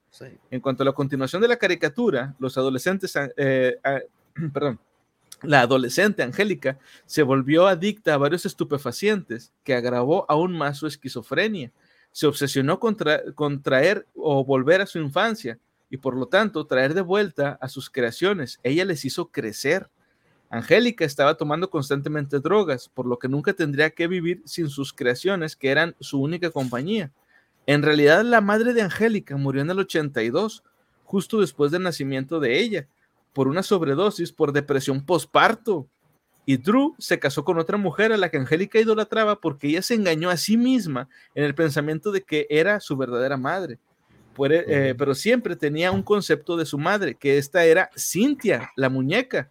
En cuanto a la continuación de la caricatura, los adolescentes, eh, ah, perdón, la adolescente Angélica se volvió adicta a varios estupefacientes que agravó aún más su esquizofrenia. Se obsesionó con traer o volver a su infancia y por lo tanto traer de vuelta a sus creaciones. Ella les hizo crecer. Angélica estaba tomando constantemente drogas, por lo que nunca tendría que vivir sin sus creaciones, que eran su única compañía. En realidad, la madre de Angélica murió en el 82, justo después del nacimiento de ella, por una sobredosis por depresión posparto. Y Drew se casó con otra mujer a la que Angélica idolatraba porque ella se engañó a sí misma en el pensamiento de que era su verdadera madre. eh, pero siempre tenía un concepto de su madre, que esta era Cintia, la muñeca.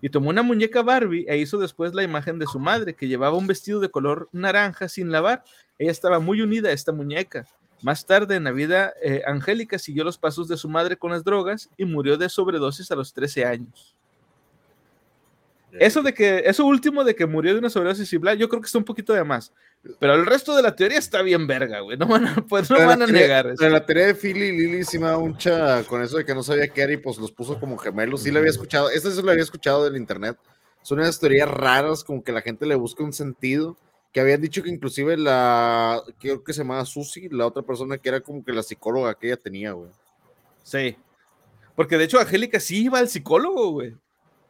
Y tomó una muñeca Barbie e hizo después la imagen de su madre, que llevaba un vestido de color naranja sin lavar. Ella estaba muy unida a esta muñeca. Más tarde, en la vida, eh, Angélica siguió los pasos de su madre con las drogas y murió de sobredosis a los 13 años. Eso de que, eso último de que murió de una sobredosis y bla, yo creo que está un poquito de más. Pero el resto de la teoría está bien verga, güey. No van a, pues, no van la a teoría- negar eso. la teoría de Philly y Lily sí me da mucha con eso de que no sabía qué era y pues los puso como gemelos. Sí lo había escuchado. Esta sí lo había escuchado del internet. Son unas teorías raras, como que la gente le busca un sentido. Que habían dicho que inclusive la, creo que se llamaba Susi, la otra persona que era como que la psicóloga que ella tenía, güey. Sí. Porque de hecho, Angélica sí iba al psicólogo, güey.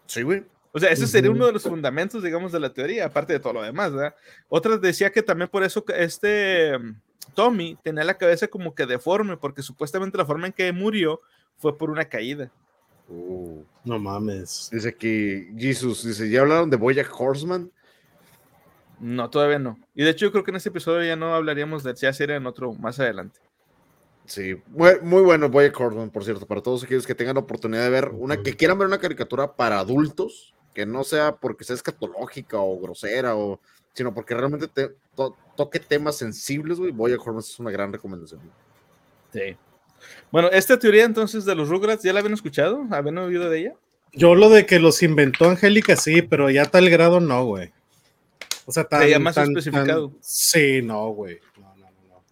Sí, güey. O sea, ese sería uno de los fundamentos, digamos, de la teoría, aparte de todo lo demás, ¿verdad? Otra decía que también por eso que este mm, Tommy tenía la cabeza como que deforme, porque supuestamente la forma en que murió fue por una caída. Uh, No mames. dice aquí, Jesus, dice, ¿ya hablaron de Boyack Horseman? No, todavía no. Y de hecho, yo creo que en este episodio ya no hablaríamos de ya sería en otro más adelante. Sí, muy, muy bueno Boyack Horseman, por cierto, para todos aquellos que tengan la oportunidad de ver una, que quieran ver una caricatura para adultos, que no sea porque sea escatológica o grosera, o, sino porque realmente te, to- toque temas sensibles, güey, Boyack Horseman es una gran recomendación. Sí. Bueno, esta teoría entonces de los Rugrats, ¿ya la habían escuchado? ¿Habían oído de ella? Yo lo de que los inventó Angélica sí, pero ya a tal grado no, güey. O sea, tan, más tan- especificado. tan- Sí, no, güey. No, no, no, no.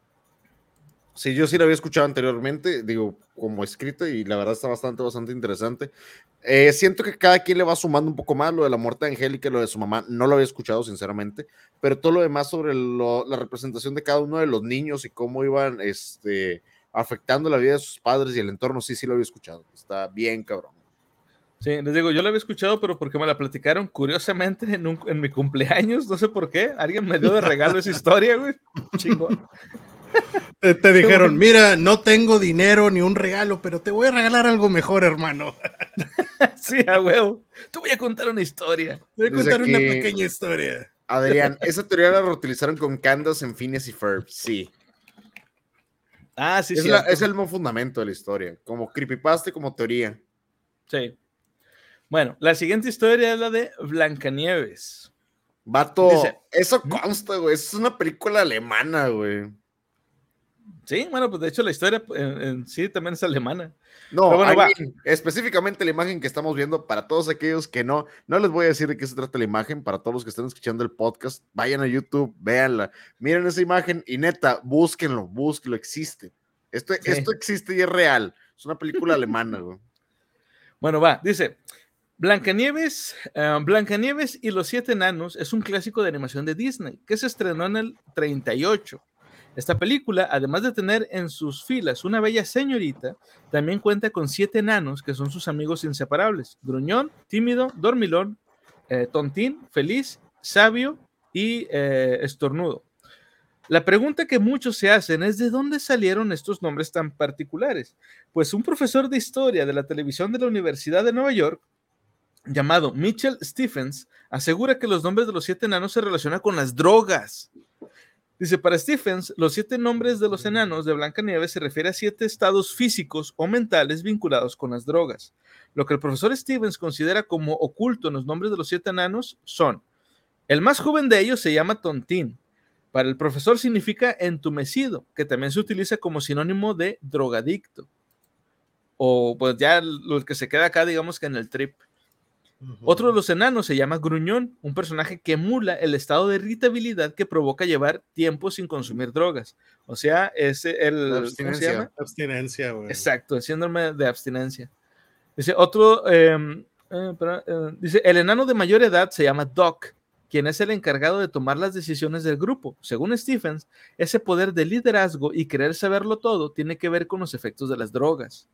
Sí, yo sí la había escuchado anteriormente, digo, como escrita, y la verdad está bastante, bastante interesante. Eh, siento que cada quien le va sumando un poco más, lo de la muerte de Angélica y lo de su mamá, no lo había escuchado, sinceramente, pero todo lo demás sobre lo- la representación de cada uno de los niños y cómo iban este, afectando la vida de sus padres y el entorno, sí, sí lo había escuchado. Está bien, cabrón. Sí, les digo, yo la había escuchado, pero porque me la platicaron curiosamente en, un- en mi cumpleaños, no sé por qué. Alguien me dio de regalo esa historia, güey. Chingón. Te, te dijeron, mira, no tengo dinero ni un regalo, pero te voy a regalar algo mejor, hermano. Sí, a huevo. Te voy a contar una historia. Te voy a contar una pequeña historia. Adrián, esa teoría la reutilizaron con Candace en Phineas y Ferb, sí. Ah, sí, es, sí. la- es el mismo fundamento de la historia, como creepypasta y como teoría. Sí. Bueno, la siguiente historia es la de Blancanieves. Vato, Dice- eso consta, güey. Es una película alemana, güey. Sí, bueno, pues de hecho la historia en- en sí también es alemana. No, bueno, específicamente la imagen que estamos viendo, para todos aquellos que no, no les voy a decir de qué se trata la imagen, para todos los que están escuchando el podcast, vayan a YouTube, véanla, miren esa imagen y neta, búsquenlo, búsquenlo, existe. Esto, Sí. esto existe y es real. Es una película alemana, güey. Bueno, va, dice, Blancanieves, eh, Blancanieves y los siete enanos es un clásico de animación de Disney que se estrenó en el 38. Esta película, además de tener en sus filas una bella señorita, también cuenta con siete enanos que son sus amigos inseparables. Gruñón, tímido, dormilón, eh, tontín, feliz, sabio y eh, estornudo. La pregunta que muchos se hacen es de dónde salieron estos nombres tan particulares. Pues un profesor de historia de la televisión de la Universidad de Nueva York, llamado Mitchell Stephens, asegura que los nombres de los siete enanos se relacionan con las drogas. Dice, para Stephens, los siete nombres de los enanos de Blancanieves se refiere a siete estados físicos o mentales vinculados con las drogas. Lo que el profesor Stevens considera como oculto en los nombres de los siete enanos son, el más joven de ellos se llama Tontín. Para el profesor significa entumecido, que también se utiliza como sinónimo de drogadicto. O pues ya lo que se queda acá, digamos que en el trip. Otro de los enanos se llama Gruñón, un personaje que emula el estado de irritabilidad que provoca llevar tiempo sin consumir drogas. O sea, es el... La ¿cómo se abstinencia. llama? Abstinencia, güey. Exacto, el síndrome de abstinencia. Dice otro, em, eh, eh, dice, el enano de mayor edad se llama Doc, quien es el encargado de tomar las decisiones del grupo. Según Stephens, ese poder de liderazgo y querer saberlo todo tiene que ver con los efectos de las drogas.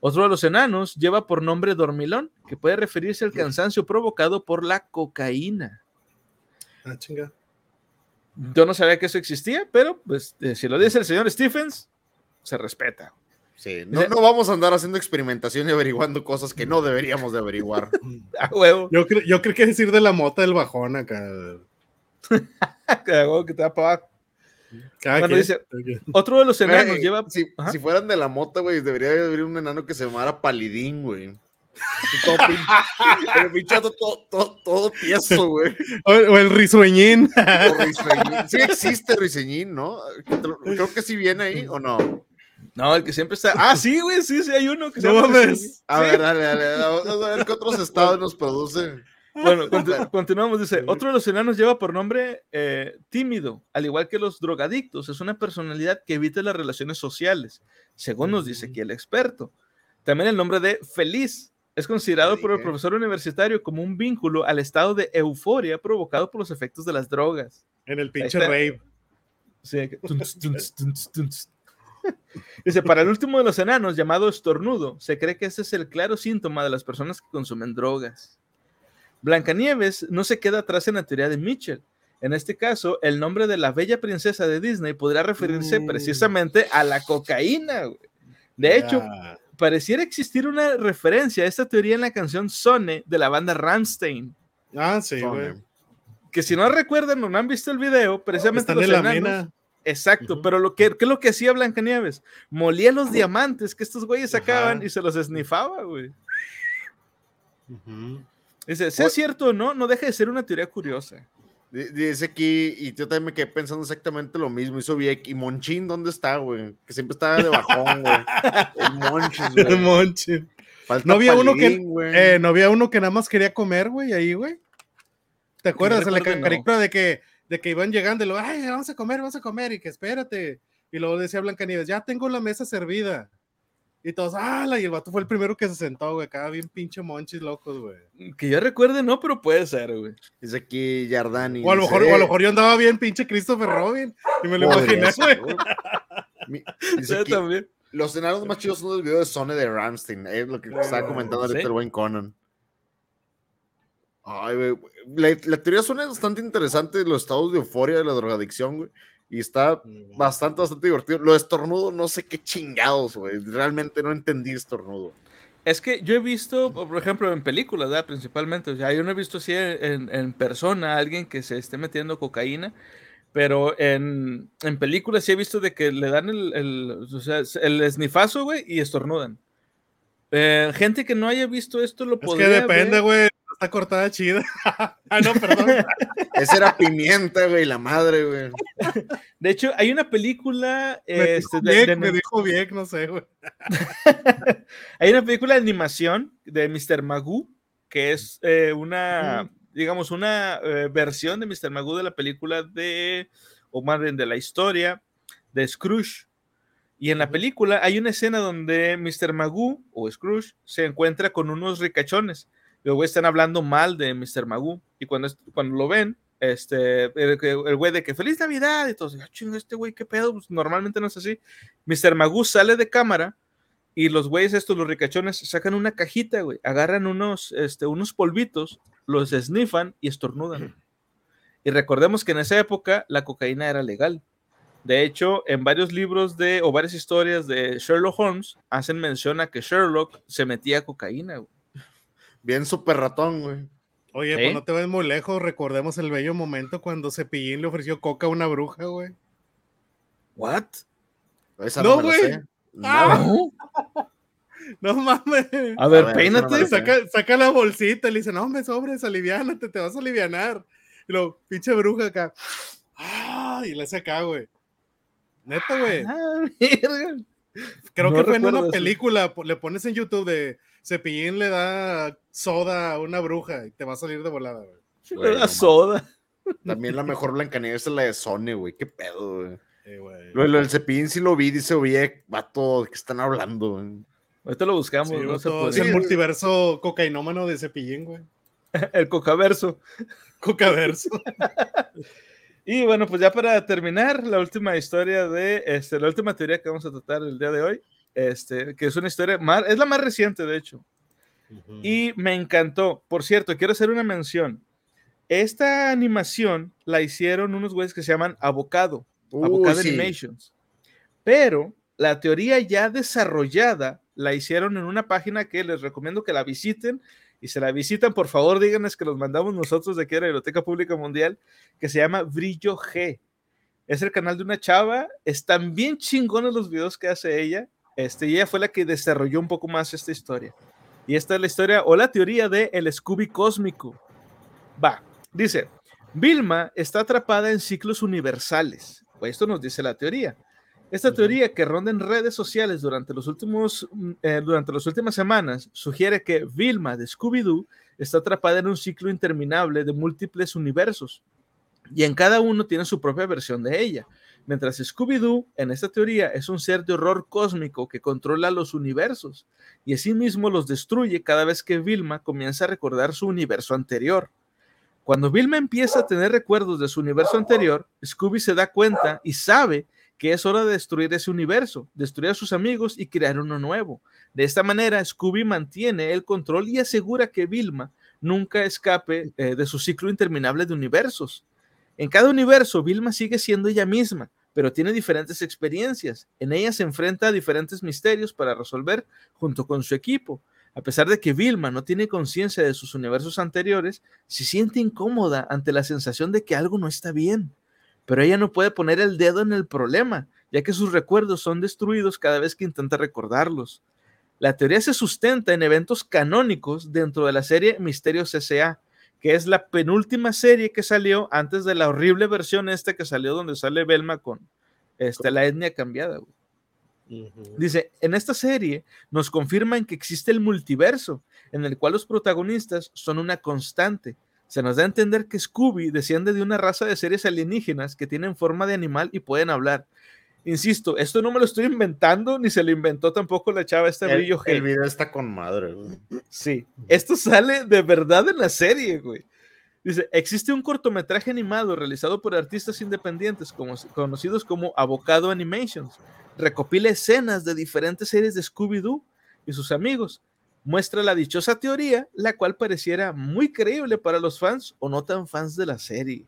Otro de los enanos lleva por nombre dormilón, que puede referirse al cansancio provocado por la cocaína. Ah, chinga. Yo no sabía que eso existía, pero pues, eh, si lo dice el señor Stephens, se respeta. Sí, no, no vamos a andar haciendo experimentación y averiguando cosas que no deberíamos de averiguar. A huevo, Yo, cre- yo creo que decir de la mota del bajón acá. a huevo que te va para abajo. Cada Bueno, quien. dice, Otro de los enanos Güey, lleva. Si, fueran de la mota, güey, debería haber un enano que se llamara Palidín, güey. Todo vato todo, todo, todo tieso, güey. O, o el risueñín. O. Sí existe Ruiseñín, ¿no? Creo que sí viene ahí, ¿o no? No, el que siempre está. Ah, sí, güey, sí, sí, hay uno que se llama. A ver, dale, dale, dale, Vamos a ver qué otros estados nos producen. Bueno, conti- continuamos. Dice: Otro de los enanos lleva por nombre eh, tímido, al igual que los drogadictos. Es una personalidad que evita las relaciones sociales, según nos dice aquí el experto. También el nombre de feliz es considerado por el dije. profesor universitario como un vínculo al estado de euforia provocado por los efectos de las drogas. En el pinche rave. Sí. Dice, para el último de los enanos, llamado estornudo, se cree que ese es el claro síntoma de las personas que consumen drogas. Blancanieves no se queda atrás en la teoría de Mitchell. En este caso, el nombre de la bella princesa de Disney podría referirse Mm. precisamente a la cocaína. güey. De hecho, pareciera existir una referencia a esta teoría en la canción Sone de la banda Rammstein. Ah, sí, güey. Que si no recuerdan o no han visto el video, precisamente Están los en la mina. Exacto, pero lo que, ¿qué es lo que hacía Blancanieves? Molía los diamantes que estos güeyes Ajá. sacaban y se los esnifaba, güey. Dice, sea cierto o no, no deja de ser una teoría curiosa. Di- Dice aquí, y yo también me quedé pensando exactamente lo mismo. Hizo Viek. ¿Y Monchín dónde está, güey? Que siempre estaba de bajón, güey. El Monchis, güey. Monchi. Falta No había uno que-. Eh, no había uno que nada más quería comer, güey, ahí, güey. ¿Te acuerdas? En la no. caricatura de que, de que iban llegando y luego, ay, vamos a comer, vamos a comer, y que espérate. Y luego decía Blancanieves, ya tengo la mesa servida. Y todos, ¡ah! Y el vato fue el primero que se sentó, güey. Acá bien pinche monchis locos, güey. Que yo recuerde, no, pero puede ser, güey. Dice aquí Yardani. O a lo dice, mejor, o a lo "Eh, mejor yo andaba bien pinche Christopher Robin. Y me lo imaginé, güey. Yo también. los enanos más chidos son los videos de Sony de Ramstein. Es lo que estaba comentando ahorita Sí. el buen Conan. Ay, güey. La, la teoría suena bastante interesante de los estados de euforia de la drogadicción, güey. Y está bastante, bastante divertido. Lo de estornudo, no sé qué chingados, güey. Realmente no entendí estornudo. Es que yo he visto, por ejemplo, en películas, ¿verdad? Principalmente, o sea, yo no he visto así en, en persona a alguien que se esté metiendo cocaína, pero en, en películas sí he visto de que le dan el, el, o sea, el esnifazo, güey, y estornudan. Eh, gente que no haya visto esto lo Es que podría depende, güey. Está cortada chida. ah, no, perdón. Esa era pimienta, güey, la madre, güey. De hecho, hay una película, Me este, dijo de- bien, de- me dijo bien, no sé, güey. hay una película de animación de Mr. Magoo, que es eh, una, digamos, una eh, versión de Mr. Magoo de la película de, o más bien de la historia de Scrooge. Y en la película hay una escena donde Mr. Magoo o Scrooge se encuentra con unos ricachones. Los güeyes están hablando mal de Mr. Magoo. Y cuando, cuando lo ven, este, el, güey de que feliz Navidad y todos, ah, chinga, este güey, qué pedo, pues, normalmente no es así. Mr. Magoo sale de cámara y los güeyes estos, los ricachones, sacan una cajita, güey, agarran unos, este, unos polvitos, los snifan y estornudan. Y recordemos que en esa época la cocaína era legal. De hecho, en varios libros de, o varias historias de Sherlock Holmes, hacen mención a que Sherlock se metía cocaína, güey. Bien súper ratón, güey. Oye, ¿Sí? pues no te ves muy lejos. Recordemos el bello momento cuando Cepillín le ofreció coca a una bruja, güey. ¿What? Esa No, güey. sé. Ah. No, No mames. A ver, A ver, peínate. no Saca, saca la bolsita y le dice, no, me sobres, aliviánate, te vas a alivianar. Y lo, pinche bruja acá. Ah, y le hace acá, güey. Neta, güey. Ah. Creo no que fue en una película, le pones en YouTube de Cepillín le da soda a una bruja y te va a salir de volada, güey. Güey, La no soda. También la mejor Blancanieves es la de Sony, güey. Qué pedo, güey. Eh, güey. Lo, lo del cepillín sí lo vi, dice, oye, vato, ¿de qué están hablando? güey? Ahorita lo buscamos. Sí, no se vato, puede. es el multiverso cocainómano de Cepillín, güey. El cocaverso. Cocaverso. Y bueno, pues ya para terminar, la última historia de, este, la última teoría que vamos a tratar el día de hoy, este, que es una historia, más, es la más reciente, de hecho, y me encantó. Por cierto, quiero hacer una mención. Esta animación la hicieron unos güeyes que se llaman Avocado, Uh, Avocado sí. Animations, pero la teoría ya desarrollada la hicieron en una página que les recomiendo que la visiten. Y se la visitan, por favor, díganles que los mandamos nosotros de aquí a la Biblioteca Pública Mundial, que se llama Brillo G. Es el canal de una chava. Están bien chingones los videos que hace ella. Este, y ella fue la que desarrolló un poco más esta historia. Y esta es la historia o la teoría de el Scooby cósmico. Va, dice, Vilma está atrapada en ciclos universales. Pues esto nos dice la teoría. Esta teoría que ronda en redes sociales durante, los últimos, mm, eh, durante las últimas semanas sugiere que Vilma de Scooby-Doo está atrapada en un ciclo interminable de múltiples universos y en cada uno tiene su propia versión de ella. Mientras Scooby-Doo, en esta teoría, es un ser de horror cósmico que controla los universos y asimismo los destruye cada vez que Vilma comienza a recordar su universo anterior. Cuando Vilma empieza a tener recuerdos de su universo anterior, Scooby se da cuenta y sabe que es hora de destruir ese universo, destruir a sus amigos y crear uno nuevo. De esta manera, Scooby mantiene el control y asegura que Vilma nunca escape eh, de su ciclo interminable de universos. En cada universo, Vilma sigue siendo ella misma, pero tiene diferentes experiencias. En ella se enfrenta a diferentes misterios para resolver junto con su equipo. A pesar de que Vilma no tiene conciencia de sus universos anteriores, se siente incómoda ante la sensación de que algo no está bien. Pero ella no puede poner el dedo en el problema, ya que sus recuerdos son destruidos cada vez que intenta recordarlos. La teoría se sustenta en eventos canónicos dentro de la serie Misterios S.A., que es la penúltima serie que salió antes de la horrible versión esta que salió donde sale Belma con este, la etnia cambiada. Dice, en esta serie nos confirman que existe el multiverso, en el cual los protagonistas son una constante. Se nos da a entender que Scooby desciende de una raza de seres alienígenas que tienen forma de animal y pueden hablar. Insisto, esto no me lo estoy inventando, ni se lo inventó tampoco la chava esta El, brillo el video está con madre. güey. Sí, esto sale de verdad en la serie, güey. Dice, existe un cortometraje animado realizado por artistas independientes como- conocidos como Avocado Animations. Recopila escenas de diferentes series de Scooby-Doo y sus amigos. Muestra la dichosa teoría, la cual pareciera muy creíble para los fans o no tan fans de la serie.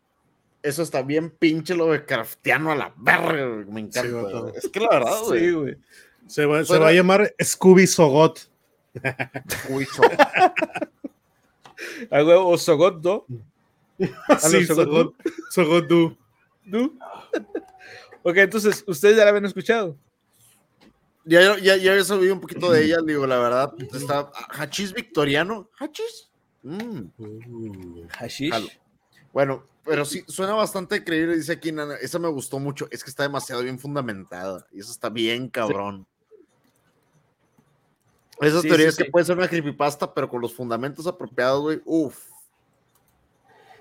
Eso está bien pinche lo de craftiano a la verga. Me encanta. Sí, vato. güey. es que la verdad, güey. Sí, güey. Se va, se va a llamar Scooby Sogot. Uy, so- A huevo, o Sogot Do. Sí, Sogot Sogot. Sogot Du. Do. ok, entonces, ustedes ya la habían escuchado. ya, ya, ya he sabido un poquito de ella, digo, la verdad. Está Hachís Victoriano. ¿Hachís? Mm, Hashish. Bueno, pero sí, suena bastante creíble, dice aquí Nana. Esa me gustó mucho. Es que está demasiado bien fundamentada. Y eso está bien cabrón. Esas Sí, teorías sí, que sí. puede ser una creepypasta, pero con los fundamentos apropiados, güey. Uf.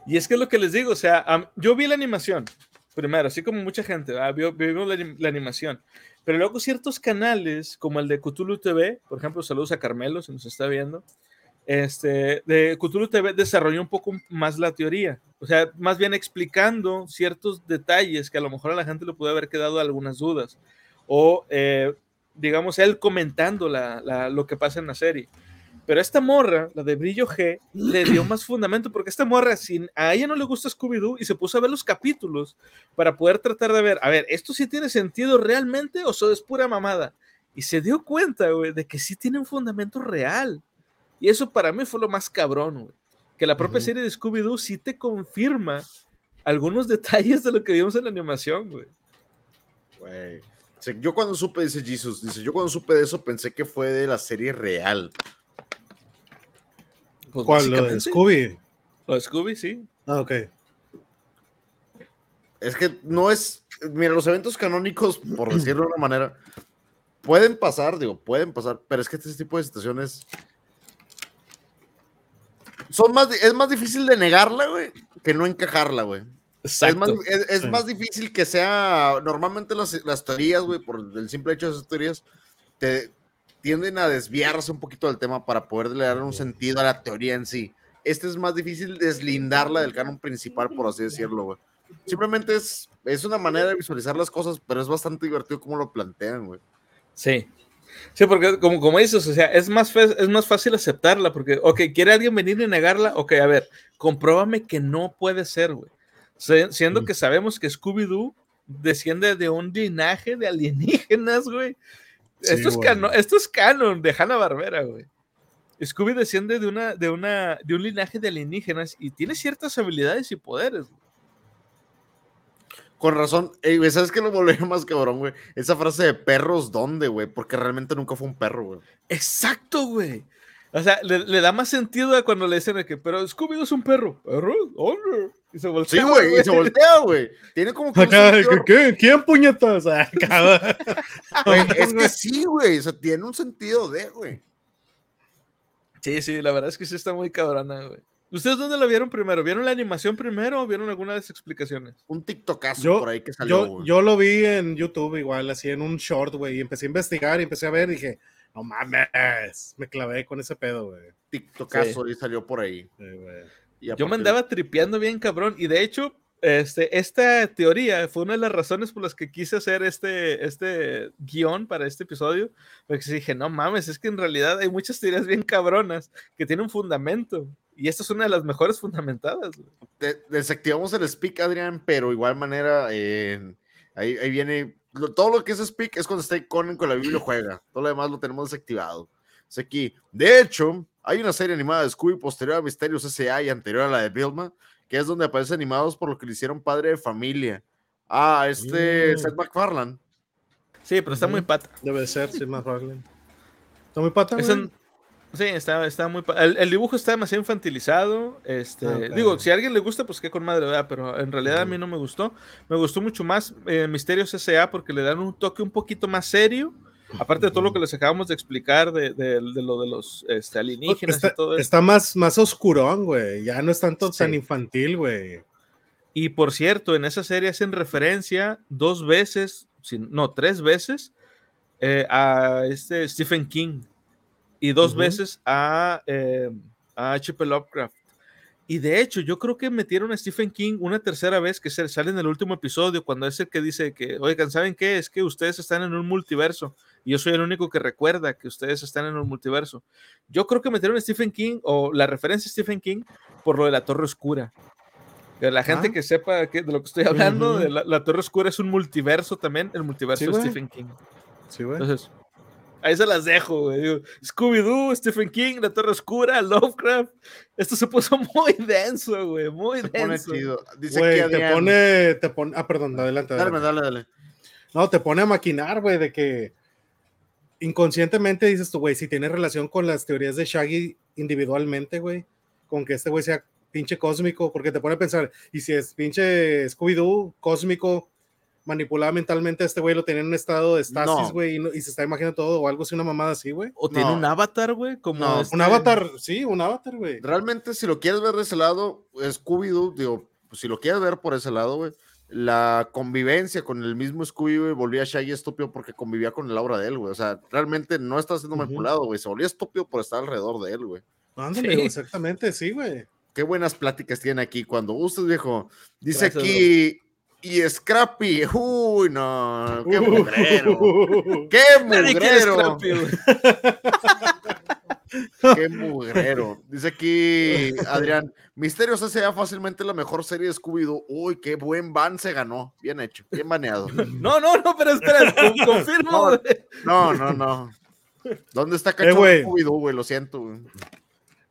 Y es que es lo que les digo, o sea, yo vi la animación primero, así como mucha gente. Vio- vimos la animación, pero luego ciertos canales, como el de Cthulhu TV, por ejemplo, saludos a Carmelo, si nos está viendo, este, de Cthulhu TV desarrolló un poco más la teoría, o sea, más bien explicando ciertos detalles que a lo mejor a la gente le puede haber quedado algunas dudas, o eh, digamos, él comentando la- la- lo que pasa en la serie. Pero esta morra, la de Brillo G, le dio más fundamento porque esta morra, sin, a ella no le gusta Scooby-Doo y se puso a ver los capítulos para poder tratar de ver, a ver, ¿esto sí tiene sentido realmente o solo es pura mamada? Y se dio cuenta, güey, de que sí tiene un fundamento real. Y eso para mí fue lo más cabrón, güey. Que la propia serie de Scooby-Doo sí te confirma algunos detalles de lo que vimos en la animación, güey. Güey. Yo cuando supe, dice Jesus, dice, yo cuando supe de eso pensé que fue de la serie real. Pues ¿Cuál? Lo de Scooby. Lo de Scooby, sí. Ah, ok. Es que no es, mira, los eventos canónicos, por decirlo de una manera, pueden pasar, digo, pueden pasar, pero es que este tipo de situaciones son más, es más difícil de negarla, güey, que no encajarla, güey. Es, más, Exacto. es, es Sí. más difícil que sea, normalmente las, las teorías, güey, por el simple hecho de esas teorías, te tienden a desviarse un poquito del tema para poder dar un sentido a la teoría en sí. Este es más difícil deslindarla del canon principal, por así decirlo, güey. Simplemente es, es una manera de visualizar las cosas, pero es bastante divertido como lo plantean, güey. Sí. Sí, porque como, como dices, o sea, es más, fe- es más fácil aceptarla, porque, ok, ¿quiere alguien venir y negarla? Ok, a ver, compruébame que no puede ser, güey. Siendo Mm. que sabemos que Scooby-Doo desciende de un linaje de alienígenas, güey. Sí, esto, es cano- esto es canon de Hanna-Barbera, güey. Scooby desciende de, una, de, una, de un linaje de alienígenas y tiene ciertas habilidades y poderes. güey. Con razón, Ey, güey, ¿sabes qué lo volvió más cabrón, güey? Esa frase de perros, ¿dónde, güey? Porque realmente nunca fue un perro, güey. Exacto, güey. O sea, le, le da más sentido a cuando le dicen que, pero Scooby es un perro. ¿Perro? ¿Dónde? Y se Sí, voltea. güey, y se voltea, güey. Tiene como que Acá, ¿qué? ¿Quién puñetas? Acá. güey, es que sí, güey, o sea, tiene un sentido de, güey. Sí, sí, la verdad es que sí está muy cabrona, güey. ¿Ustedes dónde la vieron primero? ¿Vieron la animación primero o vieron alguna de las explicaciones? Un TikTokazo Yo- por ahí que salió, Yo, yo lo vi en YouTube igual, así en un short, güey, y empecé a investigar y empecé a ver y dije, no mames, me clavé con ese pedo, güey. TikTokazo y salió por ahí. Sí. Y Yo me andaba tripeando bien cabrón y de hecho, este, esta teoría fue una de las razones por las que quise hacer este, este guion para este episodio, porque sí dije, no mames, es que en realidad hay muchas teorías bien cabronas que tienen un fundamento y esta es una de las mejores fundamentadas. de- desactivamos el speak, Adrián, pero igual manera, eh, ahí, ahí viene, lo- todo lo que es speak es cuando está Conan con la Biblia juega, todo lo demás lo tenemos desactivado. Es aquí, de hecho, hay una serie animada de Scooby posterior a Misterios S.A. y anterior a la de Vilma, que es donde aparecen animados por lo que le hicieron padre de familia. Ah, este Mm. Seth MacFarlane. Sí, pero está muy pata. Debe de ser, sí, más Farley. ¿Está muy pata, Es en- Sí, está, está muy... El, el dibujo está demasiado infantilizado. Este, Ah. Digo, si a alguien le gusta, pues qué con madre, ¿verdad? Pero en realidad a mí no me gustó. Me gustó mucho más eh, Misterios S.A. porque le dan un toque un poquito más serio. Aparte de todo lo que les acabamos de explicar de, de- de lo de los este, alienígenas Está, y todo eso. está más, más oscurón, güey. Ya no es tanto Sí. tan infantil, güey. Y por cierto, en esa serie hacen referencia dos veces, no, tres veces eh, a este Stephen King y dos Ujú. veces a, eh, a H.P. Lovecraft. Y de hecho, yo creo que metieron a Stephen King una tercera vez que se sale en el último episodio, cuando es el que dice que, oigan, ¿saben qué? Es que ustedes están en un multiverso y yo soy el único que recuerda que ustedes están en un multiverso. Yo creo que metieron a Stephen King o la referencia a Stephen King por lo de la Torre Oscura. La gente Ah. que sepa que- de lo que estoy hablando, Ujú. de la, la Torre Oscura es un multiverso también, el multiverso Sí, de. Stephen King. Sí, güey. Entonces, ahí se las dejo, güey. Scooby-Doo, Stephen King, La Torre Oscura, Lovecraft. Esto se puso muy denso, güey, muy Se pone denso. chido. Dice Güey, aquí te Adrián. pone, te pone, ah, perdón, adelante. Dale, dale, dale. No, te pone a maquinar, güey, de que inconscientemente dices tú, güey, si tiene relación con las teorías de Shaggy individualmente, güey, con que este güey sea pinche cósmico, porque te pone a pensar, y si es pinche Scooby-Doo cósmico, manipulado mentalmente, este güey lo tenía en un estado de estasis, güey, y, no- y se está imaginando todo, o algo así, una mamada así, güey. O tiene un avatar, güey, como No, este- Un avatar, sí, un avatar, güey. Realmente, si lo quieres ver de ese lado, Scooby-Doo, digo, pues, si lo quieres ver por ese lado, güey, la convivencia con el mismo Scooby, güey, volvía a Shaggy estúpido porque convivía con el aura de él, güey. O sea, realmente no está siendo manipulado, güey. Se volvía estúpido por estar alrededor de él, güey. Ándale, Sí. güey, exactamente, sí, güey. Qué buenas pláticas tiene aquí. Cuando gustes, viejo. Dice Gracias, aquí. Y Scrappy. Uy, no. Qué mugrero. Qué mugrero. Qué mugrero. Dice aquí Adrián. Misterios S.A. fácilmente la mejor serie de Scooby-Doo. Uy, qué buen ban se ganó. Bien hecho. Bien baneado. No, no, no, pero espera, con- confirmo. No. No, no, no. ¿Dónde está cachorro güey. Scooby-Doo, güey? Lo siento, güey.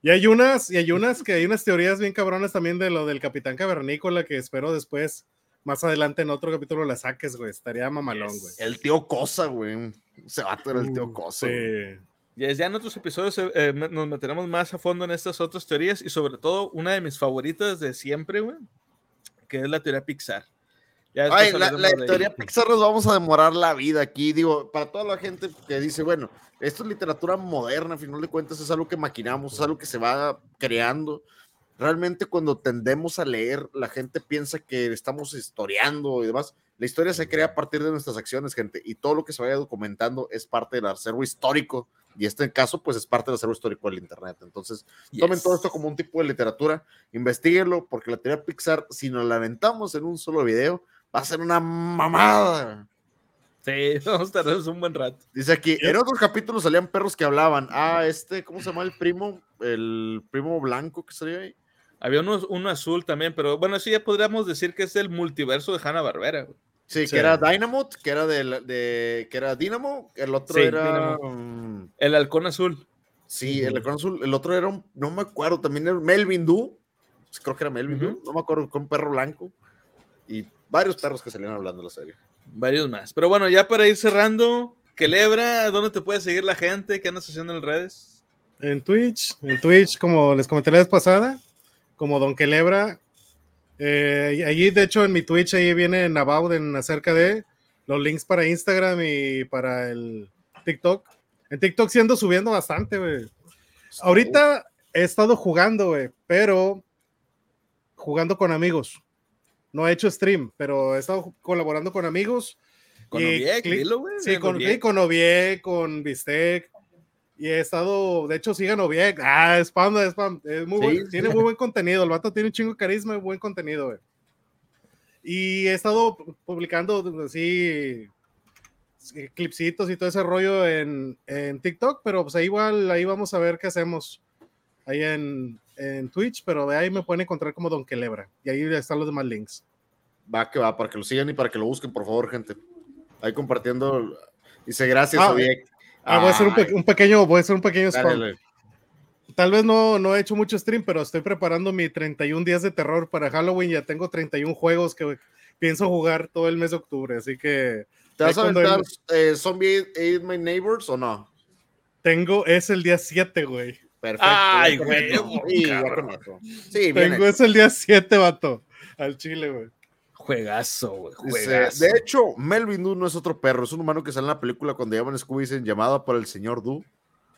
Y hay unas, y hay unas que hay unas teorías bien cabronas también de lo del Capitán Cavernícola que espero después, más adelante en otro capítulo las saques, güey. Estaría mamalón, güey. El tío Cosa, güey. Se va a tener el tío Uh, Cosa. sí. Ya, ya en otros episodios eh, eh, nos meteremos más a fondo en estas otras teorías y sobre todo una de mis favoritas de siempre, güey, que es la teoría Pixar. Ya Ay, la, la teoría Pixar nos vamos a demorar la vida aquí. Digo, para toda la gente que dice, bueno, esto es literatura moderna, a final de cuentas es algo que maquinamos, es algo que se va creando. Realmente cuando tendemos a leer, la gente piensa que estamos historiando y demás. La historia se crea a partir de nuestras acciones, gente, y todo lo que se vaya documentando es parte del acervo histórico, y este caso, pues es parte del acervo histórico del Internet. Entonces, tomen todo esto como un tipo de literatura, investiguenlo, porque la teoría Pixar, si nos la aventamos en un solo video, va a ser una mamada. Sí, vamos a tardar un buen rato. Dice aquí, en otros capítulos salían perros que hablaban. Ah, este, ¿cómo se llama el primo? El primo blanco que salía ahí. Había uno, uno azul también, pero bueno, sí ya podríamos decir que es el multiverso de Hanna Barbera. Sí, Sí. que era Dynamite, que era de, la- de- que era Dynamo, el otro Sí, era Dynamo. El halcón azul. sí, el halcón azul, el otro era un, no me acuerdo, también era Melvin Du, creo que era Melvin Ujú. Du, no me acuerdo, con un perro blanco. Y varios perros que salieron hablando de la serie. Varios más. Pero bueno, ya para ir cerrando, Kelebra, ¿dónde te puede seguir la gente? ¿Qué andas haciendo en redes? En Twitch, en Twitch, como les comenté la vez pasada, como Don Quelebra. Eh, allí, de hecho, en mi Twitch, ahí viene en About en acerca de los links para Instagram y para el TikTok. En TikTok sí ando subiendo bastante, güey. Ahorita he estado jugando, güey, pero jugando con amigos. No he hecho stream, pero he estado colaborando con amigos. Con Oviek, dilo, güey. Sí, con, Oviek. con Oviek, con Bistec. Y he estado, de hecho, sigan Oviek. Ah, spam, spam. Es muy Sí, buen- tiene muy buen contenido. El vato tiene un chingo de carisma y buen contenido, güey. Y he estado publicando así sí, clipsitos y todo ese rollo en, en TikTok, pero pues ahí igual, ahí vamos a ver qué hacemos ahí en, en Twitch, pero de ahí me pueden encontrar como Don Quelebra. Y ahí están los demás links. Va que va, para que lo sigan y para que lo busquen, por favor, gente. Ahí compartiendo. Dice gracias, Ah. Ah, voy a hacer un, pe- un pequeño, voy a hacer un pequeño dale. Tal vez no, no he hecho mucho stream, pero estoy preparando mi 31 días de terror para Halloween. Ya tengo 31 juegos que pienso jugar todo el mes de octubre, así que ¿Te vas a aventar eh, Zombie Ate My Neighbors o no? tengo, es el día 7, güey. Perfecto. Ay, güey. Sí. Sí, Tengo es el día 7, vato, al chile, güey. Juegazo, güey. Juegazo. de hecho, Melvin Du no es otro perro, es un humano que sale en la película cuando llaman Scooby y dicen llamada por el señor Du.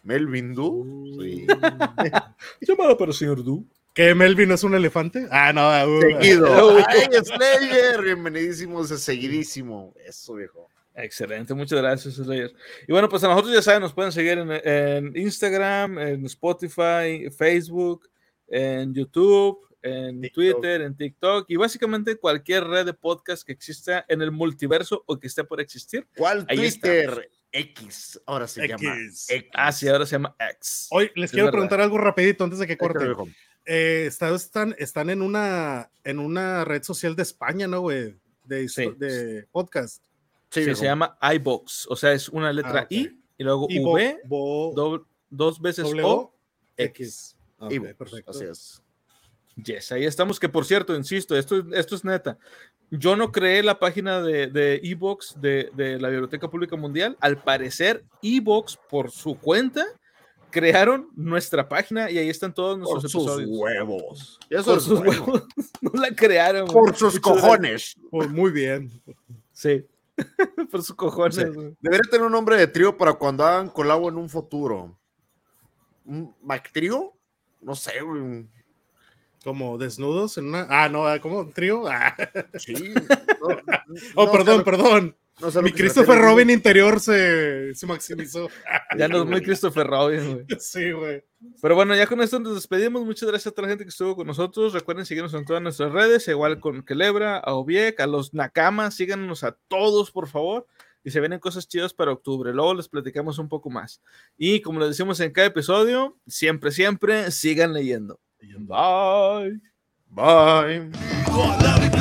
Melvin Du. Sí. Llamada para el señor Du. ¿Que Melvin no es un elefante? Ah, no, uh, Seguido. Ay, Slayer, bienvenidísimo, ese seguidísimo. Eso, viejo. Excelente, muchas gracias, Slayer. Y bueno, pues a nosotros ya saben, nos pueden seguir en, en Instagram, en Spotify, Facebook, en YouTube, en TikTok. Twitter, en TikTok y básicamente cualquier red de podcast que exista en el multiverso o que esté por existir. ¿Cuál Ahí Twitter? X. Ahora se llama X. X. Ah, sí, ahora se llama X. Hoy les Es quiero verdad. preguntar algo rapidito antes de que Échale, corte. viejo. Eh, está- están, están en una en una red social de España, ¿no, güey? De, Sí. de podcast. Sí, se llama iBox, o sea, es una letra Ah. I y luego V, dos veces W, O, X. X. Ok, Evox, perfecto. Así es. Yes, ahí estamos, que por cierto, insisto, esto, esto es neta. Yo no creé la página de, de Evox de, de la Biblioteca Pública Mundial. Al parecer, Evox, por su cuenta, crearon nuestra página y ahí están todos Por nuestros sus episodios. huevos. Por es sus bueno. huevos. No la crearon. Por sus cojones. Pues muy bien. Sí. por sus cojones. Sí. Debería tener un nombre de trío para cuando hagan colabo en un futuro. ¿Un Mac trío? No sé, güey. Como desnudos en una. Ah, no, ¿cómo? ¿Un trío? Ah. Sí. No, Oh, no sé perdón, perdón. no sé Mi Christopher refiere, Robin interior se, se maximizó. Ya no es muy Christopher Robin, güey. Sí, güey. Pero bueno, ya con esto nos despedimos. Muchas gracias a toda la gente que estuvo con nosotros. Recuerden seguirnos en todas nuestras redes, igual con Kelebra, a Obiek, a los Nakamas. Síganos a todos, por favor. Y se vienen cosas chidas para octubre. Luego les platicamos un poco más. Y como les decimos en cada episodio, siempre, siempre sigan leyendo. Bye. Bye. Toda la vida